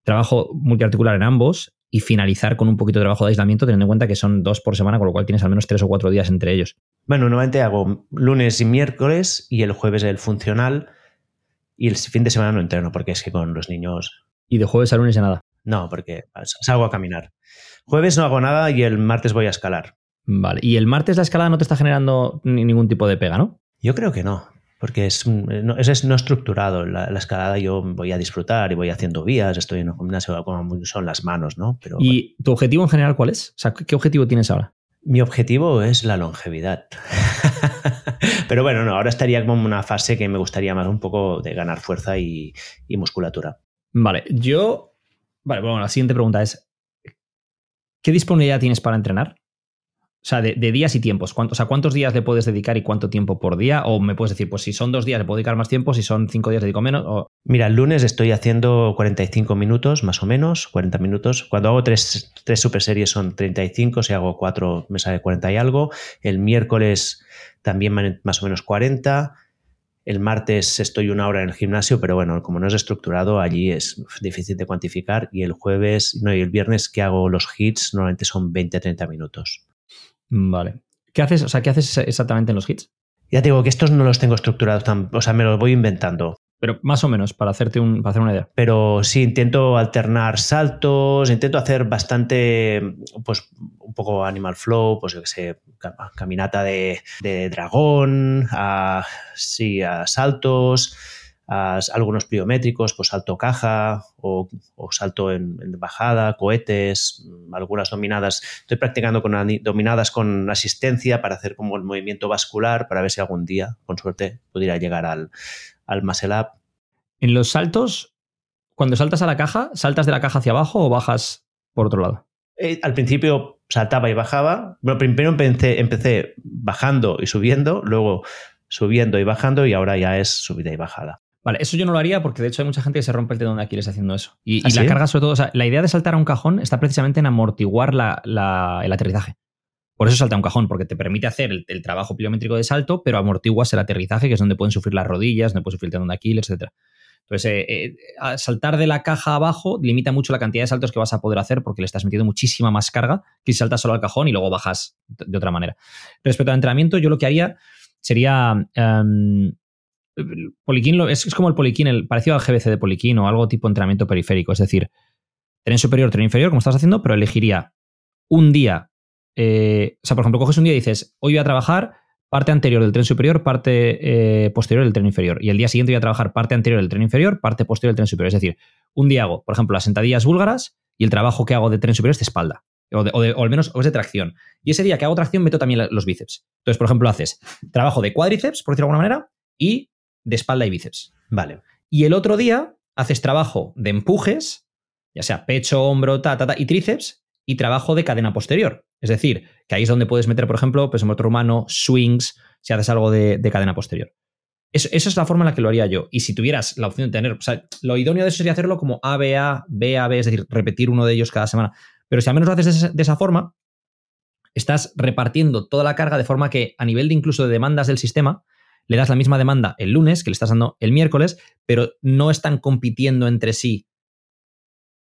trabajo multiarticular en ambos y finalizar con un poquito de trabajo de aislamiento, teniendo en cuenta que son dos por semana, con lo cual tienes al menos tres o cuatro días entre ellos. Bueno, normalmente hago lunes y miércoles y el jueves el funcional y el fin de semana no entreno porque es que con los niños... ¿Y de jueves a lunes ya nada? No, porque salgo a caminar. Jueves no hago nada y el martes voy a escalar. Vale. ¿Y el martes la escalada no te está generando ningún tipo de pega, no? Yo creo que no, porque es, no, es no estructurado. La, escalada yo voy a disfrutar y voy haciendo vías, estoy en un gimnasio como son las manos, ¿no? Pero, ¿Y tu objetivo en general cuál es? O sea, ¿qué objetivo tienes ahora? Mi objetivo es la longevidad. Pero bueno, no, ahora estaría como en una fase que me gustaría más un poco de ganar fuerza y musculatura. Vale, yo. Vale, bueno, la siguiente pregunta es: ¿Qué disponibilidad tienes para entrenar? O sea, de, días y tiempos. o sea, ¿cuántos días le puedes dedicar y cuánto tiempo por día? O me puedes decir, pues si son dos días le puedo dedicar más tiempo, si son cinco días dedico menos. O... Mira, el lunes estoy haciendo 45 minutos, más o menos, 40 minutos. Cuando hago tres, tres super series son 35, si hago cuatro me sale 40 y algo. El miércoles también más o menos 40. El martes estoy una hora en el gimnasio, pero bueno, como no es estructurado, allí es difícil de cuantificar. Y el jueves, no, y el viernes que hago los hits, normalmente son 20 a 30 minutos. Vale. ¿Qué haces? O sea, ¿qué haces exactamente en los hits? Ya te digo que estos no los tengo estructurados, tan, o sea, me los voy inventando. Pero más o menos, para hacerte un, para hacer una idea. Pero sí, intento alternar saltos, intento hacer bastante, pues un poco animal flow, pues yo que sé, caminata de, dragón, a, sí, a saltos, a algunos pliométricos, pues salto caja o, salto en, bajada, cohetes, algunas dominadas. Estoy practicando con dominadas con asistencia para hacer como el movimiento vascular para ver si algún día, con suerte, pudiera llegar al, al muscle up. En los saltos, cuando saltas a la caja, ¿saltas de la caja hacia abajo o bajas por otro lado? Eh, al principio saltaba y bajaba. Bueno, primero empecé, empecé bajando y subiendo, luego subiendo y bajando y ahora ya es subida y bajada. Vale, eso yo no lo haría porque de hecho hay mucha gente que se rompe el tendón de Aquiles haciendo eso. Y, ¿Ah, la carga sobre todo, o sea, la idea de saltar a un cajón está precisamente en amortiguar el aterrizaje. Por eso salta un cajón, porque te permite hacer el, trabajo pliométrico de salto, pero amortiguas el aterrizaje, que es donde pueden sufrir las rodillas, donde puede sufrir el tendón de Aquiles, etc. Entonces, eh, eh, saltar de la caja abajo limita mucho la cantidad de saltos que vas a poder hacer porque le estás metiendo muchísima más carga que si saltas solo al cajón y luego bajas de otra manera. Respecto al entrenamiento, yo lo que haría sería... Um, poliquín es, es, como el poliquín, el, parecido al GBC de poliquín o algo tipo entrenamiento periférico. Es decir, tren superior, tren inferior, como estás haciendo, pero elegiría un día eh, o sea, por ejemplo, coges un día y dices, hoy voy a trabajar parte anterior del tren superior, parte eh, posterior del tren inferior. Y el día siguiente voy a trabajar parte anterior del tren inferior, parte posterior del tren superior. Es decir, un día hago, por ejemplo, las sentadillas búlgaras y el trabajo que hago de tren superior es de espalda. o, o, al menos o es de tracción. Y ese día que hago tracción meto también los bíceps. Entonces, por ejemplo, haces trabajo de cuádriceps, por decirlo de alguna manera, y de espalda y bíceps. Vale. Y el otro día haces trabajo de empujes, ya sea pecho, hombro, ta, ta, y tríceps, y trabajo de cadena posterior. Es decir, que ahí es donde puedes meter, por ejemplo, peso motor humano, swings, si haces algo de, cadena posterior. Esa es la forma en la que lo haría yo. Y si tuvieras la opción de tener, o sea, lo idóneo de eso sería hacerlo como ABA, BAB, es decir, repetir uno de ellos cada semana. Pero si al menos lo haces de esa, forma, estás repartiendo toda la carga de forma que a nivel de incluso de demandas del sistema, le das la misma demanda el lunes que le estás dando el miércoles, pero no están compitiendo entre sí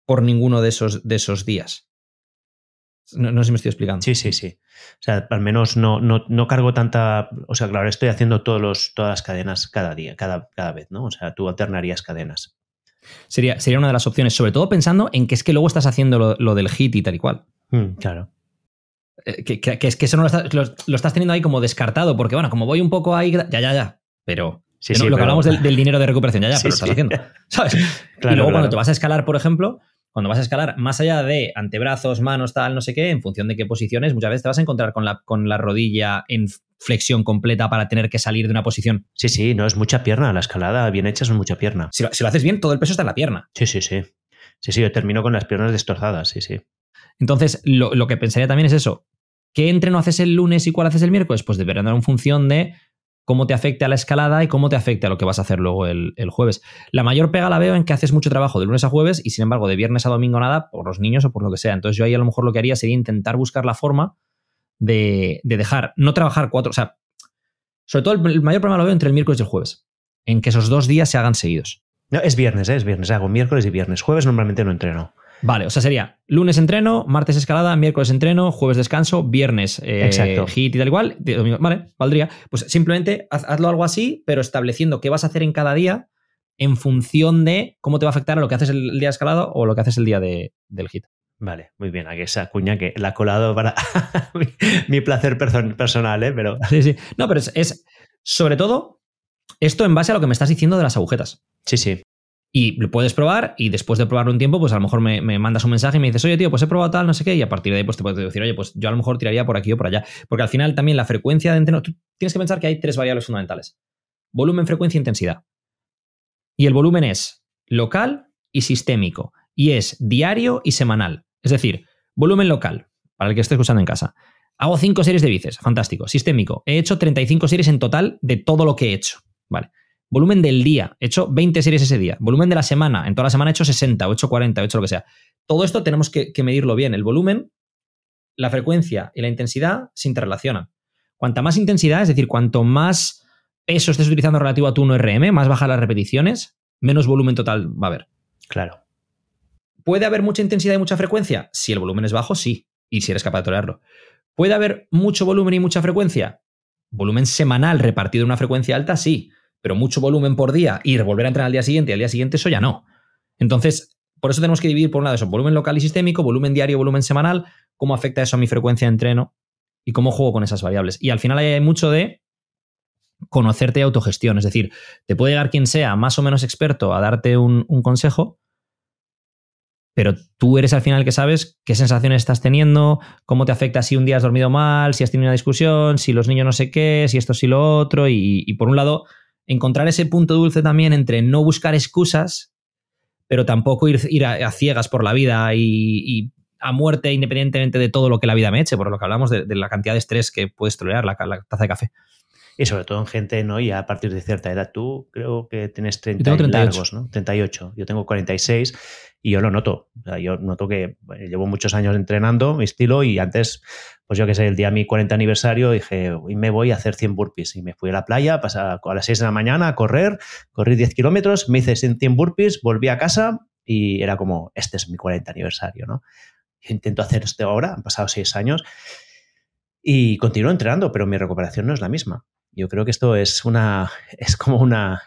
por ninguno de esos, de esos días. No, sé si me estoy explicando. Sí, sí, sí. O sea, al menos no, no, cargo tanta. O sea, claro, estoy haciendo todos los, todas las cadenas cada día, cada, cada vez, ¿no? O sea, tú alternarías cadenas. Sería, sería una de las opciones, sobre todo pensando en que es que luego estás haciendo lo, del hit y tal y cual. Mm, claro. Eh, que, es que eso no lo estás, teniendo ahí como descartado, porque bueno, como voy un poco ahí, ya, ya, ya. Pero sí, lo que hablamos del, dinero de recuperación, ya, ya, pero lo estás haciendo. ¿Sabes? y luego cuando te vas a escalar, por ejemplo, cuando vas a escalar, más allá de antebrazos, manos, tal, no sé qué, en función de qué posiciones, muchas veces te vas a encontrar con la, con la rodilla en flexión completa para tener que salir de una posición. Sí, sí, no es mucha pierna. La escalada bien hecha es mucha pierna. Si lo, haces bien, todo el peso está en la pierna. Sí, sí, sí. Sí, sí, yo termino con las piernas destrozadas, sí, sí. Entonces, lo, que pensaría también es eso. ¿Qué entreno haces el lunes y cuál haces el miércoles? Pues deberán dar en función de cómo te afecte a la escalada y cómo te afecte a lo que vas a hacer luego el, jueves. La mayor pega la veo en que haces mucho trabajo de lunes a jueves y sin embargo de viernes a domingo nada por los niños o por lo que sea. Entonces yo ahí a lo mejor lo que haría sería intentar buscar la forma de, dejar, no trabajar cuatro, o sea, sobre todo el, mayor problema lo veo entre el miércoles y el jueves, en que esos dos días se hagan seguidos. No, es viernes, ¿eh? es viernes, hago miércoles y viernes. Jueves normalmente no entreno. Vale, o sea, sería lunes entreno, martes escalada, miércoles entreno, jueves descanso, viernes eh, hit y tal igual. Vale, valdría. Pues simplemente hazlo algo así, pero estableciendo qué vas a hacer en cada día en función de cómo te va a afectar a lo que haces el día de escalado o lo que haces el día del hit. Vale, muy bien. Aquí esa cuña que la ha colado para mi, placer personal, ¿eh? Pero... Sí, sí. No, pero es, sobre todo esto en base a lo que me estás diciendo de las agujetas. Sí, sí. Y lo puedes probar y después de probarlo un tiempo, pues a lo mejor me, mandas un mensaje y me dices, oye, tío, pues he probado tal, no sé qué, y a partir de ahí pues te puedo decir, oye, pues yo a lo mejor tiraría por aquí o por allá. Porque al final también la frecuencia de entreno, tú tienes que pensar que hay tres variables fundamentales. Volumen, frecuencia e intensidad. Y el volumen es local y sistémico. Y es diario y semanal. Es decir, volumen local, para el que esté escuchando en casa. Hago cinco series de bíceps, fantástico. Sistémico, he hecho 35 series en total de todo lo que he hecho. Vale. Volumen del día, he hecho 20 series ese día. Volumen de la semana, en toda la semana he hecho 60, 8, 40, he hecho lo que sea. Todo esto tenemos que, medirlo bien. El volumen, la frecuencia y la intensidad se interrelacionan. Cuanta más intensidad, es decir, cuanto más peso estés utilizando relativo a tu 1RM, más bajas las repeticiones, menos volumen total va a haber. Claro. ¿Puede haber mucha intensidad y mucha frecuencia? Si el volumen es bajo, sí. Y si eres capaz de tolerarlo. ¿Puede haber mucho volumen y mucha frecuencia? Volumen semanal repartido en una frecuencia alta, sí pero mucho volumen por día y volver a entrenar al día siguiente y al día siguiente, eso ya no. Entonces, por eso tenemos que dividir por un lado eso, volumen local y sistémico, volumen diario, volumen semanal, cómo afecta eso a mi frecuencia de entreno y cómo juego con esas variables. Y al final hay mucho de conocerte y autogestión, es decir, te puede llegar quien sea más o menos experto a darte un, un consejo, pero tú eres al final el que sabes qué sensaciones estás teniendo, cómo te afecta si un día has dormido mal, si has tenido una discusión, si los niños no sé qué, si esto, si lo otro, y por un lado encontrar ese punto dulce también entre no buscar excusas, pero tampoco ir, ir a, ciegas por la vida y, a muerte independientemente de todo lo que la vida me eche, por lo que hablamos de, la cantidad de estrés que puedes tolerar la, la, taza de café. Y sobre todo en gente, ¿no? Y a partir de cierta edad, tú creo que tienes 30 tengo 38. largos, ¿no? 38. Yo tengo 46 y yo lo noto. yo noto que llevo muchos años entrenando mi estilo y antes, pues yo que sé, el día de mi 40 aniversario dije, hoy me voy a hacer 100 burpees. Y me fui a la playa, pasaba a las 6 de la mañana a correr, corrí 10 kilómetros, me hice 100 burpees, volví a casa y era como, este es mi 40 aniversario, ¿no? intento hacer esto ahora, han pasado 6 años y continúo entrenando, pero mi recuperación no es la misma. Yo creo que esto es una, es como una...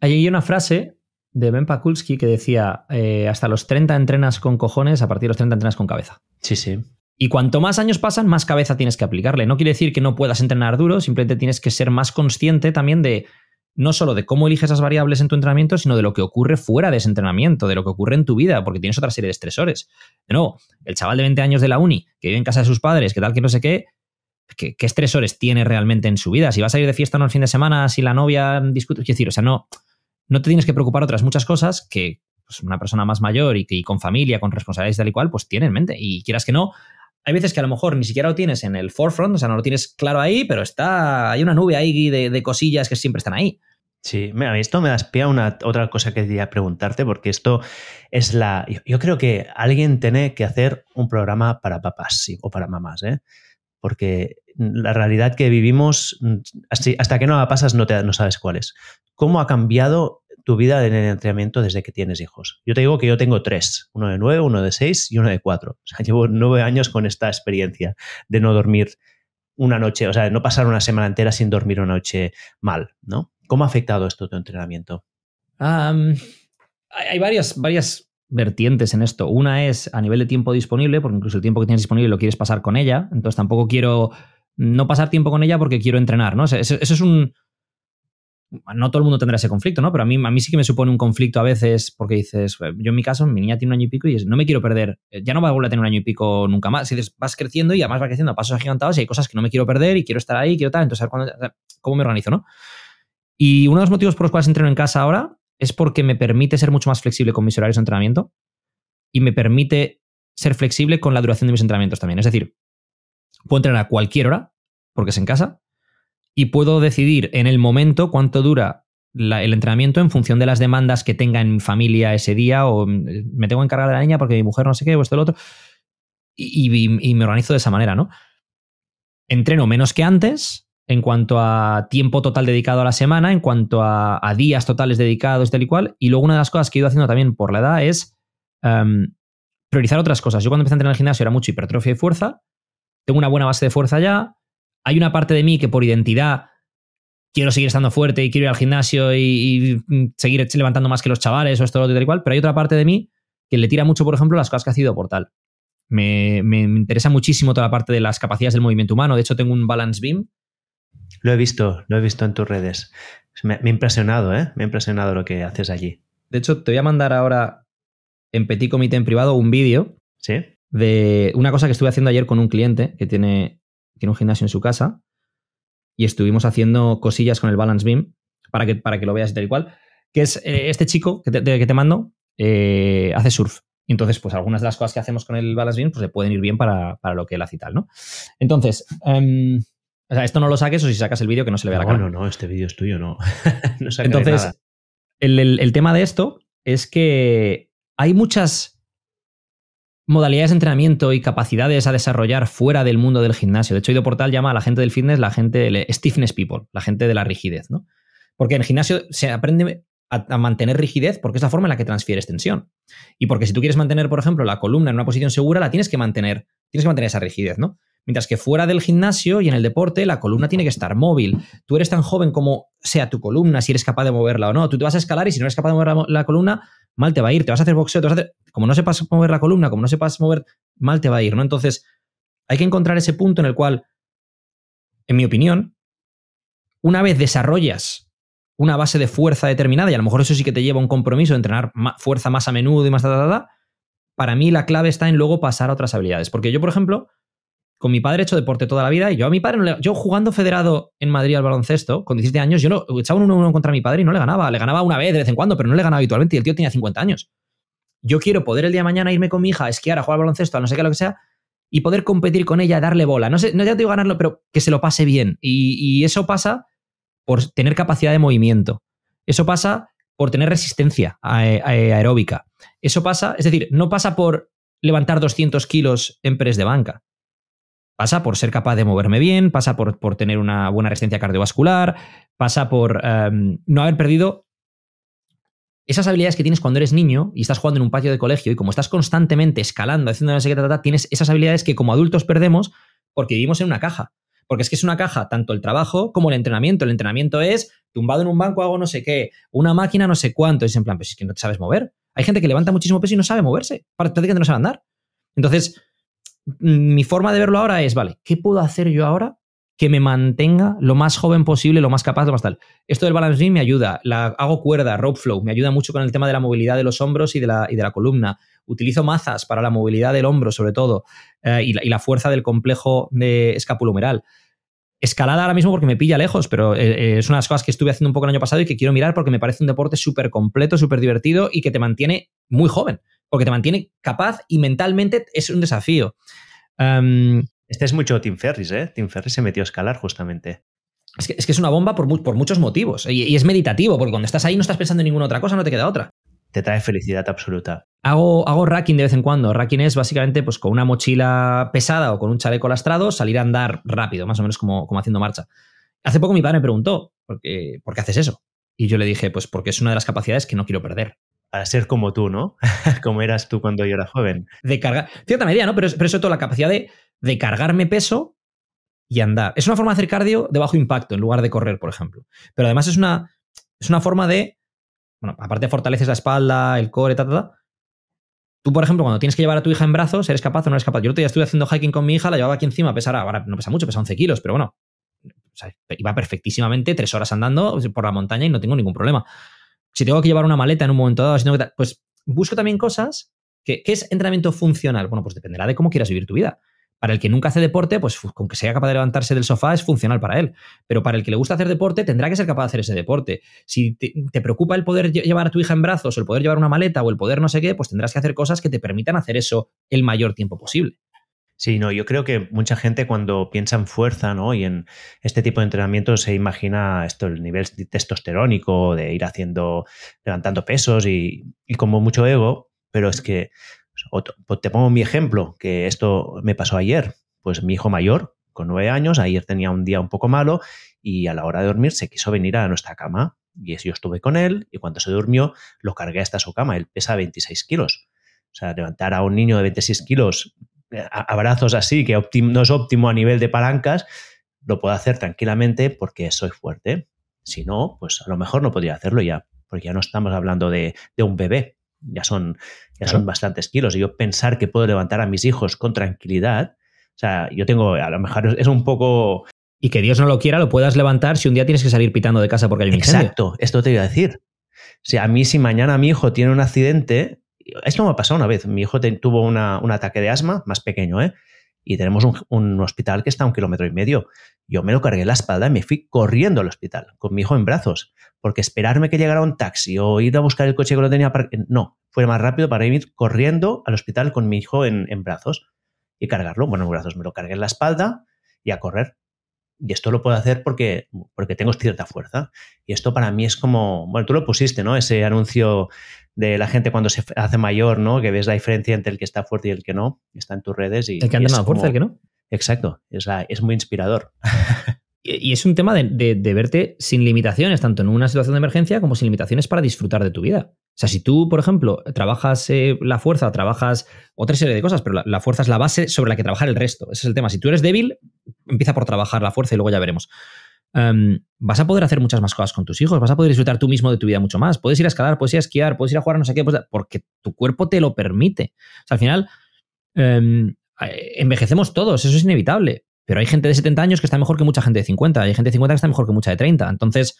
Hay una frase de Ben Pakulski que decía, eh, hasta los 30 entrenas con cojones, a partir de los 30 entrenas con cabeza. Sí, sí. Y cuanto más años pasan, más cabeza tienes que aplicarle. No quiere decir que no puedas entrenar duro, simplemente tienes que ser más consciente también de no solo de cómo eliges las variables en tu entrenamiento, sino de lo que ocurre fuera de ese entrenamiento, de lo que ocurre en tu vida, porque tienes otra serie de estresores. De nuevo, el chaval de 20 años de la uni, que vive en casa de sus padres, que tal, que no sé qué, ¿qué, estresores tiene realmente en su vida? Si vas a ir de fiesta no el fin de semana, si la novia discute, es decir, o sea, no, no te tienes que preocupar otras muchas cosas que pues, una persona más mayor y, que, con familia, con responsabilidades tal y cual, pues tiene en mente. Y quieras que no, hay veces que a lo mejor ni siquiera lo tienes en el forefront, o sea, no lo tienes claro ahí, pero está, hay una nube ahí de, cosillas que siempre están ahí. Sí, mira, esto me da pie a una otra cosa que quería preguntarte, porque esto es la. Yo, creo que alguien tiene que hacer un programa para papás sí, o para mamás, ¿eh? Porque la realidad que vivimos, hasta que no la pasas, no, te, no sabes cuál es. ¿Cómo ha cambiado tu vida en el entrenamiento desde que tienes hijos. Yo te digo que yo tengo tres, uno de nueve, uno de seis y uno de cuatro. O sea, llevo nueve años con esta experiencia de no dormir una noche, o sea, de no pasar una semana entera sin dormir una noche mal, ¿no? ¿Cómo ha afectado esto tu entrenamiento? hay varias, varias vertientes en esto. Una es a nivel de tiempo disponible, porque incluso el tiempo que tienes disponible lo quieres pasar con ella, entonces tampoco quiero no pasar tiempo con ella porque quiero entrenar, ¿no? eso es un, no todo el mundo tendrá ese conflicto, ¿no? Pero a mí, a mí sí que me supone un conflicto a veces porque dices, yo en mi caso, mi niña tiene un año y pico y no me quiero perder, eh, ya no va a volver a tener un año y pico nunca más. Si vas creciendo y además va creciendo a pasos agigantados y hay cosas que no me quiero perder y quiero estar ahí, quiero tal, entonces, ¿cómo me organizo, no? Y uno de los motivos por los cuales entreno en casa ahora es porque me permite ser mucho más flexible con mis horarios de entrenamiento y me permite ser flexible con la duración de mis entrenamientos también. Es decir, puedo entrenar a cualquier hora porque es en casa y puedo decidir en el momento cuánto dura el entrenamiento en función de las demandas que tenga en mi familia ese día o mm, me tengo que encargar de la niña porque mi mujer no sé qué o esto lo otro y, me organizo de esa manera, ¿no? Entreno menos que antes en cuanto a tiempo total dedicado a la semana, en cuanto a, días totales dedicados, tal y cual. Y luego una de las cosas que he ido haciendo también por la edad es em, priorizar otras cosas. Yo cuando empecé a entrenar en el gimnasio era mucho hipertrofia y fuerza. Tengo una buena base de fuerza ya hay una parte de mí que por identidad quiero seguir estando fuerte y quiero ir al gimnasio y, seguir levantando más que los chavales o esto, lo otro, tal y cual, pero hay otra parte de mí que le tira mucho, por ejemplo, las cosas que ha sido Portal. Me, me, interesa muchísimo toda la parte de las capacidades del movimiento humano. De hecho, tengo un balance beam. Lo he visto, lo he visto en tus redes. Me, me ha impresionado, ¿eh? Me ha impresionado lo que haces allí. De hecho, te voy a mandar ahora en Petit Comité en privado un vídeo ¿Sí? de una cosa que estuve haciendo ayer con un cliente que tiene tiene un gimnasio en su casa y estuvimos haciendo cosillas con el Balance Beam para que, para que lo veas y tal y cual, que es eh, este chico que te, que te mando, eh, hace surf. Entonces, pues algunas de las cosas que hacemos con el Balance Beam pues le pueden ir bien para, lo que él hace y tal, ¿no? Entonces, em, o sea, esto no lo saques o si sacas el vídeo que no se le vea la cara. No, no, este vídeo es tuyo, no. no Entonces, el tema de esto es que hay muchas modalidades de entrenamiento y capacidades a desarrollar fuera del mundo del gimnasio. De hecho, Ido Portal llama a la gente del fitness la gente del stiffness people, la gente de la rigidez, ¿no? Porque en el gimnasio se aprende a, mantener rigidez porque es la forma en la que transfieres tensión. Y porque si tú quieres mantener, por ejemplo, la columna en una posición segura, la tienes que mantener, tienes que mantener esa rigidez, ¿no? Mientras que fuera del gimnasio y en el deporte, la columna tiene que estar móvil. Tú eres tan joven como sea tu columna, si eres capaz de moverla o no. Tú te vas a escalar y si no eres capaz de mover la, columna, mal te va a ir. Te vas a hacer boxeo, te vas a hacer... Como no sepas mover la columna, como no sepas mover, mal te va a ir, ¿no? Entonces, hay que encontrar ese punto en el cual, en mi opinión, una vez desarrollas una base de fuerza determinada, y a lo mejor eso sí que te lleva a un compromiso de entrenar fuerza más a menudo y más, para mí la clave está en luego pasar a otras habilidades. Porque yo, por ejemplo, con mi padre he hecho deporte toda la vida y yo a mi padre, no le, yo jugando federado en Madrid al baloncesto, con 17 años, yo no, echaba un 1-1 contra mi padre y no le ganaba. Le ganaba una vez de vez en cuando, pero no le ganaba habitualmente y el tío tenía 50 años. Yo quiero poder el día de mañana irme con mi hija a esquiar, a jugar al baloncesto, a no sé qué, lo que sea, y poder competir con ella, darle bola. No sé, no ya te digo ganarlo, pero que se lo pase bien. Y, eso pasa por tener capacidad de movimiento. Eso pasa por tener resistencia aeróbica. Eso pasa, es decir, no pasa por levantar 200 kilos en press de banca. Pasa por ser capaz de moverme bien, pasa por, por tener una buena resistencia cardiovascular, pasa por em, no haber perdido esas habilidades que tienes cuando eres niño y estás jugando en un patio de colegio y como estás constantemente escalando, haciendo no sé tienes esas habilidades que como adultos perdemos porque vivimos en una caja. Porque es que es una caja tanto el trabajo como el entrenamiento. El entrenamiento es tumbado en un banco, hago no sé qué, una máquina no sé cuánto. Es en plan, pues es que no te sabes mover. Hay gente que levanta muchísimo peso y no sabe moverse. Prácticamente no sabe andar. Entonces, mi forma de verlo ahora es, vale, ¿qué puedo hacer yo ahora que me mantenga lo más joven posible, lo más capaz, lo más tal. Esto del balance beam me ayuda. La, hago cuerda, rope flow, me ayuda mucho con el tema de la movilidad de los hombros y de la, y de la columna. Utilizo mazas para la movilidad del hombro, sobre todo, eh, y, la, fuerza del complejo de escapulomeral. Escalada ahora mismo porque me pilla lejos, pero eh, eh, es una de las cosas que estuve haciendo un poco el año pasado y que quiero mirar porque me parece un deporte súper completo, súper divertido y que te mantiene muy joven, porque te mantiene capaz y mentalmente es un desafío. Em, este es mucho Tim Ferris, ¿eh? Tim Ferris se metió a escalar justamente. Es que es, una bomba por, por muchos motivos. Y, es meditativo, porque cuando estás ahí no estás pensando en ninguna otra cosa, no te queda otra. Te trae felicidad absoluta. Hago, hago racking de vez en cuando. Racking es básicamente pues, con una mochila pesada o con un chaleco lastrado salir a andar rápido, más o menos como, como haciendo marcha. Hace poco mi padre me preguntó, ¿por qué, ¿por qué haces eso? Y yo le dije, pues porque es una de las capacidades que no quiero perder para ser como tú, ¿no? como eras tú cuando yo era joven. De cargar, cierta medida, ¿no? Pero, pero eso toda la capacidad de de cargarme peso y andar. Es una forma de hacer cardio de bajo impacto en lugar de correr, por ejemplo. Pero además es una, es una forma de, bueno, aparte fortaleces la espalda, el core, ta, ta, ta. Tú, por ejemplo, cuando tienes que llevar a tu hija en brazos, ¿eres capaz o no eres capaz? Yo otro día estuve haciendo hiking con mi hija, la llevaba aquí encima, pesara, ahora no pesa mucho, pesa 11 kilos, pero bueno, iba perfectísimamente tres horas andando por la montaña y no tengo ningún problema. Si tengo que llevar una maleta en un momento dado, pues busco también cosas que, ¿Qué es entrenamiento funcional? Bueno, pues dependerá de cómo quieras vivir tu vida. Para el que nunca hace deporte, pues con que sea capaz de levantarse del sofá es funcional para él. Pero para el que le gusta hacer deporte, tendrá que ser capaz de hacer ese deporte. Si te, preocupa el poder llevar a tu hija en brazos, o el poder llevar una maleta, o el poder no sé qué, pues tendrás que hacer cosas que te permitan hacer eso el mayor tiempo posible. Sí, no, yo creo que mucha gente cuando piensa en fuerza, ¿no? Y en este tipo de entrenamiento se imagina esto, el nivel testosterónico, de ir haciendo, levantando pesos y, y como mucho ego, pero es que pues te pongo mi ejemplo, que esto me pasó ayer. Pues mi hijo mayor, con nueve años, ayer tenía un día un poco malo y a la hora de dormir se quiso venir a nuestra cama. Y yo estuve con él y cuando se durmió lo cargué hasta su cama. Él pesa 26 kilos. O sea, levantar a un niño de 26 kilos eh, a, brazos así, que no es óptimo a nivel de palancas, lo puedo hacer tranquilamente porque soy fuerte. Si no, pues a lo mejor no podría hacerlo ya, porque ya no estamos hablando de un bebé, ya son, ya son bastantes kilos. Y yo pensar que puedo levantar a mis hijos con tranquilidad, o sea, yo tengo, a lo mejor es un poco... Y que Dios no lo quiera, lo puedas levantar si un día tienes que salir pitando de casa porque hay un incendio. Exacto, esto te iba a decir. Si a mí si mañana mi hijo tiene un accidente, esto me ha pasado una vez, mi hijo tuvo un ataque de asma, más pequeño, ¿eh? y tenemos un, hospital que está a un kilómetro y medio. Yo me lo cargué en la espalda y me fui corriendo al hospital con mi hijo en brazos, porque esperarme que llegara un taxi o ir a buscar el coche que lo tenía, no, fue más rápido para ir corriendo al hospital con mi hijo en, en brazos y cargarlo. Bueno, en brazos me lo cargué en la espalda y a correr. Y esto lo puedo hacer porque, porque tengo cierta fuerza. Y esto para mí es como, bueno, tú lo pusiste, ¿no? Ese anuncio de la gente cuando se hace mayor, ¿no? Que ves la diferencia entre el que está fuerte y el que no. Está en tus redes. Y, el que anda más fuerte, el que no. Exacto. Es, es muy inspirador. y es un tema de, verte sin limitaciones, tanto en una situación de emergencia como sin limitaciones para disfrutar de tu vida. O sea, si tú, por ejemplo, trabajas eh, la fuerza, trabajas otra serie de cosas, pero la, fuerza es la base sobre la que trabajar el resto. Ese es el tema. Si tú eres débil, empieza por trabajar la fuerza y luego ya veremos. Em, vas a poder hacer muchas más cosas con tus hijos, vas a poder disfrutar tú mismo de tu vida mucho más. Puedes ir a escalar, puedes ir a esquiar, puedes ir a jugar no sé qué, porque tu cuerpo te lo permite. O sea, al final, em, eh, envejecemos todos, eso es inevitable. Pero hay gente de 70 años que está mejor que mucha gente de 50, hay gente de 50 que está mejor que mucha de 30. Entonces,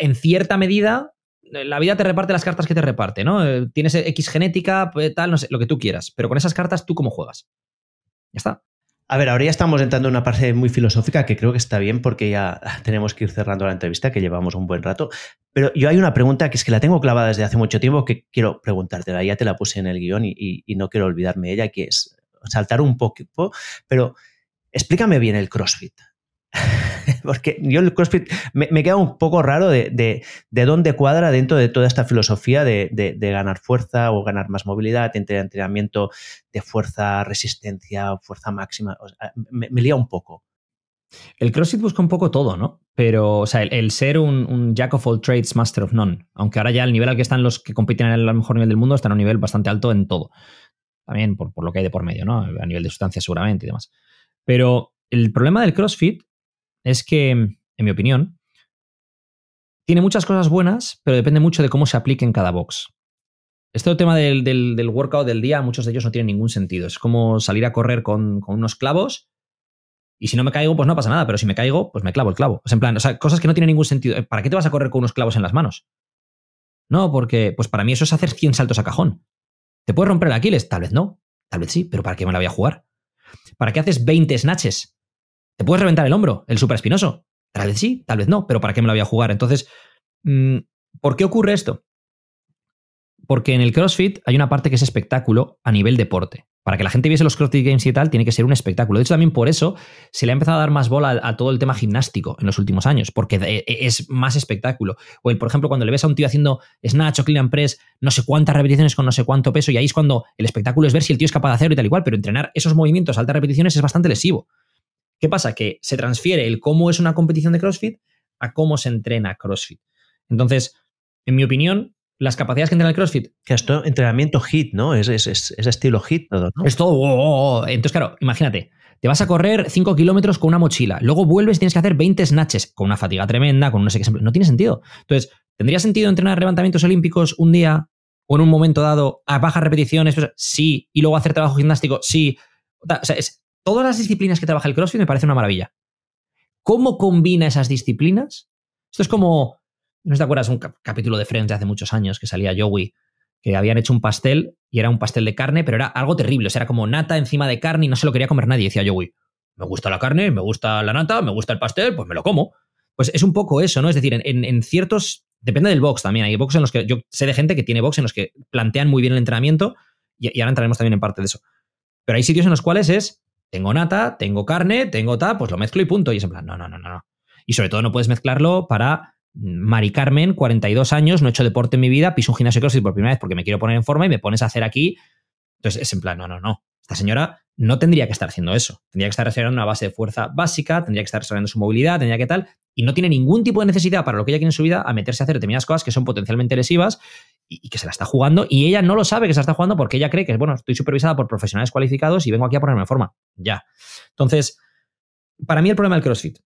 en cierta medida, la vida te reparte las cartas que te reparte, ¿no? Eh, tienes X genética, pues, tal, no sé, lo que tú quieras. Pero con esas cartas, ¿tú cómo juegas? Ya está. A ver, ahora ya estamos entrando en una parte muy filosófica que creo que está bien porque ya tenemos que ir cerrando la entrevista, que llevamos un buen rato. Pero yo hay una pregunta que es que la tengo clavada desde hace mucho tiempo que quiero preguntártela. Ya te la puse en el guion y, no quiero olvidarme de ella, que es saltar un poco, pero explícame bien el CrossFit. Porque yo el CrossFit me, queda un poco raro de, dónde cuadra dentro de toda esta filosofía de, ganar fuerza o ganar más movilidad, entre entrenamiento de fuerza, resistencia, fuerza máxima. me, lía un poco. El CrossFit busca un poco todo, ¿no? Pero, o sea, el, ser un, Jack of all trades, master of none. Aunque ahora ya el nivel al que están los que compiten en el mejor nivel del mundo están a un nivel bastante alto en todo. También por, por lo que hay de por medio, ¿no? A nivel de sustancia seguramente y demás. Pero el problema del CrossFit es que, en mi opinión, tiene muchas cosas buenas, pero depende mucho de cómo se aplique en cada box. Este tema del, del, workout del día, muchos de ellos no tienen ningún sentido. Es como salir a correr con, unos clavos Y si no me caigo, pues no pasa nada, pero si me caigo, pues me clavo el clavo. En plan, o sea, cosas que no tienen ningún sentido. ¿Para qué te vas a correr con unos clavos en las manos? No, porque, pues para mí eso es hacer 100 saltos a cajón. ¿Te puedes romper el Aquiles? Tal vez no. Tal vez sí, pero ¿para qué me la voy a jugar? ¿Para qué haces 20 snatches? ¿Te puedes reventar el hombro, el super espinoso? Tal vez sí, tal vez no, pero ¿para qué me la voy a jugar? Entonces, mm, ¿por qué ocurre esto? Porque en el CrossFit hay una parte que es espectáculo a nivel deporte. Para que la gente viese los CrossFit Games y tal, tiene que ser un espectáculo. De hecho, también por eso se le ha empezado a dar más bola a, todo el tema gimnástico en los últimos años, porque e, es más espectáculo. O el, por ejemplo, cuando le ves a un tío haciendo snatch o clean press, no sé cuántas repeticiones con no sé cuánto peso, y ahí es cuando el espectáculo es ver si el tío es capaz de hacerlo y tal y cual, pero entrenar esos movimientos a altas repeticiones es bastante lesivo. ¿Qué pasa? Que se transfiere el cómo es una competición de CrossFit a cómo se entrena CrossFit. Entonces, en mi opinión, las capacidades que entrena el CrossFit. Que esto entrenamiento HIT, ¿no? Es, es, estilo HIT todo, ¿no? Es todo. Oh, oh, oh. Entonces, claro, imagínate. Te vas a correr 5 kilómetros con una mochila, luego vuelves y tienes que hacer 20 snatches con una fatiga tremenda, con no sé qué. No tiene sentido. Entonces, ¿tendría sentido entrenar levantamientos olímpicos un día o en un momento dado a bajas repeticiones? sí. Y luego hacer trabajo gimnástico, sí. O sea, es, todas las disciplinas que trabaja el CrossFit me parece una maravilla. ¿Cómo combina esas disciplinas? Esto es como no te acuerdas un capítulo de Friends de hace muchos años que salía Joey, que habían hecho un pastel y era un pastel de carne, pero era algo terrible. O sea, era como nata encima de carne y no se lo quería comer nadie. decía Joey, me gusta la carne, me gusta la nata, me gusta el pastel, pues me lo como. Pues es un poco eso, ¿no? Es decir, en, ciertos. Depende del box también. Hay box en los que. Yo sé de gente que tiene box en los que plantean muy bien el entrenamiento y, y ahora entraremos también en parte de eso. Pero hay sitios en los cuales es. Tengo nata, tengo carne, tengo ta, pues lo mezclo y punto. Y es en plan, no, no, no, no. Y sobre todo no puedes mezclarlo para Mari Carmen, 42 años, no he hecho deporte en mi vida, piso un gimnasio CrossFit por primera vez porque me quiero poner en forma y me pones a hacer aquí. Entonces es en plan, no, no, no. Esta señora no tendría que estar haciendo eso. Tendría que estar desarrollando una base de fuerza básica, tendría que estar desarrollando su movilidad, tendría que tal, y no tiene ningún tipo de necesidad para lo que ella quiere en su vida a meterse a hacer determinadas cosas que son potencialmente lesivas y, que se la está jugando y ella no lo sabe que se la está jugando porque ella cree que, bueno, estoy supervisada por profesionales cualificados y vengo aquí a ponerme en forma. Ya. Entonces, para mí el problema del CrossFit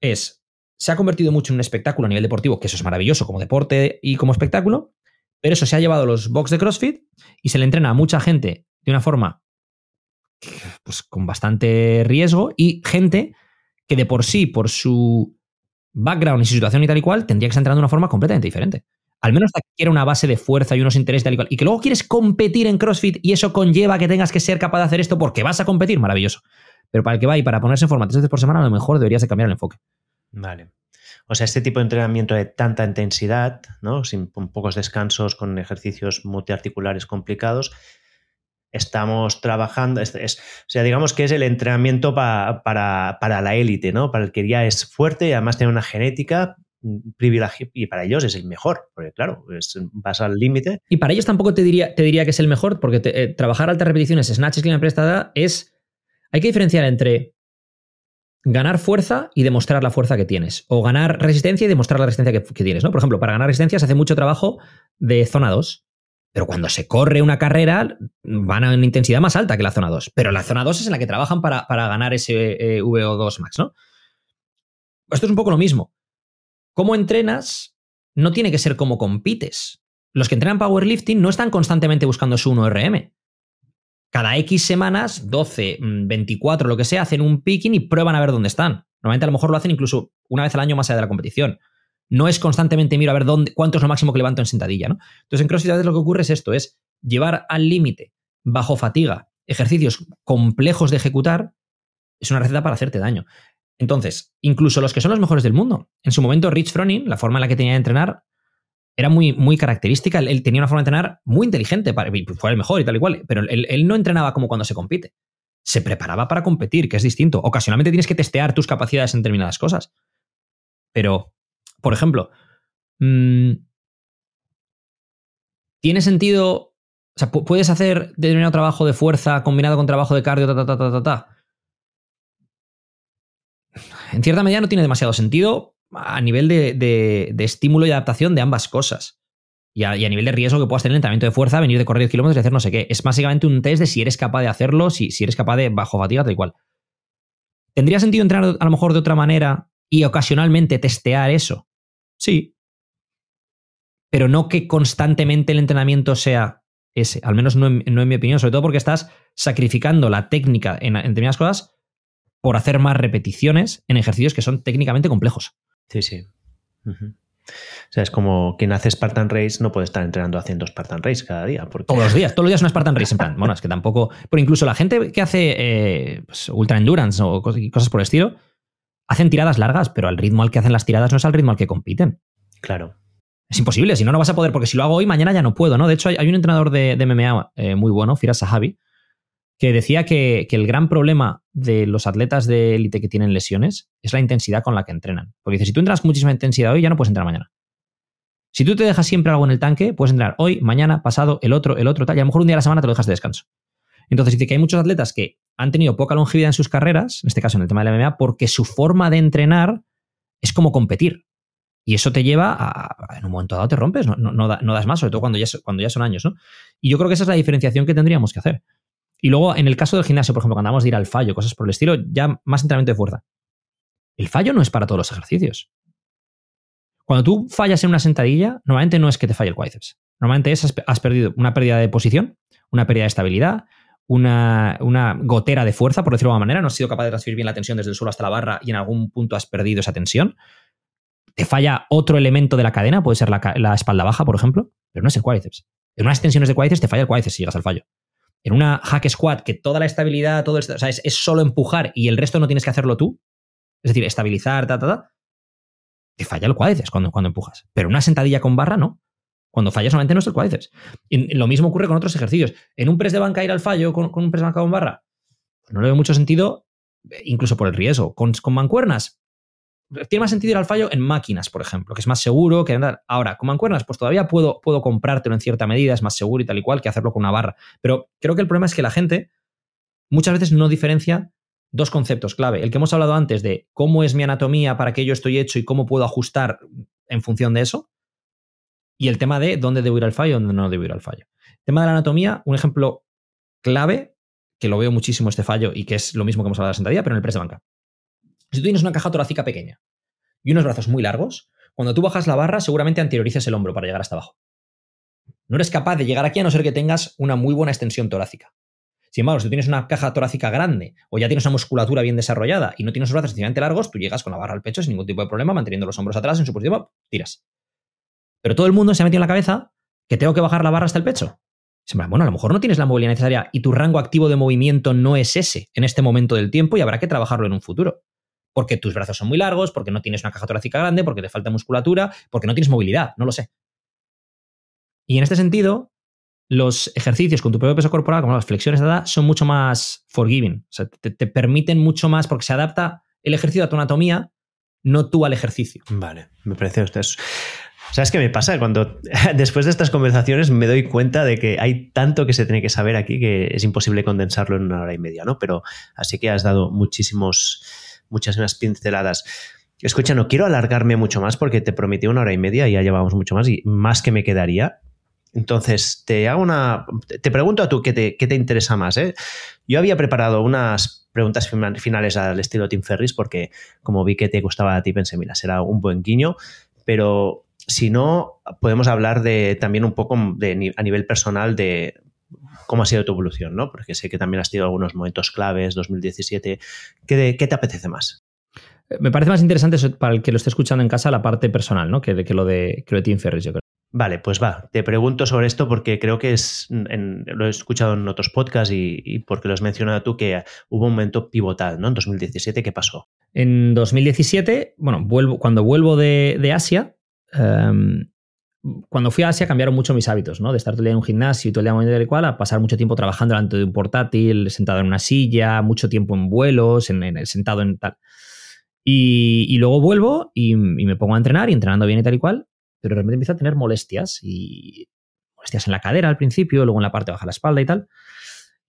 es se ha convertido mucho en un espectáculo a nivel deportivo, que eso es maravilloso como deporte y como espectáculo, pero eso se ha llevado a los box de CrossFit y se le entrena a mucha gente de una forma pues, con bastante riesgo y gente que de por sí, por su background y su situación y tal y cual, tendría que estar entrenando de una forma completamente diferente. Al menos que quiera una base de fuerza y unos intereses tal y cual. Y que luego quieres competir en CrossFit y eso conlleva que tengas que ser capaz de hacer esto porque vas a competir, maravilloso. Pero para el que va y para ponerse en forma tres veces por semana, a lo mejor deberías de cambiar el enfoque. Vale. O sea, este tipo de entrenamiento de tanta intensidad, ¿no? Sin pocos descansos, con ejercicios multiarticulares complicados, estamos trabajando. Es, o sea, digamos que es el entrenamiento para, la élite, ¿no? Para el que ya es fuerte y además tiene una genética privilegio y para ellos es el mejor, porque claro, es, vas al límite. Y para ellos tampoco te diría, te que es el mejor, porque eh, trabajar altas repeticiones, snatches, clean prestada, es. Hay que diferenciar entre ganar fuerza y demostrar la fuerza que tienes. O ganar resistencia y demostrar la resistencia que, tienes. ¿no? Por ejemplo, para ganar resistencia se hace mucho trabajo de zona 2. Pero cuando se corre una carrera, van a una intensidad más alta que la zona 2. Pero la zona 2 es en la que trabajan para, ganar ese eh, VO2 max, ¿no? Esto es un poco lo mismo. Cómo entrenas no tiene que ser como compites. Los que entrenan powerlifting no están constantemente buscando su 1RM cada X semanas, 12, 24, mm, lo que sea, hacen un picking y prueban a ver dónde están. Normalmente a lo mejor lo hacen incluso una vez al año más allá de la competición. No es constantemente miro a ver dónde, cuánto es lo máximo que levanto en sentadilla. ¿no? Entonces en CrossFit lo que ocurre es esto, es llevar al límite, bajo fatiga, ejercicios complejos de ejecutar, es una receta para hacerte daño. Entonces, incluso los que son los mejores del mundo, en su momento Rich Froning, la forma en la que tenía de entrenar, era muy, muy característica. Él, tenía una forma de entrenar muy inteligente, para, fue el mejor y tal y cual, pero él, no entrenaba como cuando se compite. Se preparaba para competir, que es distinto. Ocasionalmente tienes que testear tus capacidades en determinadas cosas. Pero, por ejemplo, mm, ¿tiene sentido? O sea, ¿puedes hacer determinado trabajo de fuerza combinado con trabajo de cardio, ta, ta, ta, ta, ta? En cierta medida no tiene demasiado sentido a nivel de, estímulo y adaptación de ambas cosas. Y a, nivel de riesgo que puedas tener entrenamiento de fuerza, venir de correr 10 kilómetros y hacer no sé qué. Es básicamente un test de si eres capaz de hacerlo, si, si eres capaz de bajo fatiga, tal igual. ¿Tendría sentido entrenar a lo mejor de otra manera y ocasionalmente testear eso? Sí. Pero no que constantemente el entrenamiento sea ese. Al menos no en, mi opinión. Sobre todo porque estás sacrificando la técnica en, en determinadas cosas por hacer más repeticiones en ejercicios que son técnicamente complejos. Sí, sí. O sea, es como quien hace Spartan Race no puede estar entrenando haciendo Spartan Race cada día. Todos los días, todos los días una Spartan Race en plan. Bueno, es que tampoco. Pero incluso la gente que hace eh, pues, Ultra Endurance o cosas por el estilo, hacen tiradas largas, pero al ritmo al que hacen las tiradas no es al ritmo al que compiten. Claro. Es imposible, si no, no vas a poder, porque si lo hago hoy, mañana ya no puedo, ¿no? De hecho, hay, un entrenador de, MMA eh, muy bueno, Firas Sahabi, que decía que, el gran problema de los atletas de élite que tienen lesiones es la intensidad con la que entrenan. Porque dice, si tú entrenas con muchísima intensidad hoy, ya no puedes entrenar mañana. Si tú te dejas siempre algo en el tanque, puedes entrenar hoy, mañana, pasado, el otro, el otro, tal, y a lo mejor un día a la semana te lo dejas de descanso. Entonces dice que hay muchos atletas que han tenido poca longevidad en sus carreras, en este caso en el tema de la MMA, porque su forma de entrenar es como competir. Y eso te lleva a, en un momento dado te rompes, no, no, das más, sobre todo cuando ya, cuando ya son años, ¿no? Y yo creo que esa es la diferenciación que tendríamos que hacer. Y luego, en el caso del gimnasio, por ejemplo, cuando vamos de ir al fallo, cosas por el estilo, ya más entrenamiento de fuerza. El fallo no es para todos los ejercicios. Cuando tú fallas en una sentadilla, normalmente no es que te falle el cuádriceps. Normalmente es has perdido una pérdida de posición, una pérdida de estabilidad, una, una, gotera de fuerza, por decirlo de alguna manera. No has sido capaz de transferir bien la tensión desde el suelo hasta la barra y en algún punto has perdido esa tensión te falla otro elemento de la cadena, puede ser la, espalda baja, por ejemplo, pero no es el cuádriceps. En unas extensiones de cuádriceps te falla el cuádriceps si llegas al fallo. En una hack squat, que toda la estabilidad, todo esto, o sea, es, solo empujar y el resto no tienes que hacerlo tú, es decir, estabilizar, ta, ta, ta, te falla el cuádriceps cuando, cuando empujas. Pero una sentadilla con barra, no. Cuando fallas solamente no es el cuádriceps. Lo mismo ocurre con otros ejercicios. En un press de banca ir al fallo con, un press de banca con barra, pues no le veo mucho sentido, incluso por el riesgo. Con, con mancuernas, tiene más sentido ir al fallo en máquinas, por ejemplo, que es más seguro que andar. Ahora, con mancuernas, pues todavía puedo, puedo comprártelo en cierta medida, es más seguro y tal y cual que hacerlo con una barra. Pero creo que el problema es que la gente muchas veces no diferencia dos conceptos clave. El que hemos hablado antes de cómo es mi anatomía, para qué yo estoy hecho y cómo puedo ajustar en función de eso. Y el tema de dónde debo ir al fallo y dónde no debo ir al fallo. El tema de la anatomía, un ejemplo clave, que lo veo muchísimo este fallo y que es lo mismo que hemos hablado de la sentadilla, pero en el press de banca. Si tú tienes una caja torácica pequeña y unos brazos muy largos, cuando tú bajas la barra seguramente anteriorices el hombro para llegar hasta abajo. No eres capaz de llegar aquí a no ser que tengas una muy buena extensión torácica. Sin embargo, si tú tienes una caja torácica grande o ya tienes una musculatura bien desarrollada y no tienes los brazos excesivamente largos, tú llegas con la barra al pecho sin ningún tipo de problema, manteniendo los hombros atrás en su posición, tiras. Pero todo el mundo se ha metido en la cabeza que tengo que bajar la barra hasta el pecho. Bueno, a lo mejor no tienes la movilidad necesaria y tu rango activo de movimiento no es ese en este momento del tiempo y habrá que trabajarlo en un futuro porque tus brazos son muy largos, porque no tienes una caja torácica grande, porque te falta musculatura, porque no tienes movilidad, no lo sé. Y en este sentido, los ejercicios con tu propio peso corporal, como las flexiones de edad, son mucho más forgiving. O sea, te, permiten mucho más porque se adapta el ejercicio a tu anatomía, no tú al ejercicio. Vale, me parece usted. ¿Sabes qué me pasa? Cuando después de estas conversaciones me doy cuenta de que hay tanto que se tiene que saber aquí que es imposible condensarlo en una hora y media, ¿no? Pero así que has dado muchísimos muchas unas pinceladas. Escucha, no quiero alargarme mucho más porque te prometí una hora y media y ya llevamos mucho más y más que me quedaría. Entonces, te hago una. Te pregunto a tú qué te, qué te interesa más. ¿eh? Yo había preparado unas preguntas finales al estilo Tim Ferris porque, como vi que te gustaba a ti, pensé, mira, será un buen guiño. Pero si no, podemos hablar de también un poco de, a nivel personal de cómo ha sido tu evolución, ¿no? Porque sé que también has tenido algunos momentos claves, 2017. ¿Qué, qué te apetece más? Eh, me parece más interesante para el que lo esté escuchando en casa la parte personal, ¿no? Que, que lo de que lo de Tim Ferriss, yo creo. Vale, pues va. Te pregunto sobre esto porque creo que es. lo he escuchado en otros podcasts y, porque lo has mencionado tú que hubo un momento pivotal, ¿no? En 2017, ¿qué pasó? En 2017, bueno, vuelvo, cuando vuelvo de, Asia, em, cuando fui a Asia cambiaron mucho mis hábitos, ¿no? De estar todo el día en un gimnasio y todo el día moviendo el cual a pasar mucho tiempo trabajando delante de un portátil, sentado en una silla, mucho tiempo en vuelos, en, sentado en tal. Y, luego vuelvo y, me pongo a entrenar y entrenando bien y tal y cual, pero de repente empiezo a tener molestias y molestias en la cadera al principio, luego en la parte baja de la espalda y tal.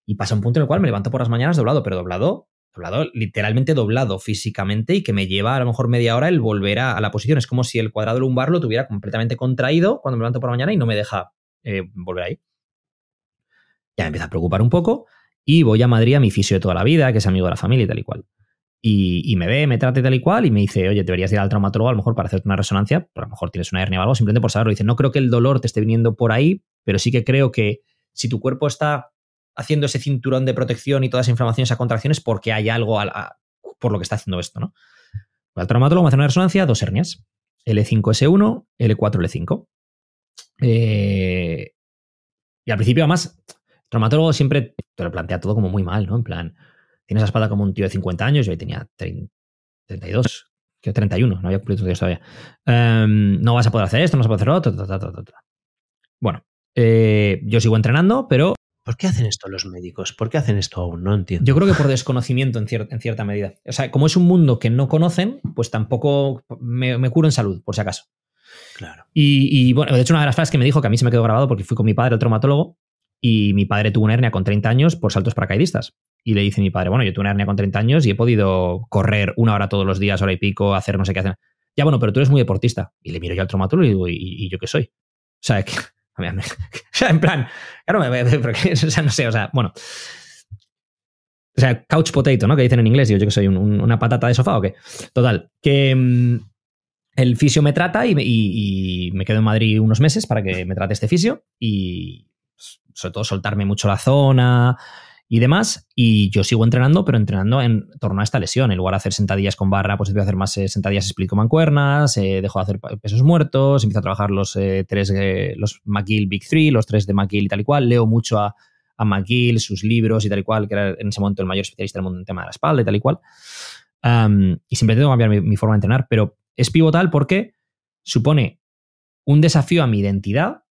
Y pasa un punto en el cual me levanto por las mañanas doblado, pero doblado doblado, literalmente doblado físicamente y que me lleva a lo mejor media hora el volver a, la posición. Es como si el cuadrado lumbar lo tuviera completamente contraído cuando me levanto por la mañana y no me deja eh, volver ahí. Ya me empieza a preocupar un poco y voy a Madrid a mi fisio de toda la vida, que es amigo de la familia y tal y cual. Y, me ve, me trata y tal y cual, y me dice, oye, deberías ir al traumatólogo a lo mejor para hacerte una resonancia, pero a lo mejor tienes una hernia o algo, simplemente por saberlo. Dice, no creo que el dolor te esté viniendo por ahí, pero sí que creo que si tu cuerpo está haciendo ese cinturón de protección y toda esa inflamación, esas contracciones, porque hay algo por lo que está haciendo esto, ¿no? El traumatólogo me hace una resonancia, dos hernias, L5S1, L4L5. Eh, y al principio, además, el traumatólogo siempre te lo plantea todo como muy mal, ¿no? En plan, tienes la espalda como un tío de 50 años, yo ahí tenía 32, que 31, no había cumplido años todavía. Em, no vas a poder hacer esto, no vas a poder hacer otro. bueno, eh, yo sigo entrenando, pero ¿Por qué hacen esto los médicos? ¿Por qué hacen esto aún? No entiendo. Yo creo que por desconocimiento en, cierta medida. O sea, como es un mundo que no conocen, pues tampoco me, curo en salud, por si acaso. Claro. Y, bueno, de hecho, una de las frases que me dijo, que a mí se me quedó grabado porque fui con mi padre, el traumatólogo, y mi padre tuvo una hernia con 30 años por saltos paracaidistas. Y le dice mi padre, bueno, yo tuve una hernia con 30 años y he podido correr una hora todos los días, hora y pico, hacer no sé qué hacer. Ya, bueno, pero tú eres muy deportista. Y le miro yo al traumatólogo y digo, ¿y, yo qué soy? O sea, que sea, en plan, claro, o sea, no sé, o sea, bueno. O sea, couch potato, ¿no? Que dicen en inglés, yo que soy una patata de sofá o qué. Total, que mm, el fisio me trata y, y, me quedo en Madrid unos meses para que me trate este fisio y sobre todo soltarme mucho la zona, y demás. Y yo sigo entrenando, pero entrenando en torno a esta lesión. En lugar de hacer sentadillas con barra, pues empiezo a hacer más eh, sentadillas explico mancuernas, eh, dejo de hacer pesos muertos, empiezo a trabajar los eh, tres, los McGill Big Three, los tres de McGill y tal y cual. Leo mucho a, a McGill, sus libros y tal y cual, que era en ese momento el mayor especialista del mundo en tema de la espalda y tal y cual. y siempre tengo que cambiar mi, forma de entrenar, pero es pivotal porque supone un desafío a mi identidad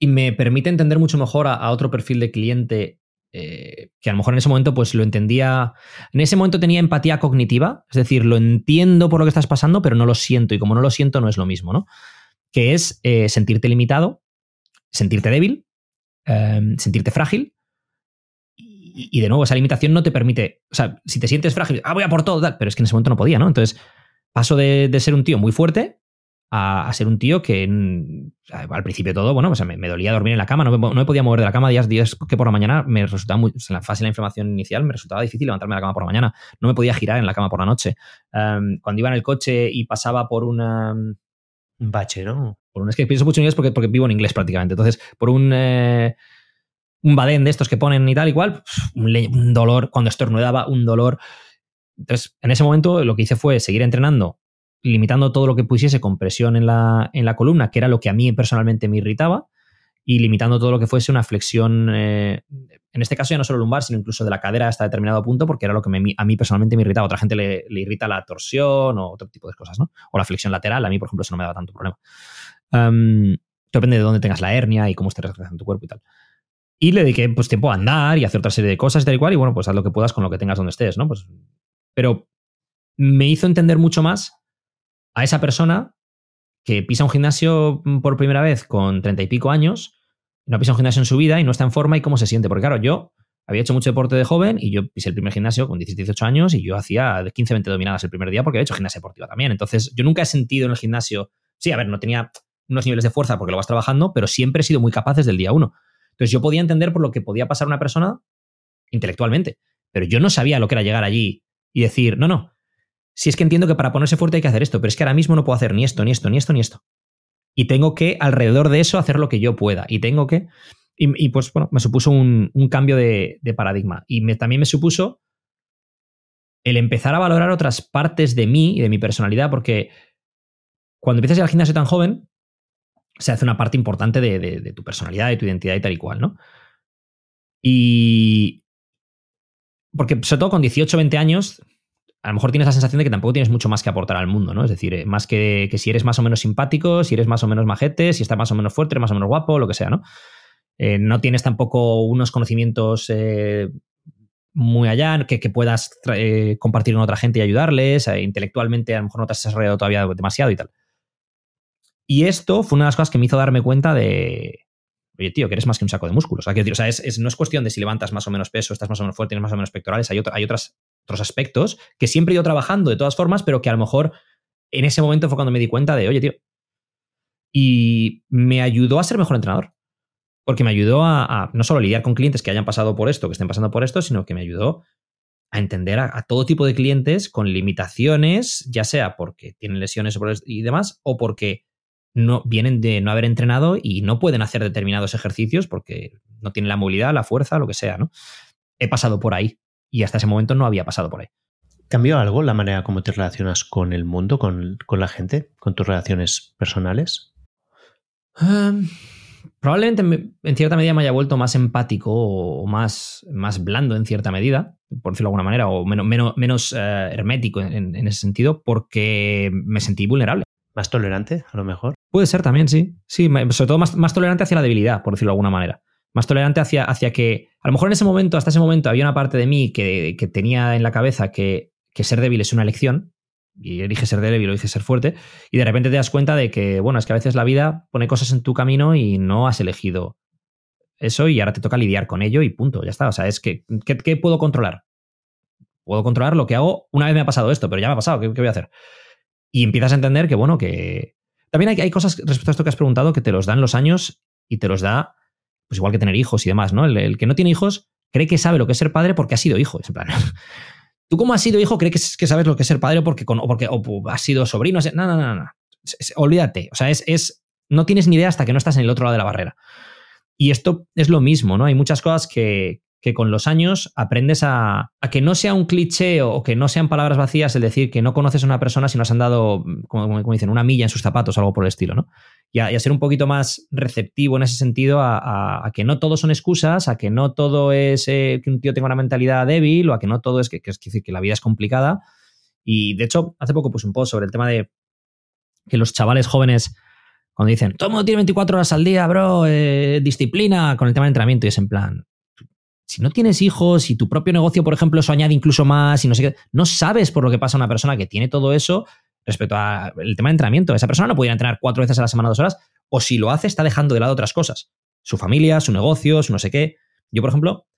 y me permite entender mucho mejor a, otro perfil de cliente eh, que a lo mejor en ese momento pues lo entendía, en ese momento tenía empatía cognitiva, es decir, lo entiendo por lo que estás pasando, pero no lo siento y como no lo siento no es lo mismo, ¿no? Que es eh, sentirte limitado, sentirte débil, em, sentirte frágil y, de nuevo esa limitación no te permite, o sea, si te sientes frágil, ah, voy a por todo, pero es que en ese momento no podía, ¿no? Entonces paso de ser un tío muy fuerte a, ser un tío que al principio todo, bueno, me, dolía dormir en la cama, no me, podía mover de la cama días, días que por la mañana me resultaba muy, en la fase de la inflamación inicial me resultaba difícil levantarme de la cama por la mañana, no me podía girar en la cama por la noche. Em, cuando iba en el coche y pasaba por una... Un bache, ¿no? Por un, es que pienso mucho en inglés porque, porque vivo en inglés prácticamente, entonces por un... Eh, un badén de estos que ponen y tal igual, un, un dolor, cuando estornudaba, un dolor. Entonces, en ese momento lo que hice fue seguir entrenando limitando todo lo que pusiese compresión en la, en la columna, que era lo que a mí personalmente me irritaba, y limitando todo lo que fuese una flexión, eh, en este caso ya no solo lumbar, sino incluso de la cadera hasta determinado punto, porque era lo que a mí personalmente me irritaba. Otra gente le, irrita la torsión o otro tipo de cosas, ¿no? O la flexión lateral, a mí, por ejemplo, eso no me daba tanto problema. depende de dónde tengas la hernia y cómo estés en tu cuerpo y tal. Y le dediqué pues, tiempo a andar y hacer otra serie de cosas y tal y cual, y bueno, pues haz lo que puedas con lo que tengas donde estés, ¿no? Pues, pero me hizo entender mucho más a esa persona que pisa un gimnasio mm, por primera vez con treinta y pico años, no pisa un gimnasio en su vida y no está en forma y cómo se siente. Porque claro, yo había hecho mucho deporte de joven y yo pisé el primer gimnasio con 17, 18 años y yo hacía 15, 20 dominadas el primer día porque había hecho gimnasia deportiva también. Entonces, yo nunca he sentido en el gimnasio, sí, a ver, no tenía unos niveles de fuerza porque lo vas trabajando, pero siempre he sido muy capaz desde el día uno. Entonces, yo podía entender por lo que podía pasar una persona intelectualmente, pero yo no sabía lo que era llegar allí y decir, no, no, si es que entiendo que para ponerse fuerte hay que hacer esto, pero es que ahora mismo no puedo hacer ni esto, ni esto, ni esto, ni esto. Y tengo que, alrededor de eso, hacer lo que yo pueda. Y tengo que. Y, pues, bueno, me supuso un, cambio de, paradigma. Y también me supuso el empezar a valorar otras partes de mí y de mi personalidad, porque cuando empiezas a ir al gimnasio tan joven, se hace una parte importante de, de, tu personalidad, de tu identidad y tal y cual, ¿no? Y. Porque, sobre todo con 18, 20 años, a lo mejor tienes la sensación de que tampoco tienes mucho más que aportar al mundo, ¿no? Es decir, eh, más que, que, si eres más o menos simpático, si eres más o menos majete, si estás más o menos fuerte, más o menos guapo, lo que sea, ¿no? Eh, no tienes tampoco unos conocimientos eh, muy allá que, que puedas compartir con otra gente y ayudarles. intelectualmente a lo mejor no te has desarrollado todavía demasiado y tal. Y esto fue una de las cosas que me hizo darme cuenta de, oye, tío, que eres más que un saco de músculos. O sea, es, no es cuestión de si levantas más o menos peso, estás más o menos fuerte, tienes más o menos pectorales. Hay, hay otras otros aspectos que siempre he ido trabajando de todas formas, pero que a lo mejor en ese momento fue cuando me di cuenta de, oye, tío. Y me ayudó a ser mejor entrenador. Porque me ayudó a, no solo lidiar con clientes que hayan pasado por esto, que estén pasando por esto, sino que me ayudó a entender a, todo tipo de clientes con limitaciones, ya sea porque tienen lesiones y demás, o porque no vienen de no haber entrenado y no pueden hacer determinados ejercicios porque no tienen la movilidad, la fuerza, lo que sea, ¿no? He pasado por ahí y hasta ese momento no había pasado por ahí. ¿Cambió algo la manera como te relacionas con el mundo, con, la gente, con tus relaciones personales? Em, probablemente en cierta medida me haya vuelto más empático o más, más blando en cierta medida, por decirlo de alguna manera, o menos, menos, menos eh, hermético en, ese sentido, porque me sentí vulnerable. ¿Más tolerante, a lo mejor? Puede ser también, sí. Sí, sobre todo más, más tolerante hacia la debilidad, por decirlo de alguna manera más tolerante hacia, hacia que, a lo mejor en ese momento, hasta ese momento, había una parte de mí que, que tenía en la cabeza que, que, ser débil es una elección, y elige ser débil o elige ser fuerte, y de repente te das cuenta de que, bueno, es que a veces la vida pone cosas en tu camino y no has elegido eso y ahora te toca lidiar con ello y punto, ya está. O sea, es que, ¿qué, puedo controlar? Puedo controlar lo que hago. Una vez me ha pasado esto, pero ya me ha pasado, ¿qué, voy a hacer? Y empiezas a entender que, bueno, que... También hay, hay cosas respecto a esto que has preguntado que te los dan los años y te los da pues igual que tener hijos y demás, ¿no? El, que no tiene hijos cree que sabe lo que es ser padre porque ha sido hijo. en plan, tú como has sido hijo crees que, sabes lo que es ser padre porque, o porque has sido sobrino. No, no, no, no. olvídate. O sea, es, es, no tienes ni idea hasta que no estás en el otro lado de la barrera. Y esto es lo mismo, ¿no? Hay muchas cosas que, que con los años aprendes a, que no sea un cliché o que no sean palabras vacías el decir que no conoces a una persona si no has andado, como, como dicen, una milla en sus zapatos o algo por el estilo, ¿no? Y a, ser un poquito más receptivo en ese sentido a, que no todo son excusas, a que no todo es eh, que un tío tenga una mentalidad débil o a que no todo es que, que es que la vida es complicada. Y de hecho, hace poco puse un post sobre el tema de que los chavales jóvenes cuando dicen, todo el mundo tiene 24 horas al día, bro, eh, disciplina con el tema de entrenamiento, y es en plan, si no tienes hijos, y tu propio negocio, por ejemplo, eso añade incluso más y no sé qué, no sabes por lo que pasa a una persona que tiene todo eso respecto al tema de entrenamiento. Esa persona no puede entrenar cuatro veces a la semana, dos horas, o si lo hace, está dejando de lado otras cosas. Su familia, su negocio, su no sé qué. Yo, por ejemplo,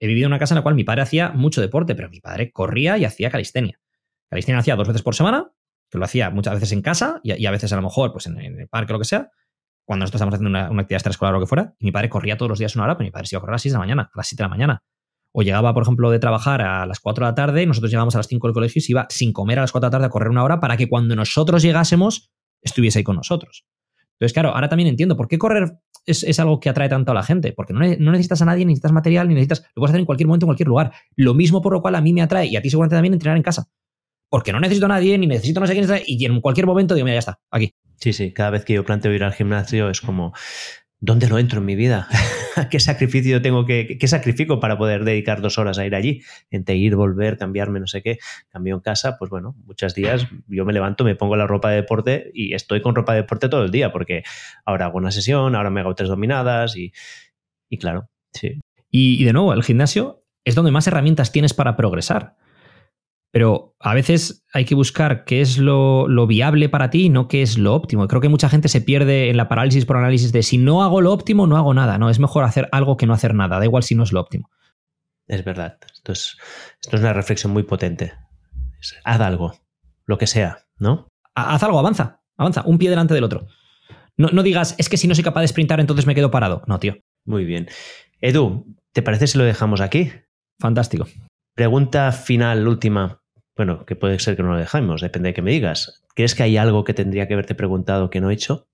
he vivido en una casa en la cual mi padre hacía mucho deporte, pero mi padre corría y hacía calistenia. Calistenia hacía dos veces por semana, que lo hacía muchas veces en casa y, a veces a lo mejor pues en, el parque o lo que sea, cuando nosotros estábamos haciendo una, actividad extraescolar o lo que fuera, y mi padre corría todos los días una hora, pero mi padre se iba a correr a las 6 de la mañana, a las 7 de la mañana. O llegaba, por ejemplo, de trabajar a las 4 de la tarde y nosotros llegábamos a las 5 del colegio y se iba sin comer a las 4 de la tarde a correr una hora para que cuando nosotros llegásemos estuviese ahí con nosotros. Entonces, claro, ahora también entiendo por qué correr es, algo que atrae tanto a la gente, porque no, necesitas a nadie, ni necesitas material, ni necesitas, lo puedes hacer en cualquier momento, en cualquier lugar. Lo mismo por lo cual a mí me atrae y a ti seguramente también entrenar en casa. Porque no necesito a nadie, ni necesito no sé quién, y en cualquier momento digo, mira, ya está, aquí. Sí, sí, cada vez que yo planteo ir al gimnasio es como, ¿dónde lo entro en mi vida? ¿Qué sacrificio tengo que, qué sacrifico para poder dedicar dos horas a ir allí? Entre ir, volver, cambiarme, no sé qué. Cambio en casa, pues bueno, muchos días yo me levanto, me pongo la ropa de deporte y estoy con ropa de deporte todo el día, porque ahora hago una sesión, ahora me hago tres dominadas y, y claro, sí. y de nuevo, el gimnasio es donde más herramientas tienes para progresar. Pero a veces hay que buscar qué es lo, viable para ti y no qué es lo óptimo. Creo que mucha gente se pierde en la parálisis por análisis de si no hago lo óptimo, no hago nada. No, es mejor hacer algo que no hacer nada. Da igual si no es lo óptimo. Es verdad. Esto es, esto es una reflexión muy potente. Haz algo, lo que sea, ¿no? Haz algo, avanza, avanza, un pie delante del otro. No, no digas, es que si no soy capaz de sprintar, entonces me quedo parado. No, tío. Muy bien. Edu, ¿te parece si lo dejamos aquí? Fantástico. Pregunta final, última bueno, que puede ser que no lo dejemos, depende de que me digas. ¿Crees que hay algo que tendría que haberte preguntado que no he hecho?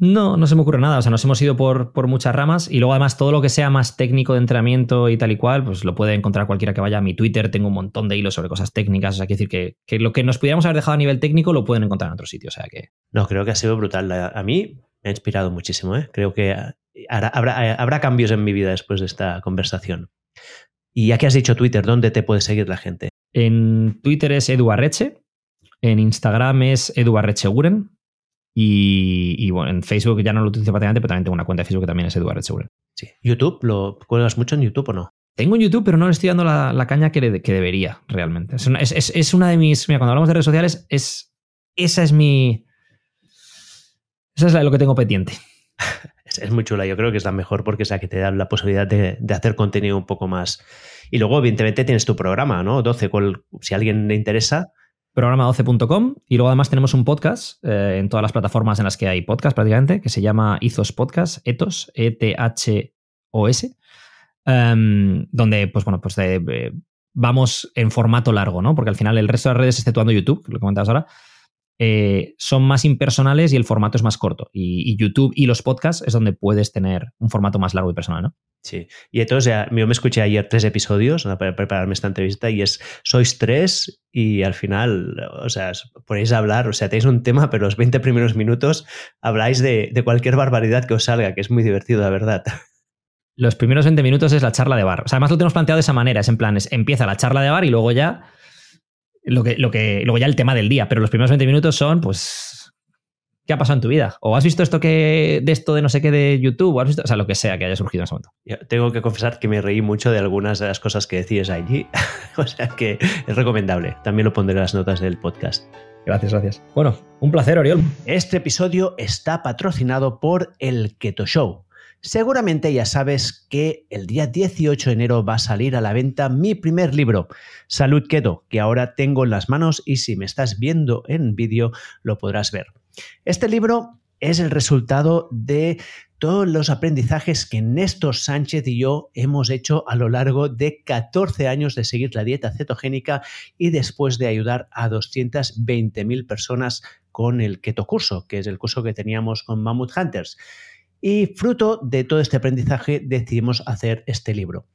No, no se me ocurre nada. O sea, nos hemos ido por, por, muchas ramas y luego además todo lo que sea más técnico de entrenamiento y tal y cual, pues lo puede encontrar cualquiera que vaya a mi Twitter. Tengo un montón de hilos sobre cosas técnicas. O sea, quiere decir que, lo que nos pudiéramos haber dejado a nivel técnico lo pueden encontrar en otro sitio. O sea que... No, creo que ha sido brutal. A mí me ha inspirado muchísimo. ¿eh? Creo que habrá, habrá cambios en mi vida después de esta conversación. Y ya que has dicho Twitter, ¿dónde te puede seguir la gente? En Twitter es Eduarreche, en Instagram es Eduarrecheguren y, y bueno, en Facebook ya no lo utilizo prácticamente, pero también tengo una cuenta de Facebook que también es Eduarrecheguren. Sí. ¿YouTube? ¿Lo cuelgas mucho en YouTube o no? Tengo en YouTube, pero no le estoy dando la, caña que, debería realmente. Es una, es, una, de mis. Mira, cuando hablamos de redes sociales, es, esa es mi. Esa es lo que tengo pendiente. es, muy chula. Yo creo que es la mejor porque es la que te da la posibilidad de, de hacer contenido un poco más y luego, evidentemente, tienes tu programa, ¿no? 12, si a alguien le interesa. Programa12.com y luego además tenemos un podcast eh, en todas las plataformas en las que hay podcast prácticamente, que se llama Ethos Podcast, Ethos, E-T-H-O-S, em, donde, pues bueno, pues vamos en formato largo, ¿no? Porque al final el resto de las redes, exceptuando YouTube, que lo comentabas ahora, eh, son más impersonales y el formato es más corto. Y, YouTube y los podcasts es donde puedes tener un formato más largo y personal, ¿no? Sí. Y entonces yo me escuché ayer tres episodios para prepararme esta entrevista y es, sois tres y al final, o sea, podéis hablar, o sea, tenéis un tema, pero los 20 primeros minutos habláis de, de cualquier barbaridad que os salga, que es muy divertido, la verdad. Los primeros 20 minutos es la charla de bar. O sea, además lo tenemos planteado de esa manera, es en plan, empieza la charla de bar y luego ya lo que, lo que, luego ya el tema del día, pero los primeros 20 minutos son, pues, ¿qué ha pasado en tu vida? ¿O has visto esto que, de esto de no sé qué de YouTube? ¿O has visto? O sea, lo que sea que haya surgido en ese momento. tengo que confesar que me reí mucho de algunas de las cosas que decías allí. o sea que es recomendable. También lo pondré en las notas del podcast. Gracias, gracias. Bueno, un placer, Oriol. Este episodio está patrocinado por el Keto Show Seguramente ya sabes que el día 18 de enero va a salir a la venta mi primer libro, Salud Keto, que ahora tengo en las manos y si me estás viendo en vídeo lo podrás ver. Este libro es el resultado de todos los aprendizajes que Néstor Sánchez y yo hemos hecho a lo largo de 14 años de seguir la dieta cetogénica y después de ayudar a 220.000 personas con el Keto Curso, que es el curso que teníamos con Mammoth Hunters. Y fruto de todo este aprendizaje decidimos hacer este libro.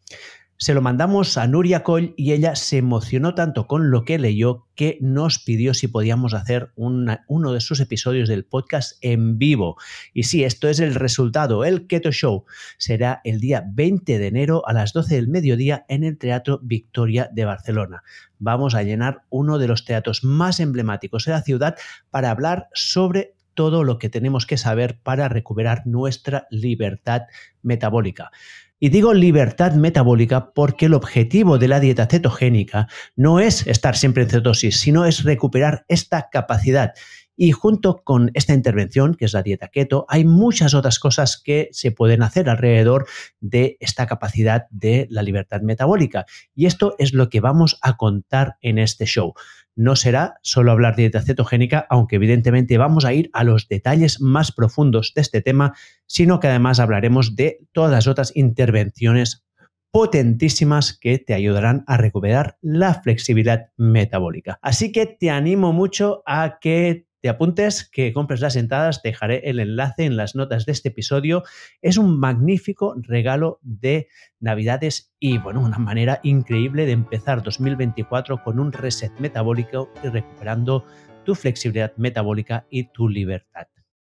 Se lo mandamos a Nuria Coll y ella se emocionó tanto con lo que leyó que nos pidió si podíamos hacer uno de sus episodios del podcast en vivo. Y sí, esto es el resultado. El Keto Show será el día 20 de enero a las 12 del mediodía en el Teatro Victoria de Barcelona. Vamos a llenar uno de los teatros más emblemáticos de la ciudad para hablar sobre todo lo que tenemos que saber para recuperar nuestra libertad metabólica. Y digo libertad metabólica porque el objetivo de la dieta cetogénica no es estar siempre en cetosis, sino es recuperar esta capacidad. Y junto con esta intervención, que es la dieta keto, hay muchas otras cosas que se pueden hacer alrededor de esta capacidad de la libertad metabólica. Y esto es lo que vamos a contar en este show no será solo hablar de dieta cetogénica, aunque evidentemente vamos a ir a los detalles más profundos de este tema, sino que además hablaremos de todas las otras intervenciones potentísimas que te ayudarán a recuperar la flexibilidad metabólica. Así que te animo mucho a que te apuntes, que compres las entradas, dejaré el enlace en las notas de este episodio. Es un magnífico regalo de Navidades y, bueno, una manera increíble de empezar 2024 con un reset metabólico y recuperando tu flexibilidad metabólica y tu libertad.